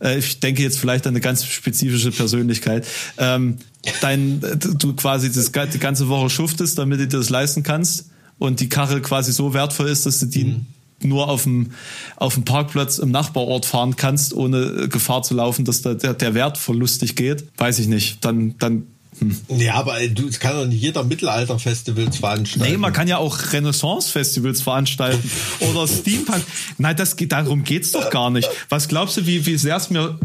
äh, ich denke jetzt vielleicht an eine ganz spezifische Persönlichkeit, ähm, dein, du quasi das, die ganze Woche schuftest, damit du dir das leisten kannst und die Karre quasi so wertvoll ist, dass du die mhm. nur auf dem, auf dem Parkplatz im Nachbarort fahren kannst, ohne Gefahr zu laufen, dass da der, der Wert verlustig geht, weiß ich nicht. Dann, dann hm. Ja, aber du, es kann doch nicht jeder Mittelalter-Festivals veranstalten. Nee, man kann ja auch Renaissance-Festivals veranstalten oder Steampunk. Nein, das geht, darum geht's doch gar nicht. Was glaubst du, wie, wie sehr es mir,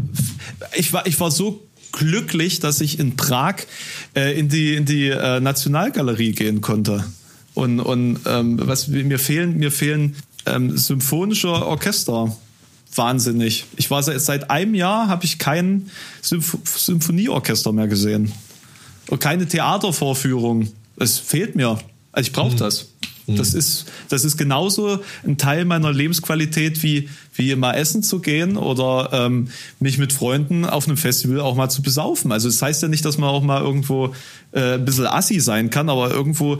ich war, ich war so glücklich, dass ich in Prag äh, in die in die äh, Nationalgalerie gehen konnte. Und und ähm, was mir fehlen mir fehlen ähm, symphonische Orchester wahnsinnig. Ich war seit, seit einem Jahr habe ich kein Symph Symphonieorchester mehr gesehen und keine Theatervorführung. Es fehlt mir. Also ich brauche mhm. das. Mhm. Das ist, das ist genauso ein Teil meiner Lebensqualität wie, wie mal essen zu gehen oder ähm, mich mit Freunden auf einem Festival auch mal zu besaufen. Also das heißt ja nicht, dass man auch mal irgendwo äh, ein bisschen assi sein kann, aber irgendwo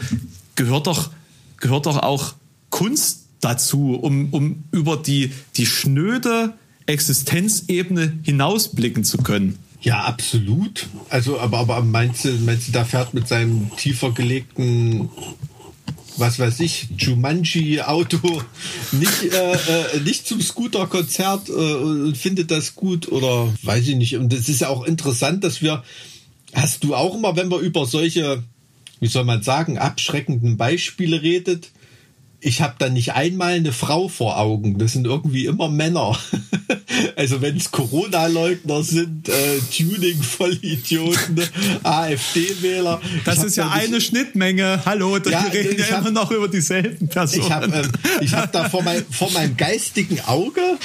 gehört doch, gehört doch auch Kunst dazu, um, um über die, die schnöde Existenzebene hinausblicken zu können. Ja, absolut. Also, aber, aber meinst du, meinst du, da fährt mit seinem tiefer gelegten was weiß ich, Jumanji-Auto nicht, äh, äh, nicht zum Scooter-Konzert äh, und findet das gut oder weiß ich nicht. Und es ist ja auch interessant, dass wir, hast du auch immer, wenn wir über solche, wie soll man sagen, abschreckenden Beispiele redet, ich habe da nicht einmal eine Frau vor Augen. Das sind irgendwie immer Männer. also wenn es Corona-Leugner sind, äh, Tuning-Vollidioten, AfD-Wähler. Das ist ja eine Schnittmenge. Hallo, da ja, reden ja hab, immer noch über dieselben Personen. Ich habe ähm, ich hab da vor, mein, vor meinem geistigen Auge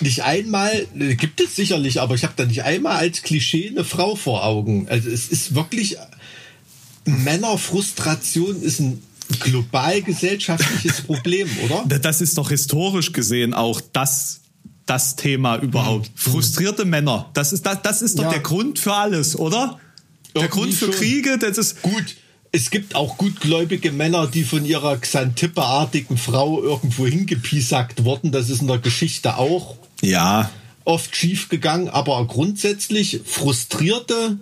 nicht einmal, äh, gibt es sicherlich, aber ich habe da nicht einmal als Klischee eine Frau vor Augen. Also es ist wirklich Männerfrustration ist ein global gesellschaftliches Problem, oder? Das ist doch historisch gesehen auch das das Thema überhaupt. Mhm. Frustrierte Männer. Das ist das, das ist doch ja. der Grund für alles, oder? Der Irgendwie Grund für schon. Kriege, das ist gut. Es gibt auch gutgläubige Männer, die von ihrer Xantippe-artigen Frau irgendwo hingepiesackt wurden. Das ist in der Geschichte auch ja oft schief gegangen. Aber grundsätzlich frustrierte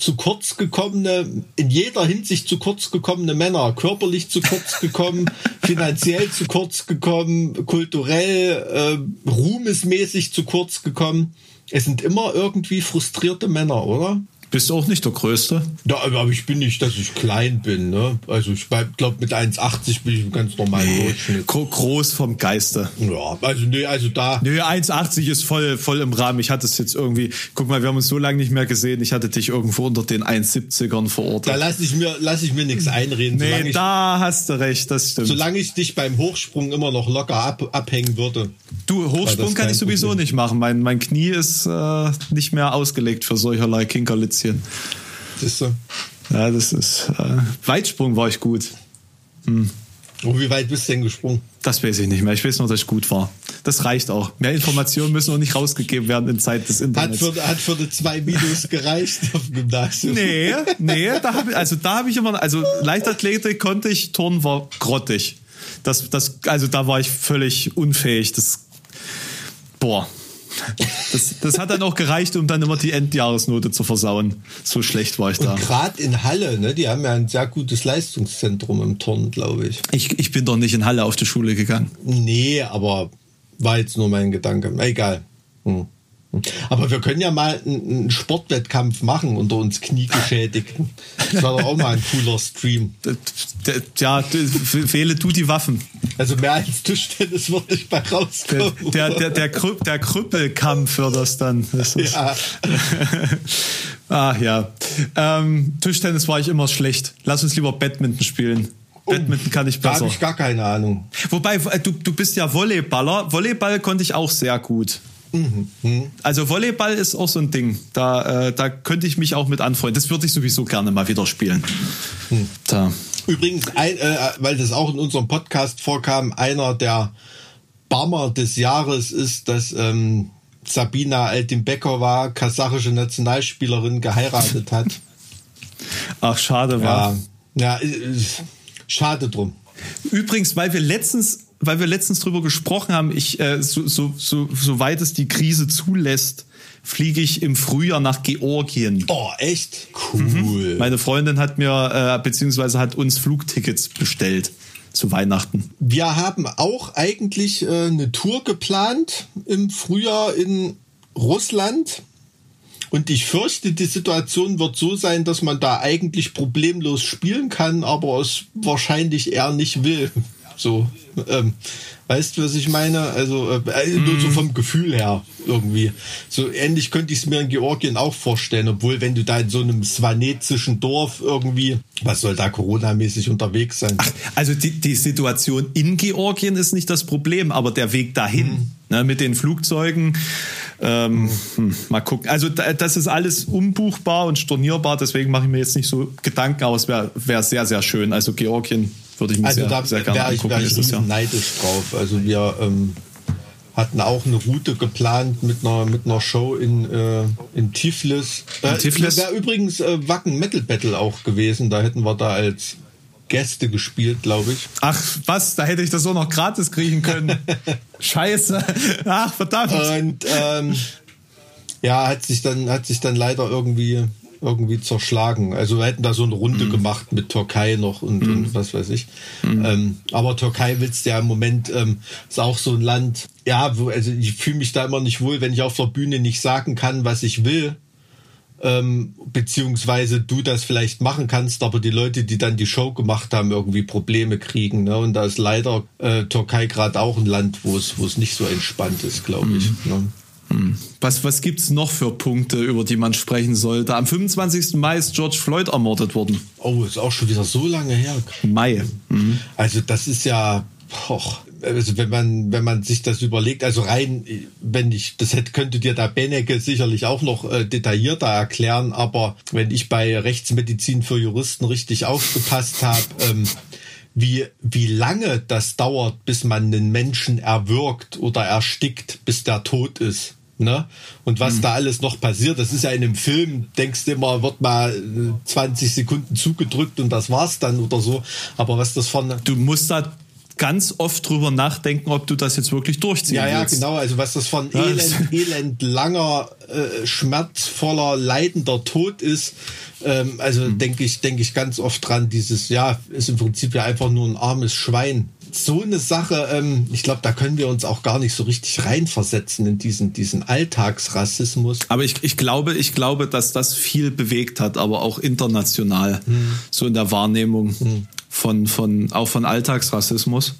zu kurz gekommene, in jeder Hinsicht zu kurz gekommene Männer, körperlich zu kurz gekommen, finanziell zu kurz gekommen, kulturell, äh, ruhmesmäßig zu kurz gekommen. Es sind immer irgendwie frustrierte Männer, oder? Bist du auch nicht der Größte? Ja, aber ich bin nicht, dass ich klein bin. Ne? Also ich glaube, mit 1,80 bin ich im ganz normalen nee, Durchschnitt. Groß vom Geiste. Ja, also nee, also da... Nee, 1,80 ist voll, voll im Rahmen. Ich hatte es jetzt irgendwie... Guck mal, wir haben uns so lange nicht mehr gesehen. Ich hatte dich irgendwo unter den 1,70ern verortet. Da lasse ich mir, lass ich mir nichts einreden. Nee, ich, da hast du recht, das stimmt. Solange ich dich beim Hochsprung immer noch locker ab, abhängen würde. Du, Hochsprung kann ich sowieso Problem. nicht machen. Mein, mein Knie ist äh, nicht mehr ausgelegt für solcherlei Kinkerlitzchen. Siehst du? Ja, das ist. Äh, Weitsprung war ich gut. Hm. Oh, wie weit bist du denn gesprungen? Das weiß ich nicht mehr. Ich weiß nur, dass ich gut war. Das reicht auch. Mehr Informationen müssen auch nicht rausgegeben werden in Zeit des Internets. Hat für, hat für die zwei Minus gereicht auf dem Gymnasium. Nee, nee, da hab ich, also da habe ich immer, also Leichtathletik konnte ich, Turnen war grottig. Das, das, also da war ich völlig unfähig. Das, boah, das, das hat dann auch gereicht, um dann immer die Endjahresnote zu versauen. So schlecht war ich da. Gerade in Halle, ne? Die haben ja ein sehr gutes Leistungszentrum im Turn, glaube ich. ich. Ich bin doch nicht in Halle auf die Schule gegangen. Nee, aber war jetzt nur mein Gedanke. Egal. Hm. Aber wir können ja mal einen Sportwettkampf machen unter uns Kniegeschädigten. Das war doch auch mal ein cooler Stream. Ja, wähle du die Waffen. Also mehr als Tischtennis wird nicht bei rauskommen. Der, der, der, der, der Krüppelkampf wird das dann. Das ja. ah ja. Ähm, Tischtennis war ich immer schlecht. Lass uns lieber Badminton spielen. Badminton kann ich besser. Da habe ich gar keine Ahnung. Wobei, äh, du, du bist ja Volleyballer. Volleyball konnte ich auch sehr gut. Mhm. Also Volleyball ist auch so ein Ding. Da, äh, da könnte ich mich auch mit anfreunden. Das würde ich sowieso gerne mal wieder spielen. Mhm. Da. Übrigens, ein, äh, weil das auch in unserem Podcast vorkam, einer der Bammer des Jahres ist, dass ähm, Sabina Altimbeckova, kasachische Nationalspielerin, geheiratet hat. Ach, schade war. Ja, ja schade drum. Übrigens, weil wir letztens, weil wir letztens drüber gesprochen haben, ich, äh, so, so, so, soweit es die Krise zulässt, fliege ich im Frühjahr nach Georgien. Oh, echt? Cool. Mhm. Meine Freundin hat mir, äh, beziehungsweise hat uns Flugtickets bestellt zu Weihnachten. Wir haben auch eigentlich äh, eine Tour geplant im Frühjahr in Russland. Und ich fürchte, die Situation wird so sein, dass man da eigentlich problemlos spielen kann, aber es wahrscheinlich eher nicht will. So, ähm, weißt du, was ich meine? Also äh, nur mm. so mhm. vom Gefühl her irgendwie. So ähnlich könnte ich es mir in Georgien auch vorstellen, obwohl wenn du da in so einem svanetischen Dorf irgendwie, was soll da Corona-mäßig unterwegs sein? Ach, also die, die Situation in Georgien ist nicht das Problem, aber der Weg dahin. Mm. Ne, mit den Flugzeugen. Ähm, hm, mal gucken. Also das ist alles umbuchbar und stornierbar, deswegen mache ich mir jetzt nicht so Gedanken, aber es wäre wär sehr, sehr schön. Also Georgien würde ich mir also sehr, da sehr gerne angucken. Ich, wäre ich Jahr. neidisch drauf. Also wir ähm, hatten auch eine Route geplant mit einer, mit einer Show in, äh, in Tiflis. Äh, Tiflis? Wäre übrigens äh, Wacken Metal Battle auch gewesen. Da hätten wir da als Gäste gespielt, glaube ich. Ach, was? Da hätte ich das so noch gratis kriegen können. Scheiße. Ach, verdammt. Und ähm, ja, hat sich dann, hat sich dann leider irgendwie irgendwie zerschlagen. Also wir hätten da so eine Runde mm. gemacht mit Türkei noch und, mm. und was weiß ich. Mm. Ähm, aber Türkei willst ja im Moment, ähm, ist auch so ein Land, ja, wo, also ich fühle mich da immer nicht wohl, wenn ich auf der Bühne nicht sagen kann, was ich will ähm, beziehungsweise du das vielleicht machen kannst, aber die Leute, die dann die Show gemacht haben, irgendwie Probleme kriegen. Ne? Und da ist leider äh, Türkei gerade auch ein Land, wo es wo es nicht so entspannt ist, glaube ich. Mhm. Ne? Mhm. Was, was gibt's noch für Punkte, über die man sprechen sollte? Am 25. Mai ist George Floyd ermordet worden. Oh, ist auch schon wieder so lange her. Mai. Mhm. Also das ist ja, poch, also wenn man, wenn man sich das überlegt, also rein, wenn ich, das hätte, könnte dir da Benecke sicherlich auch noch äh, detaillierter erklären, aber wenn ich bei Rechtsmedizin für Juristen richtig aufgepasst habe, ähm, wie, wie lange das dauert, bis man einen Menschen erwürgt oder erstickt, bis der tot ist. Ne? Und was mhm. da alles noch passiert, das ist ja in einem Film, denkst du immer, wird mal 20 Sekunden zugedrückt und das war's dann oder so. Aber was das von. Du musst da ganz oft drüber nachdenken, ob du das jetzt wirklich durchziehen ja, willst. Ja, genau. Also was das von ja, elend, elend langer, äh, schmerzvoller, leidender Tod ist. Ähm, also mhm. denke ich, denke ich ganz oft dran. Dieses, ja, ist im Prinzip ja einfach nur ein armes Schwein. So eine Sache, ähm, ich glaube, da können wir uns auch gar nicht so richtig reinversetzen in diesen, diesen Alltagsrassismus. Aber ich, ich glaube, ich glaube, dass das viel bewegt hat, aber auch international, mhm. so in der Wahrnehmung. Mhm von, von, auch von Alltagsrassismus.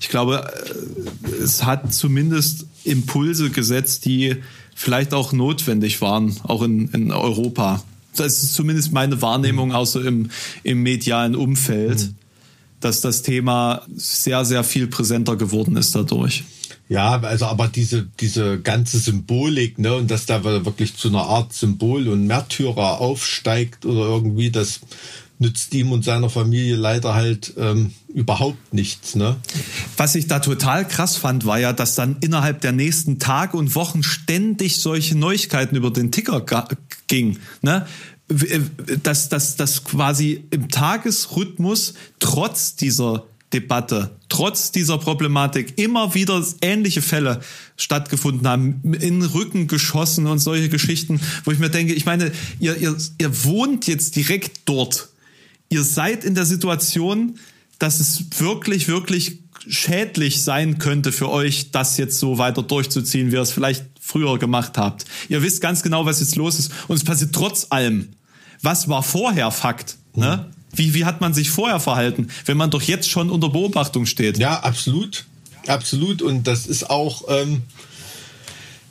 Ich glaube, äh, es hat zumindest Impulse gesetzt, die vielleicht auch notwendig waren, auch in, in Europa. Das ist zumindest meine Wahrnehmung, auch so im, im medialen Umfeld, mhm. dass das Thema sehr, sehr viel präsenter geworden ist dadurch. Ja, also aber diese, diese ganze Symbolik, ne, und dass da wirklich zu einer Art Symbol und Märtyrer aufsteigt oder irgendwie, das nützt ihm und seiner Familie leider halt ähm, überhaupt nichts. Ne? Was ich da total krass fand, war ja, dass dann innerhalb der nächsten Tage und Wochen ständig solche Neuigkeiten über den Ticker ging. Ne? Äh, dass, dass, dass quasi im Tagesrhythmus trotz dieser Debatte, trotz dieser Problematik immer wieder ähnliche Fälle stattgefunden haben, in den Rücken geschossen und solche Geschichten, wo ich mir denke, ich meine, ihr, ihr, ihr wohnt jetzt direkt dort ihr seid in der Situation, dass es wirklich, wirklich schädlich sein könnte für euch, das jetzt so weiter durchzuziehen, wie ihr es vielleicht früher gemacht habt. Ihr wisst ganz genau, was jetzt los ist und es passiert trotz allem. Was war vorher Fakt? Ne? Wie, wie hat man sich vorher verhalten, wenn man doch jetzt schon unter Beobachtung steht? Ja, absolut. Absolut. Und das ist auch, ähm,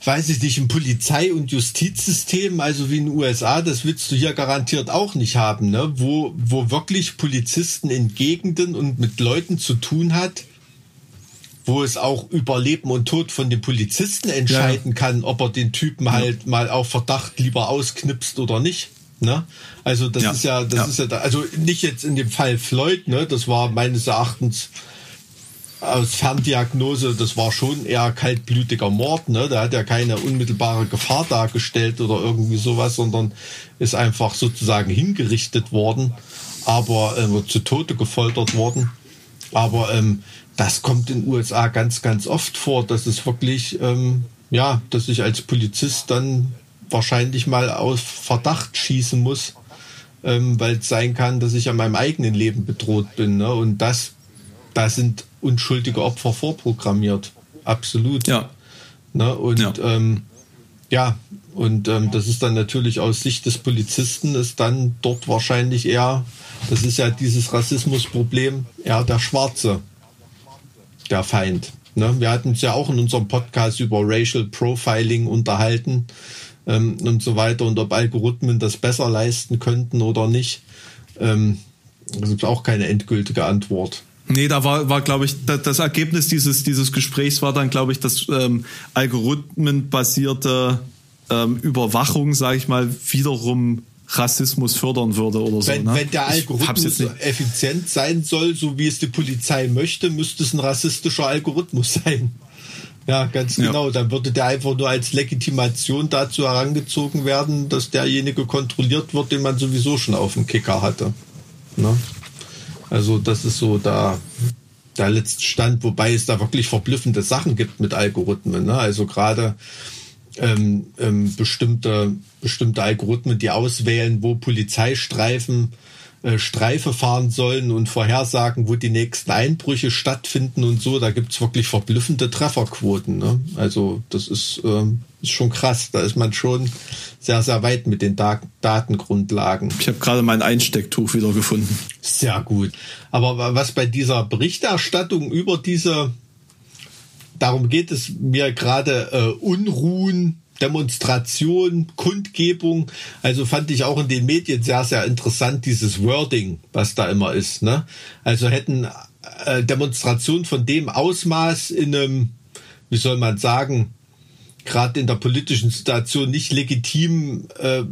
weiß ich nicht, ein Polizei- und Justizsystem, also wie in den USA, das willst du hier garantiert auch nicht haben, ne? wo, wo wirklich Polizisten in Gegenden und mit Leuten zu tun hat, wo es auch über Leben und Tod von dem Polizisten entscheiden ja. kann, ob er den Typen ja. halt mal auf Verdacht lieber ausknipst oder nicht. Ne? Also das ja. ist ja, das ist ja, da, also nicht jetzt in dem Fall Floyd, ne? Das war meines Erachtens aus Ferndiagnose, das war schon eher kaltblütiger Mord, ne? Da hat ja keine unmittelbare Gefahr dargestellt oder irgendwie sowas, sondern ist einfach sozusagen hingerichtet worden, aber äh, zu Tode gefoltert worden. Aber ähm, das kommt in den USA ganz, ganz oft vor, dass es wirklich, ähm, ja, dass ich als Polizist dann wahrscheinlich mal aus Verdacht schießen muss, ähm, weil es sein kann, dass ich an meinem eigenen Leben bedroht bin. Ne? Und das, da sind unschuldige Opfer vorprogrammiert. Absolut. Ja. Ne? Und ja, ähm, ja und ähm, das ist dann natürlich aus Sicht des Polizisten ist dann dort wahrscheinlich eher, das ist ja dieses Rassismusproblem, eher der Schwarze, der Feind. Ne? Wir hatten es ja auch in unserem Podcast über Racial Profiling unterhalten ähm, und so weiter und ob Algorithmen das besser leisten könnten oder nicht. Ähm, das ist auch keine endgültige Antwort. Nee, da war, war glaube ich, das, das, Ergebnis dieses, dieses Gesprächs war dann, glaube ich, dass ähm, algorithmenbasierte ähm, Überwachung, sage ich mal, wiederum Rassismus fördern würde oder so. Wenn, ne? wenn der Algorithmus effizient sein soll, so wie es die Polizei möchte, müsste es ein rassistischer Algorithmus sein. Ja, ganz genau. Ja. Dann würde der einfach nur als Legitimation dazu herangezogen werden, dass derjenige kontrolliert wird, den man sowieso schon auf dem Kicker hatte. Ne? Also das ist so da der letzte Stand, wobei es da wirklich verblüffende Sachen gibt mit Algorithmen. Ne? Also gerade ähm, ähm, bestimmte, bestimmte Algorithmen, die auswählen, wo Polizeistreifen äh, Streife fahren sollen und vorhersagen, wo die nächsten Einbrüche stattfinden und so. Da gibt's wirklich verblüffende Trefferquoten. Ne? Also das ist, äh, ist schon krass. Da ist man schon sehr, sehr weit mit den da Datengrundlagen. Ich habe gerade mein Einstecktuch wieder gefunden. Sehr gut. Aber was bei dieser Berichterstattung über diese, darum geht es mir gerade, äh, Unruhen, Demonstration, Kundgebung. Also fand ich auch in den Medien sehr, sehr interessant, dieses Wording, was da immer ist. Ne? Also hätten äh, Demonstrationen von dem Ausmaß in einem, wie soll man sagen, gerade in der politischen Situation nicht legitim äh,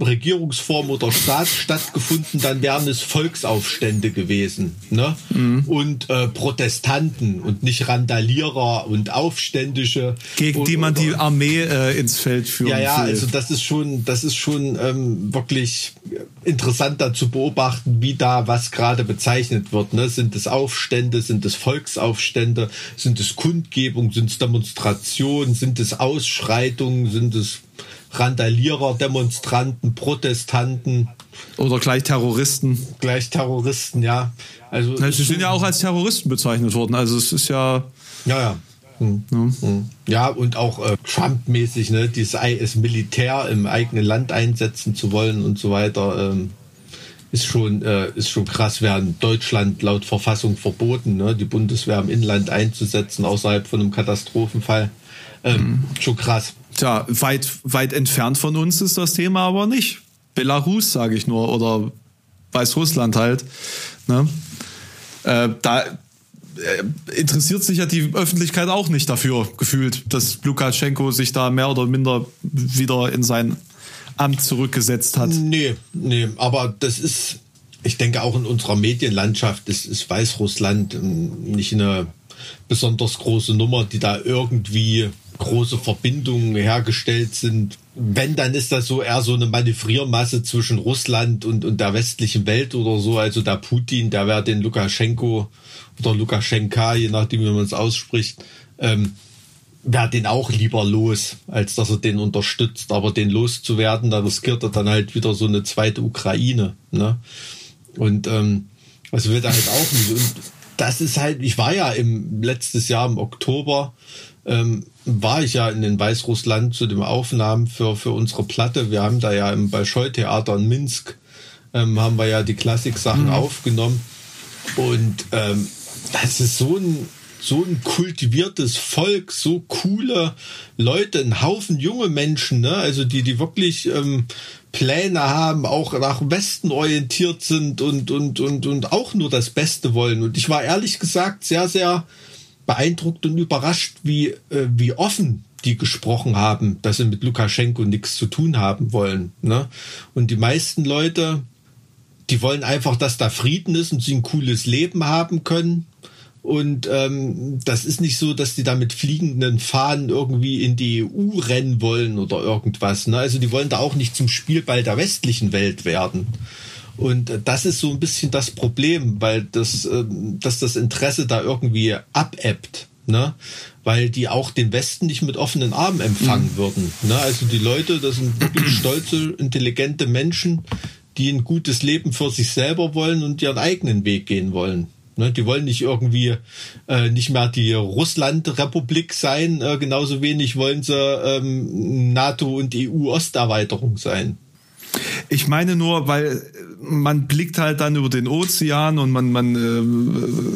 Regierungsform oder Staat stattgefunden, dann wären es Volksaufstände gewesen. Ne? Mhm. Und äh, Protestanten und nicht Randalierer und Aufständische. Gegen und, die man die Armee äh, ins Feld führen Ja, ja, will. also das ist schon, das ist schon ähm, wirklich interessant da zu beobachten, wie da was gerade bezeichnet wird. Ne? Sind es Aufstände, sind es Volksaufstände, sind es Kundgebung, sind es Demonstrationen, sind es Ausschreitungen, sind es Randalierer, Demonstranten, Protestanten. Oder gleich Terroristen. Gleich Terroristen, ja. Also ja, sie sind ja auch als Terroristen bezeichnet worden. Also es ist ja. Ja, ja. Hm. Hm. Ja, und auch äh, Trump-mäßig, ne, das Militär im eigenen Land einsetzen zu wollen und so weiter, ähm, ist schon, äh, ist schon krass. Wäre in Deutschland laut Verfassung verboten, ne, die Bundeswehr im Inland einzusetzen, außerhalb von einem Katastrophenfall. Ähm. Schon krass. Tja, weit, weit entfernt von uns ist das Thema aber nicht. Belarus, sage ich nur, oder Weißrussland halt. Ne? Äh, da äh, interessiert sich ja die Öffentlichkeit auch nicht dafür, gefühlt, dass Lukaschenko sich da mehr oder minder wieder in sein Amt zurückgesetzt hat. Nee, nee, aber das ist, ich denke auch in unserer Medienlandschaft ist, ist Weißrussland ähm, nicht eine besonders große Nummer, die da irgendwie große Verbindungen hergestellt sind. Wenn, dann ist das so eher so eine Manövriermasse zwischen Russland und, und der westlichen Welt oder so. Also der Putin, der wäre den Lukaschenko oder Lukaschenka, je nachdem, wie man es ausspricht, ähm, wäre den auch lieber los, als dass er den unterstützt. Aber den loszuwerden, da riskiert er dann halt wieder so eine zweite Ukraine. Ne? Und ähm, das will er halt auch nicht. Und das ist halt, ich war ja im letztes Jahr im Oktober ähm, war ich ja in den Weißrussland zu den Aufnahmen für, für unsere Platte. Wir haben da ja im Bolschoi-Theater in Minsk, ähm, haben wir ja die Klassik-Sachen mhm. aufgenommen. Und ähm, das ist so ein, so ein kultiviertes Volk, so coole Leute, ein Haufen junge Menschen, ne? Also die, die wirklich ähm, Pläne haben, auch nach Westen orientiert sind und, und, und, und auch nur das Beste wollen. Und ich war ehrlich gesagt sehr, sehr beeindruckt und überrascht, wie, äh, wie offen die gesprochen haben, dass sie mit Lukaschenko nichts zu tun haben wollen. Ne? Und die meisten Leute, die wollen einfach, dass da Frieden ist und sie ein cooles Leben haben können. Und ähm, das ist nicht so, dass die da mit fliegenden Fahnen irgendwie in die EU rennen wollen oder irgendwas. Ne? Also die wollen da auch nicht zum Spielball der westlichen Welt werden. Und das ist so ein bisschen das Problem, weil das, ähm, dass das Interesse da irgendwie abebbt. Ne? Weil die auch den Westen nicht mit offenen Armen empfangen mhm. würden. Ne? Also die Leute, das sind wirklich stolze, intelligente Menschen, die ein gutes Leben für sich selber wollen und ihren eigenen Weg gehen wollen. Ne, die wollen nicht irgendwie äh, nicht mehr die Russland-Republik sein, äh, genauso wenig wollen sie ähm, NATO und EU-Osterweiterung sein. Ich meine nur, weil man blickt halt dann über den Ozean und man, man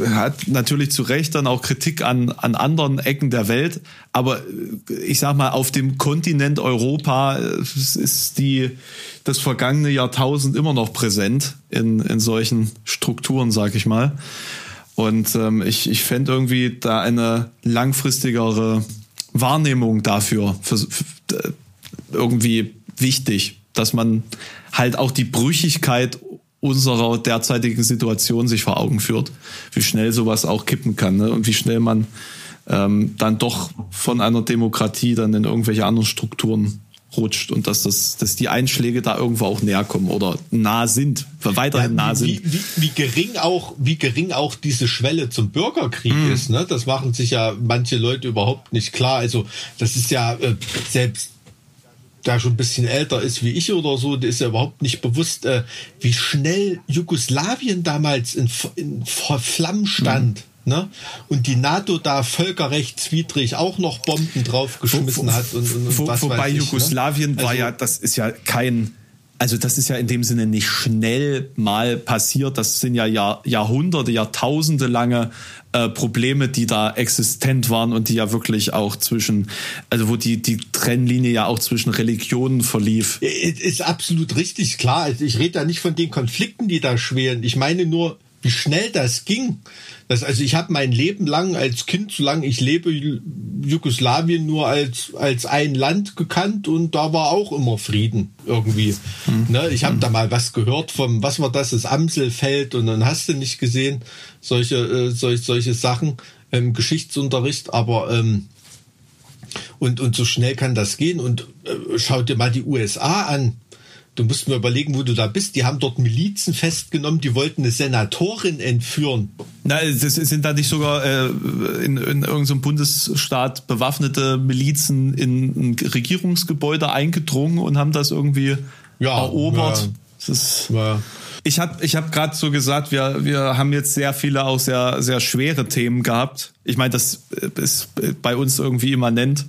äh, hat natürlich zu Recht dann auch Kritik an, an anderen Ecken der Welt. Aber äh, ich sag mal, auf dem Kontinent Europa äh, ist die, das vergangene Jahrtausend immer noch präsent in, in solchen Strukturen, sag ich mal. Und ähm, ich, ich fände irgendwie da eine langfristigere Wahrnehmung dafür für, für, äh, irgendwie wichtig dass man halt auch die Brüchigkeit unserer derzeitigen Situation sich vor Augen führt, wie schnell sowas auch kippen kann ne? und wie schnell man ähm, dann doch von einer Demokratie dann in irgendwelche anderen Strukturen rutscht und dass das, dass die Einschläge da irgendwo auch näher kommen oder nah sind, weiterhin ja, nah sind. Wie, wie, wie, gering auch, wie gering auch diese Schwelle zum Bürgerkrieg mm. ist, ne? Das machen sich ja manche Leute überhaupt nicht klar. Also das ist ja äh, selbst der schon ein bisschen älter ist wie ich oder so, der ist ja überhaupt nicht bewusst, äh, wie schnell Jugoslawien damals in, in Flammen stand. Mhm. Ne? Und die NATO da völkerrechtswidrig auch noch Bomben draufgeschmissen wo, wo, hat. Und, und, und wo, was wobei ich, ne? Jugoslawien ne? war also, ja, das ist ja kein also das ist ja in dem Sinne nicht schnell mal passiert. Das sind ja Jahr, Jahrhunderte, Jahrtausende lange äh, Probleme, die da existent waren und die ja wirklich auch zwischen, also wo die, die Trennlinie ja auch zwischen Religionen verlief. Ist absolut richtig, klar. Also ich rede da nicht von den Konflikten, die da schwelen. Ich meine nur, wie schnell das ging. Das, also ich habe mein Leben lang als Kind, solange ich lebe, Jugoslawien nur als, als ein Land gekannt und da war auch immer Frieden irgendwie. Hm. Ne? Ich habe hm. da mal was gehört vom, was war das, das Amselfeld und dann hast du nicht gesehen, solche, äh, solch, solche Sachen im Geschichtsunterricht, aber ähm, und, und so schnell kann das gehen und äh, schau dir mal die USA an Du musst mir überlegen, wo du da bist. Die haben dort Milizen festgenommen, die wollten eine Senatorin entführen. Na, das sind da nicht sogar äh, in, in irgendeinem Bundesstaat bewaffnete Milizen in ein Regierungsgebäude eingedrungen und haben das irgendwie ja, erobert. Ja. Das ist, ja. Ich habe ich hab gerade so gesagt, wir, wir haben jetzt sehr viele auch sehr, sehr schwere Themen gehabt. Ich meine, das ist bei uns irgendwie immanent.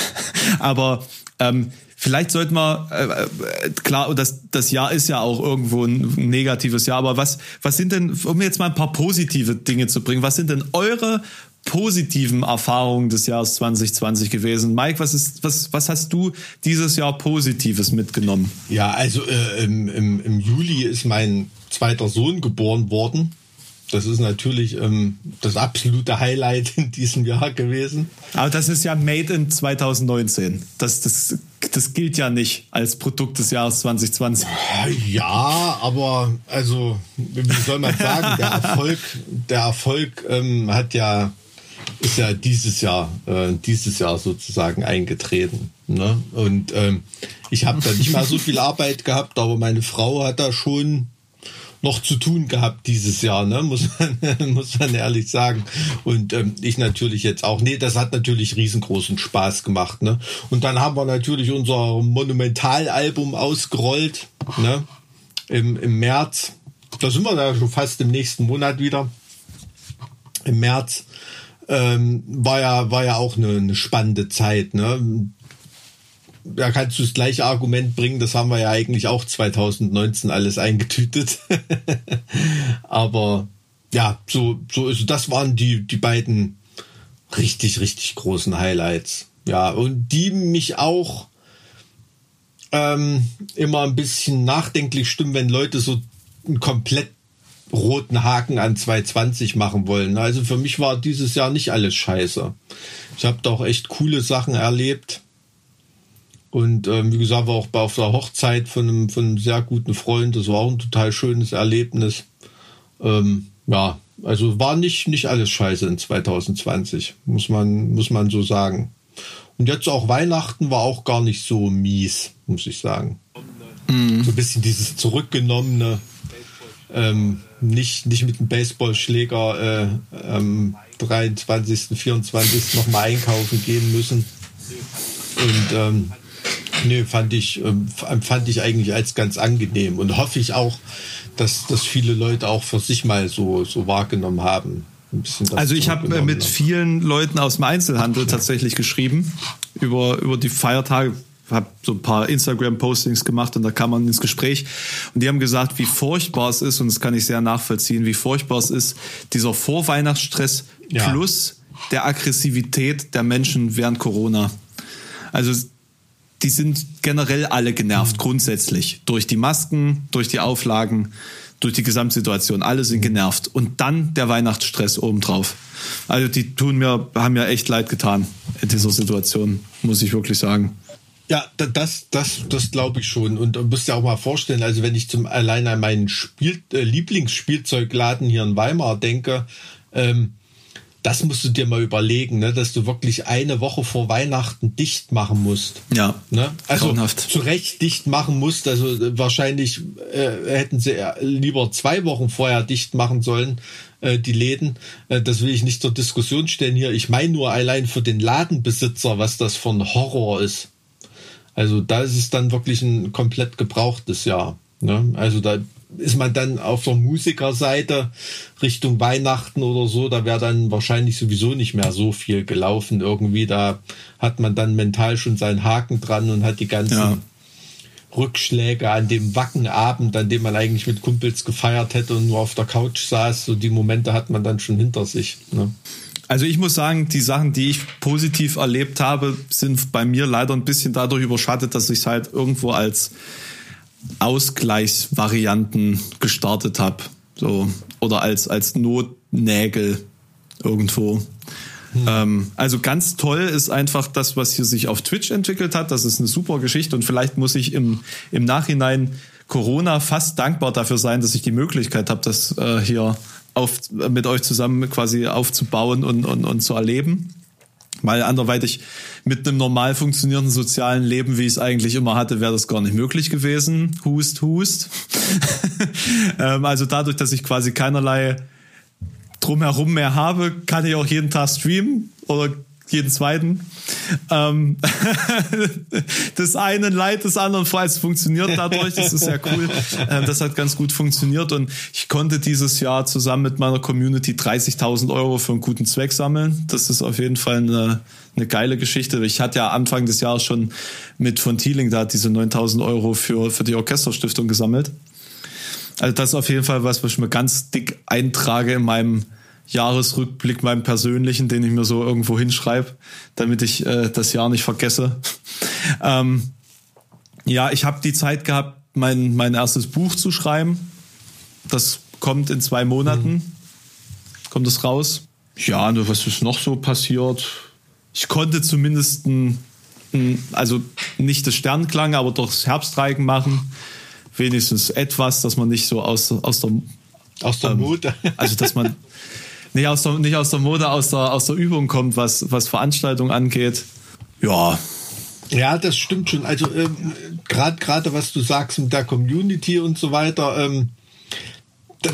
Aber ähm, Vielleicht sollten wir, äh, äh, klar, das, das Jahr ist ja auch irgendwo ein negatives Jahr, aber was, was sind denn, um jetzt mal ein paar positive Dinge zu bringen, was sind denn eure positiven Erfahrungen des Jahres 2020 gewesen? Mike, was ist, was, was hast du dieses Jahr Positives mitgenommen? Ja, also äh, im, im, im Juli ist mein zweiter Sohn geboren worden. Das ist natürlich ähm, das absolute Highlight in diesem Jahr gewesen. Aber das ist ja Made in 2019. Das, das, das gilt ja nicht als Produkt des Jahres 2020. Ja, aber also, wie soll man sagen, der Erfolg, der Erfolg ähm, hat ja ist ja dieses Jahr, äh, dieses Jahr sozusagen eingetreten. Ne? Und ähm, ich habe da nicht mal so viel Arbeit gehabt, aber meine Frau hat da schon noch zu tun gehabt dieses Jahr, ne? muss, man, muss man ehrlich sagen. Und ähm, ich natürlich jetzt auch. Nee, das hat natürlich riesengroßen Spaß gemacht. Ne? Und dann haben wir natürlich unser Monumentalalbum ausgerollt ne? Im, im März. Da sind wir da schon fast im nächsten Monat wieder. Im März ähm, war ja war ja auch eine, eine spannende Zeit. Ne? Da kannst du das gleiche Argument bringen, das haben wir ja eigentlich auch 2019 alles eingetütet. Aber ja, so, so ist, das waren die, die beiden richtig, richtig großen Highlights. Ja, und die mich auch ähm, immer ein bisschen nachdenklich stimmen, wenn Leute so einen komplett roten Haken an 220 machen wollen. Also für mich war dieses Jahr nicht alles scheiße. Ich habe da auch echt coole Sachen erlebt. Und ähm, wie gesagt, war auch bei auf der Hochzeit von einem, von einem sehr guten Freund. Das war auch ein total schönes Erlebnis. Ähm, ja, also war nicht, nicht alles scheiße in 2020, muss man, muss man so sagen. Und jetzt auch Weihnachten war auch gar nicht so mies, muss ich sagen. Mhm. So ein bisschen dieses zurückgenommene, ähm, nicht, nicht mit dem Baseballschläger äh, am 23., 24. nochmal einkaufen gehen müssen. Und ähm, nee, fand ich, ähm, fand ich eigentlich als ganz angenehm und hoffe ich auch, dass das viele Leute auch für sich mal so, so wahrgenommen haben. Also ich habe mit vielen Leuten aus dem Einzelhandel tatsächlich geschrieben über, über die Feiertage habe so ein paar Instagram-Postings gemacht und da kam man ins Gespräch und die haben gesagt, wie furchtbar es ist und das kann ich sehr nachvollziehen, wie furchtbar es ist, dieser Vorweihnachtsstress ja. plus der Aggressivität der Menschen während Corona. Also die sind generell alle genervt, mhm. grundsätzlich. Durch die Masken, durch die Auflagen, durch die Gesamtsituation. Alle sind mhm. genervt. Und dann der Weihnachtsstress obendrauf. Also die tun mir, haben mir echt leid getan in dieser Situation, muss ich wirklich sagen. Ja, das, das, das glaube ich schon. Und du musst dir auch mal vorstellen, also wenn ich zum allein an meinen Spiel, äh, Lieblingsspielzeugladen hier in Weimar denke, ähm, das musst du dir mal überlegen, ne, dass du wirklich eine Woche vor Weihnachten dicht machen musst. Ja. Ne? Also grauenhaft. zu Recht dicht machen musst. Also äh, wahrscheinlich äh, hätten sie lieber zwei Wochen vorher dicht machen sollen, äh, die Läden. Äh, das will ich nicht zur Diskussion stellen hier. Ich meine nur allein für den Ladenbesitzer, was das für ein Horror ist. Also da ist es dann wirklich ein komplett gebrauchtes Jahr. Ne? Also da ist man dann auf der Musikerseite Richtung Weihnachten oder so, da wäre dann wahrscheinlich sowieso nicht mehr so viel gelaufen irgendwie. Da hat man dann mental schon seinen Haken dran und hat die ganzen ja. Rückschläge an dem Wackenabend, an dem man eigentlich mit Kumpels gefeiert hätte und nur auf der Couch saß. So die Momente hat man dann schon hinter sich. Ne? Also ich muss sagen, die Sachen, die ich positiv erlebt habe, sind bei mir leider ein bisschen dadurch überschattet, dass ich es halt irgendwo als Ausgleichsvarianten gestartet habe. So, oder als, als Notnägel irgendwo. Hm. Ähm, also ganz toll ist einfach das, was hier sich auf Twitch entwickelt hat. Das ist eine super Geschichte und vielleicht muss ich im, im Nachhinein Corona fast dankbar dafür sein, dass ich die Möglichkeit habe, das äh, hier auf, mit euch zusammen quasi aufzubauen und, und, und zu erleben weil anderweitig mit einem normal funktionierenden sozialen Leben, wie ich es eigentlich immer hatte, wäre das gar nicht möglich gewesen. Hust, hust. ähm, also dadurch, dass ich quasi keinerlei drumherum mehr habe, kann ich auch jeden Tag streamen oder jeden zweiten. Ähm, das eine Leid des anderen vor, es funktioniert dadurch, das ist ja cool. Ähm, das hat ganz gut funktioniert und ich konnte dieses Jahr zusammen mit meiner Community 30.000 Euro für einen guten Zweck sammeln. Das ist auf jeden Fall eine, eine geile Geschichte. Ich hatte ja Anfang des Jahres schon mit von Thieling da diese 9.000 Euro für, für die Orchesterstiftung gesammelt. Also das ist auf jeden Fall was, was ich mir ganz dick eintrage in meinem Jahresrückblick, meinem persönlichen, den ich mir so irgendwo hinschreibe, damit ich äh, das Jahr nicht vergesse. ähm, ja, ich habe die Zeit gehabt, mein, mein erstes Buch zu schreiben. Das kommt in zwei Monaten. Mhm. Kommt es raus. Ja, nur was ist noch so passiert? Ich konnte zumindest ein, ein, also nicht das Sternklang, aber doch das Herbstreigen machen. Wenigstens etwas, dass man nicht so aus, aus der aus der ähm, Mode. Also dass man nicht aus der, nicht aus der Mode, aus der, aus der Übung kommt, was, was Veranstaltungen angeht. Ja. Ja, das stimmt schon. Also ähm, gerade gerade was du sagst mit der Community und so weiter, ähm,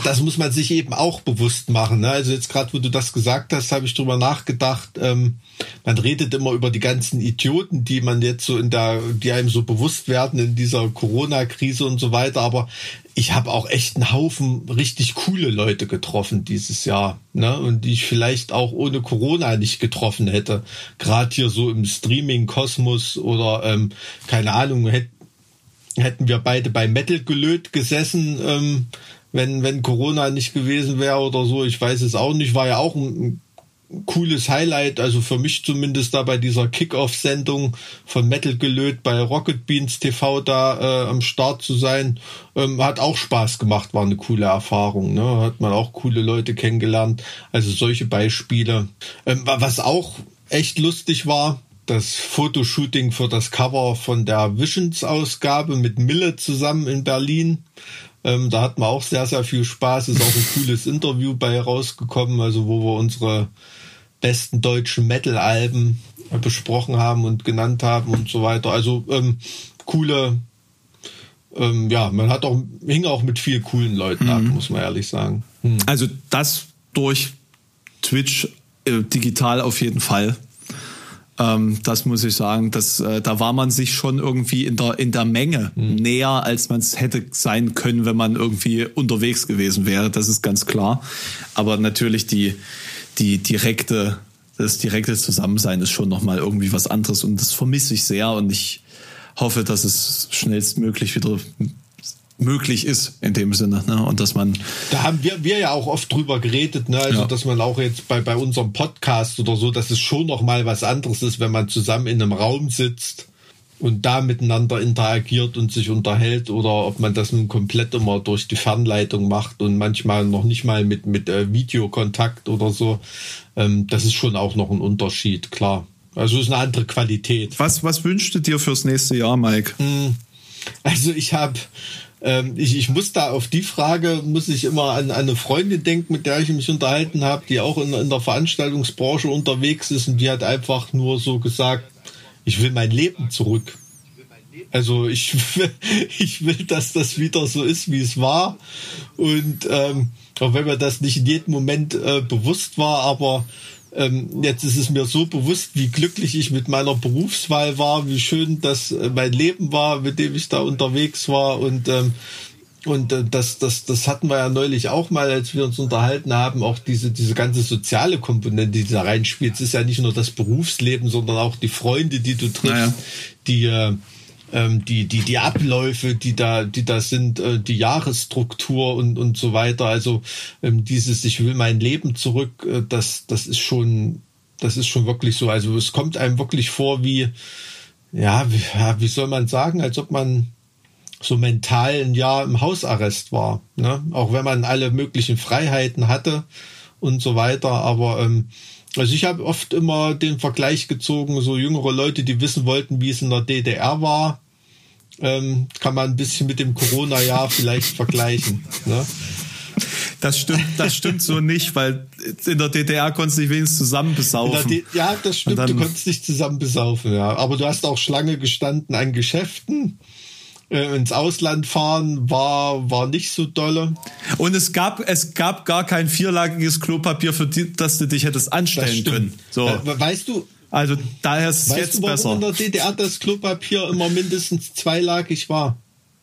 das muss man sich eben auch bewusst machen. Ne? Also jetzt gerade, wo du das gesagt hast, habe ich drüber nachgedacht. Ähm, man redet immer über die ganzen Idioten, die man jetzt so in der, die einem so bewusst werden in dieser Corona-Krise und so weiter. Aber ich habe auch echt einen Haufen richtig coole Leute getroffen dieses Jahr, ne? Und die ich vielleicht auch ohne Corona nicht getroffen hätte. Gerade hier so im Streaming-Kosmos oder ähm, keine Ahnung, hätt, hätten wir beide bei Metal gelöt gesessen. Ähm, wenn, wenn Corona nicht gewesen wäre oder so. Ich weiß es auch nicht. War ja auch ein, cooles Highlight, also für mich zumindest da bei dieser Kick-Off-Sendung von Metal Gelöt bei Rocket Beans TV da äh, am Start zu sein. Ähm, hat auch Spaß gemacht, war eine coole Erfahrung. Ne? Hat man auch coole Leute kennengelernt. Also solche Beispiele. Ähm, was auch echt lustig war, das Fotoshooting für das Cover von der Visions-Ausgabe mit Mille zusammen in Berlin. Ähm, da hatten wir auch sehr, sehr viel Spaß. Ist auch ein cooles Interview bei rausgekommen, also wo wir unsere besten deutschen Metal-Alben besprochen haben und genannt haben und so weiter. Also ähm, coole, ähm, ja, man hat auch, hing auch mit viel coolen Leuten mhm. ab, muss man ehrlich sagen. Hm. Also das durch Twitch äh, digital auf jeden Fall. Ähm, das muss ich sagen, dass, äh, da war man sich schon irgendwie in der, in der Menge mhm. näher, als man es hätte sein können, wenn man irgendwie unterwegs gewesen wäre. Das ist ganz klar. Aber natürlich die, die direkte, das direkte Zusammensein ist schon nochmal irgendwie was anderes und das vermisse ich sehr und ich hoffe, dass es schnellstmöglich wieder möglich ist in dem Sinne. Ne? Und dass man. Da haben wir, wir ja auch oft drüber geredet, ne? Also ja. dass man auch jetzt bei, bei unserem Podcast oder so, dass es schon noch mal was anderes ist, wenn man zusammen in einem Raum sitzt und da miteinander interagiert und sich unterhält oder ob man das nun komplett immer durch die Fernleitung macht und manchmal noch nicht mal mit, mit äh, Videokontakt oder so. Ähm, das ist schon auch noch ein Unterschied, klar. Also es ist eine andere Qualität. Was, was wünschst du dir fürs nächste Jahr, Mike? Hm. Also ich habe ähm, ich, ich muss da auf die Frage, muss ich immer an, an eine Freundin denken, mit der ich mich unterhalten habe, die auch in, in der Veranstaltungsbranche unterwegs ist und die hat einfach nur so gesagt, ich will mein Leben zurück. Also ich ich will, dass das wieder so ist, wie es war. Und ähm, auch wenn mir das nicht in jedem Moment äh, bewusst war, aber ähm, jetzt ist es mir so bewusst, wie glücklich ich mit meiner Berufswahl war, wie schön das äh, mein Leben war, mit dem ich da unterwegs war und ähm, und äh, das, das, das hatten wir ja neulich auch mal, als wir uns unterhalten haben, auch diese, diese ganze soziale Komponente, die da reinspielt. Es ist ja nicht nur das Berufsleben, sondern auch die Freunde, die du triffst, naja. die, äh, ähm, die, die, die Abläufe, die da, die da sind, äh, die Jahresstruktur und, und so weiter. Also ähm, dieses, ich will mein Leben zurück, äh, das, das ist schon, das ist schon wirklich so. Also es kommt einem wirklich vor wie, ja, wie, wie soll man sagen, als ob man so mental ein Jahr im Hausarrest war. Ne? Auch wenn man alle möglichen Freiheiten hatte und so weiter. Aber ähm, also ich habe oft immer den Vergleich gezogen, so jüngere Leute, die wissen wollten, wie es in der DDR war, ähm, kann man ein bisschen mit dem Corona-Jahr vielleicht vergleichen. Ne? Das stimmt, das stimmt so nicht, weil in der DDR konntest du dich wenigstens zusammen besaufen. ja, das stimmt, du konntest dich zusammen besaufen, ja. Aber du hast auch Schlange gestanden an Geschäften äh, ins Ausland fahren war, war nicht so dolle. Und es gab, es gab gar kein vierlagiges Klopapier, für die, dass du dich hättest anstellen können. So. Äh, weißt du, also daher ist es jetzt du, warum besser. in der DDR das Klopapier immer mindestens zweilagig war?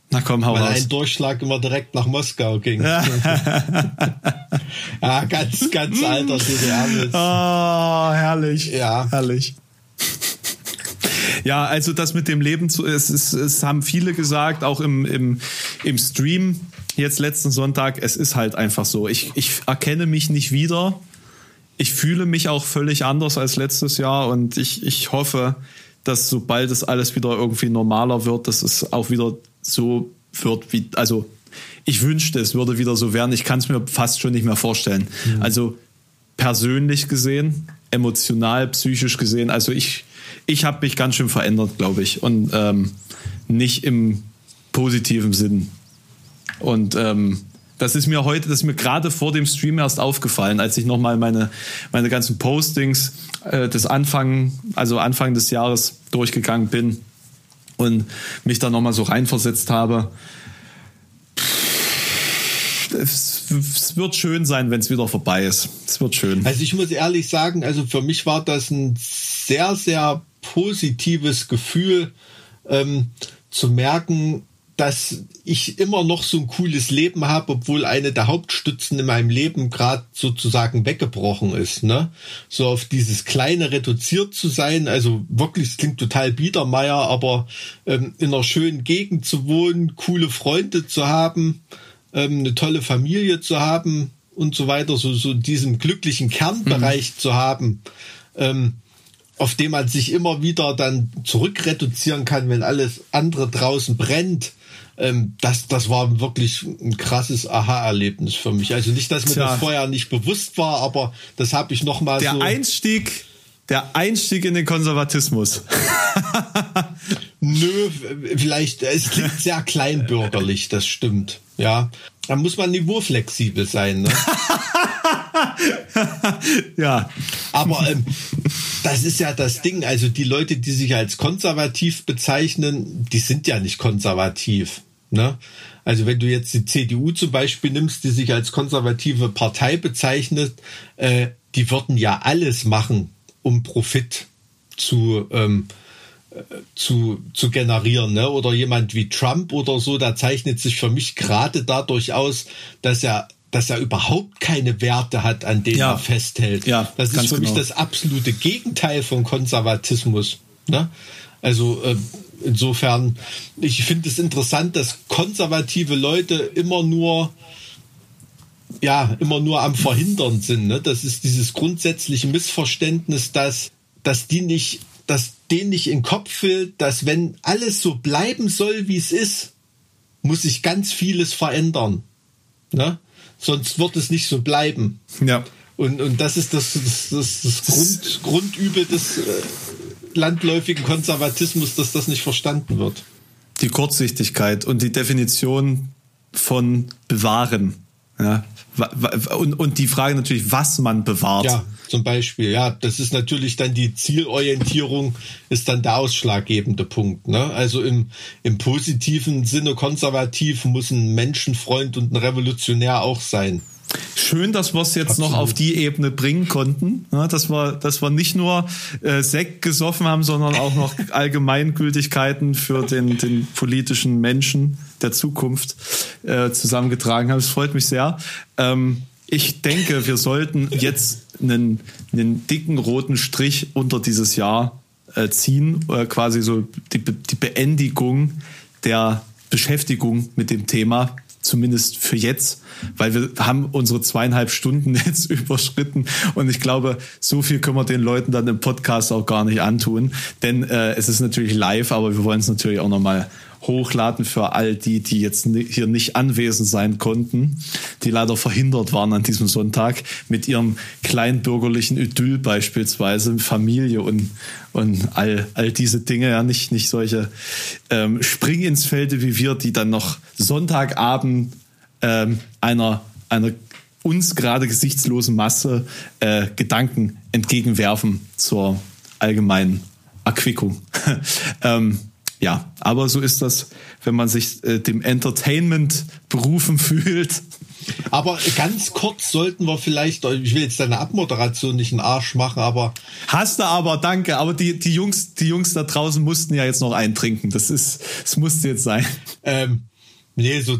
Na komm, hau Weil raus. ein Durchschlag immer direkt nach Moskau ging. ja, ganz, ganz alter DDR-Witz. Oh, herrlich. Ja. Herrlich. Ja, also das mit dem Leben, zu, es, es, es haben viele gesagt, auch im, im, im Stream jetzt letzten Sonntag, es ist halt einfach so. Ich, ich erkenne mich nicht wieder. Ich fühle mich auch völlig anders als letztes Jahr und ich, ich hoffe, dass sobald es alles wieder irgendwie normaler wird, dass es auch wieder so wird wie, also ich wünschte, es würde wieder so werden. Ich kann es mir fast schon nicht mehr vorstellen. Mhm. Also persönlich gesehen, emotional, psychisch gesehen, also ich, ich habe mich ganz schön verändert, glaube ich. Und ähm, nicht im positiven Sinn. Und ähm, das ist mir heute, das ist mir gerade vor dem Stream erst aufgefallen, als ich nochmal meine, meine ganzen Postings äh, des Anfang, also Anfang des Jahres durchgegangen bin und mich da nochmal so reinversetzt habe. Es, es wird schön sein, wenn es wieder vorbei ist. Es wird schön. Also ich muss ehrlich sagen, also für mich war das ein sehr, sehr positives Gefühl ähm, zu merken, dass ich immer noch so ein cooles Leben habe, obwohl eine der Hauptstützen in meinem Leben gerade sozusagen weggebrochen ist. Ne? So auf dieses kleine reduziert zu sein, also wirklich, es klingt total Biedermeier, aber ähm, in einer schönen Gegend zu wohnen, coole Freunde zu haben, ähm, eine tolle Familie zu haben, und so weiter, so, so diesen glücklichen Kernbereich mhm. zu haben, ähm, auf dem man sich immer wieder dann zurückreduzieren kann, wenn alles andere draußen brennt. Ähm, das, das war wirklich ein krasses Aha-Erlebnis für mich. Also nicht, dass mir Tja. das vorher nicht bewusst war, aber das habe ich noch mal Der so. Einstieg, der Einstieg in den Konservatismus. Nö, vielleicht, es klingt sehr kleinbürgerlich, das stimmt. Ja, da muss man niveauflexibel sein. Ne? ja. Aber ähm, das ist ja das Ding. Also die Leute, die sich als konservativ bezeichnen, die sind ja nicht konservativ. Ne? Also wenn du jetzt die CDU zum Beispiel nimmst, die sich als konservative Partei bezeichnet, äh, die würden ja alles machen, um Profit zu ähm, äh, zu, zu generieren, ne? Oder jemand wie Trump oder so, der zeichnet sich für mich gerade dadurch aus, dass er dass er überhaupt keine Werte hat, an denen ja. er festhält. Ja, das ist für genau. mich das absolute Gegenteil von Konservatismus. Ne? Also äh, insofern, ich finde es interessant, dass konservative Leute immer nur ja immer nur am Verhindern sind. Ne? Das ist dieses grundsätzliche Missverständnis, dass dass die nicht, dass denen nicht in den Kopf fällt, dass wenn alles so bleiben soll, wie es ist, muss sich ganz vieles verändern. Ne? sonst wird es nicht so bleiben. Ja. Und, und das ist das, das, das, das Grund, Grundübel des äh, landläufigen Konservatismus, dass das nicht verstanden wird. Die Kurzsichtigkeit und die Definition von bewahren. Ja. Und, und die Frage natürlich, was man bewahrt. Ja, zum Beispiel. Ja, das ist natürlich dann die Zielorientierung, ist dann der ausschlaggebende Punkt. Ne? Also im, im positiven Sinne konservativ muss ein Menschenfreund und ein Revolutionär auch sein. Schön, dass wir es jetzt Absolut. noch auf die Ebene bringen konnten, ja, dass wir, dass wir nicht nur äh, Sekt gesoffen haben, sondern auch noch Allgemeingültigkeiten für den, den politischen Menschen der Zukunft äh, zusammengetragen haben. Es freut mich sehr. Ähm, ich denke, wir sollten jetzt einen, einen dicken roten Strich unter dieses Jahr äh, ziehen, äh, quasi so die, die Beendigung der Beschäftigung mit dem Thema zumindest für jetzt, weil wir haben unsere zweieinhalb Stunden jetzt überschritten. Und ich glaube, so viel können wir den Leuten dann im Podcast auch gar nicht antun, denn äh, es ist natürlich live, aber wir wollen es natürlich auch nochmal hochladen für all die, die jetzt hier nicht anwesend sein konnten, die leider verhindert waren an diesem Sonntag mit ihrem kleinbürgerlichen Idyll beispielsweise, Familie und, und all, all diese Dinge, ja, nicht, nicht solche ähm, Spring ins Felde wie wir, die dann noch Sonntagabend ähm, einer, einer uns gerade gesichtslosen Masse äh, Gedanken entgegenwerfen zur allgemeinen Erquickung. ähm, ja, aber so ist das, wenn man sich äh, dem Entertainment berufen fühlt. Aber ganz kurz sollten wir vielleicht, ich will jetzt deine Abmoderation nicht einen Arsch machen, aber. Hast du aber, danke. Aber die, die Jungs, die Jungs da draußen mussten ja jetzt noch eintrinken. Das ist, das musste jetzt sein. Ähm, nee, so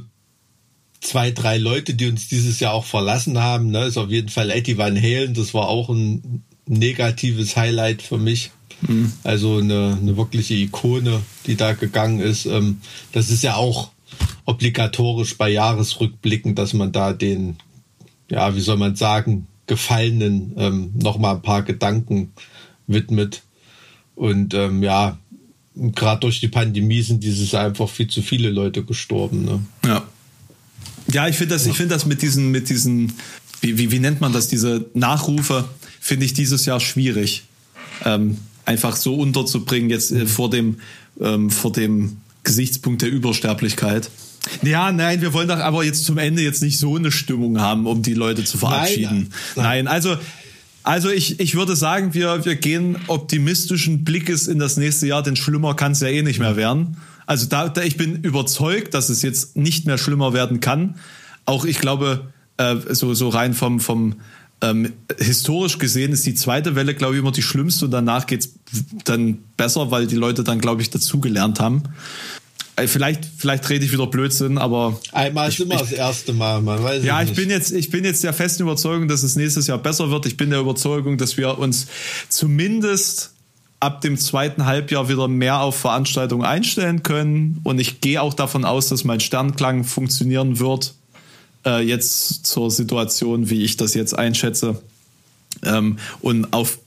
zwei, drei Leute, die uns dieses Jahr auch verlassen haben, ne, ist auf jeden Fall Eddie Van Halen. Das war auch ein negatives Highlight für mich. Mhm. Also eine, eine wirkliche Ikone, die da gegangen ist. Ähm, das ist ja auch obligatorisch bei Jahresrückblicken, dass man da den, ja, wie soll man sagen, Gefallenen ähm, nochmal ein paar Gedanken widmet. Und ähm, ja, gerade durch die Pandemie sind dieses einfach viel zu viele Leute gestorben. Ne? Ja. Ja, ich finde das, ich finde das mit diesen, mit diesen, wie, wie, wie nennt man das, diese Nachrufe, finde ich dieses Jahr schwierig. Ähm, einfach so unterzubringen jetzt äh, vor dem ähm, vor dem Gesichtspunkt der Übersterblichkeit. Ja, nein, wir wollen doch aber jetzt zum Ende jetzt nicht so eine Stimmung haben, um die Leute zu verabschieden. Nein, nein. nein also also ich, ich würde sagen, wir, wir gehen optimistischen Blickes in das nächste Jahr, denn schlimmer kann es ja eh nicht mehr werden. Also da, da ich bin überzeugt, dass es jetzt nicht mehr schlimmer werden kann. Auch ich glaube, äh, so, so rein vom, vom ähm, historisch gesehen ist die zweite Welle, glaube ich, immer die schlimmste und danach geht's dann besser, weil die Leute dann, glaube ich, dazugelernt haben. Äh, vielleicht, vielleicht rede ich wieder Blödsinn, aber. Einmal ist immer ich, das erste Mal, man weiß Ja, ich nicht. bin jetzt, ich bin jetzt der festen Überzeugung, dass es nächstes Jahr besser wird. Ich bin der Überzeugung, dass wir uns zumindest ab dem zweiten Halbjahr wieder mehr auf Veranstaltungen einstellen können. Und ich gehe auch davon aus, dass mein Sternklang funktionieren wird äh, jetzt zur Situation, wie ich das jetzt einschätze. Ähm, und auf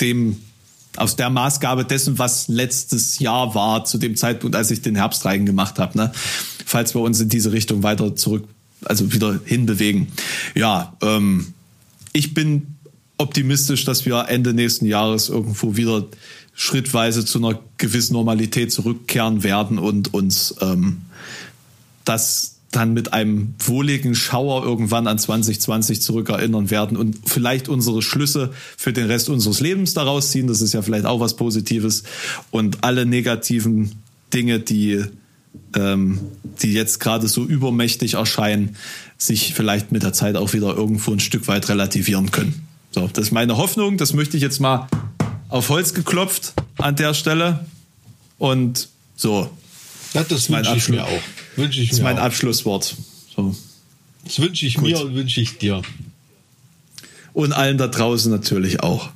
dem aus der Maßgabe dessen, was letztes Jahr war, zu dem Zeitpunkt, als ich den Herbstreigen gemacht habe, ne? falls wir uns in diese Richtung weiter zurück, also wieder hinbewegen. Ja, ähm, ich bin optimistisch, dass wir Ende nächsten Jahres irgendwo wieder schrittweise zu einer gewissen Normalität zurückkehren werden und uns ähm, das dann mit einem wohligen Schauer irgendwann an 2020 zurückerinnern werden und vielleicht unsere Schlüsse für den Rest unseres Lebens daraus ziehen. Das ist ja vielleicht auch was Positives. Und alle negativen Dinge, die, ähm, die jetzt gerade so übermächtig erscheinen, sich vielleicht mit der Zeit auch wieder irgendwo ein Stück weit relativieren können. So, das ist meine Hoffnung. Das möchte ich jetzt mal auf Holz geklopft an der Stelle. Und so. Ja, das wünsche ich mir auch. Wünsche ich das ist mir mein auch. Abschlusswort. So. Das wünsche ich Gut. mir und wünsche ich dir. Und allen da draußen natürlich auch.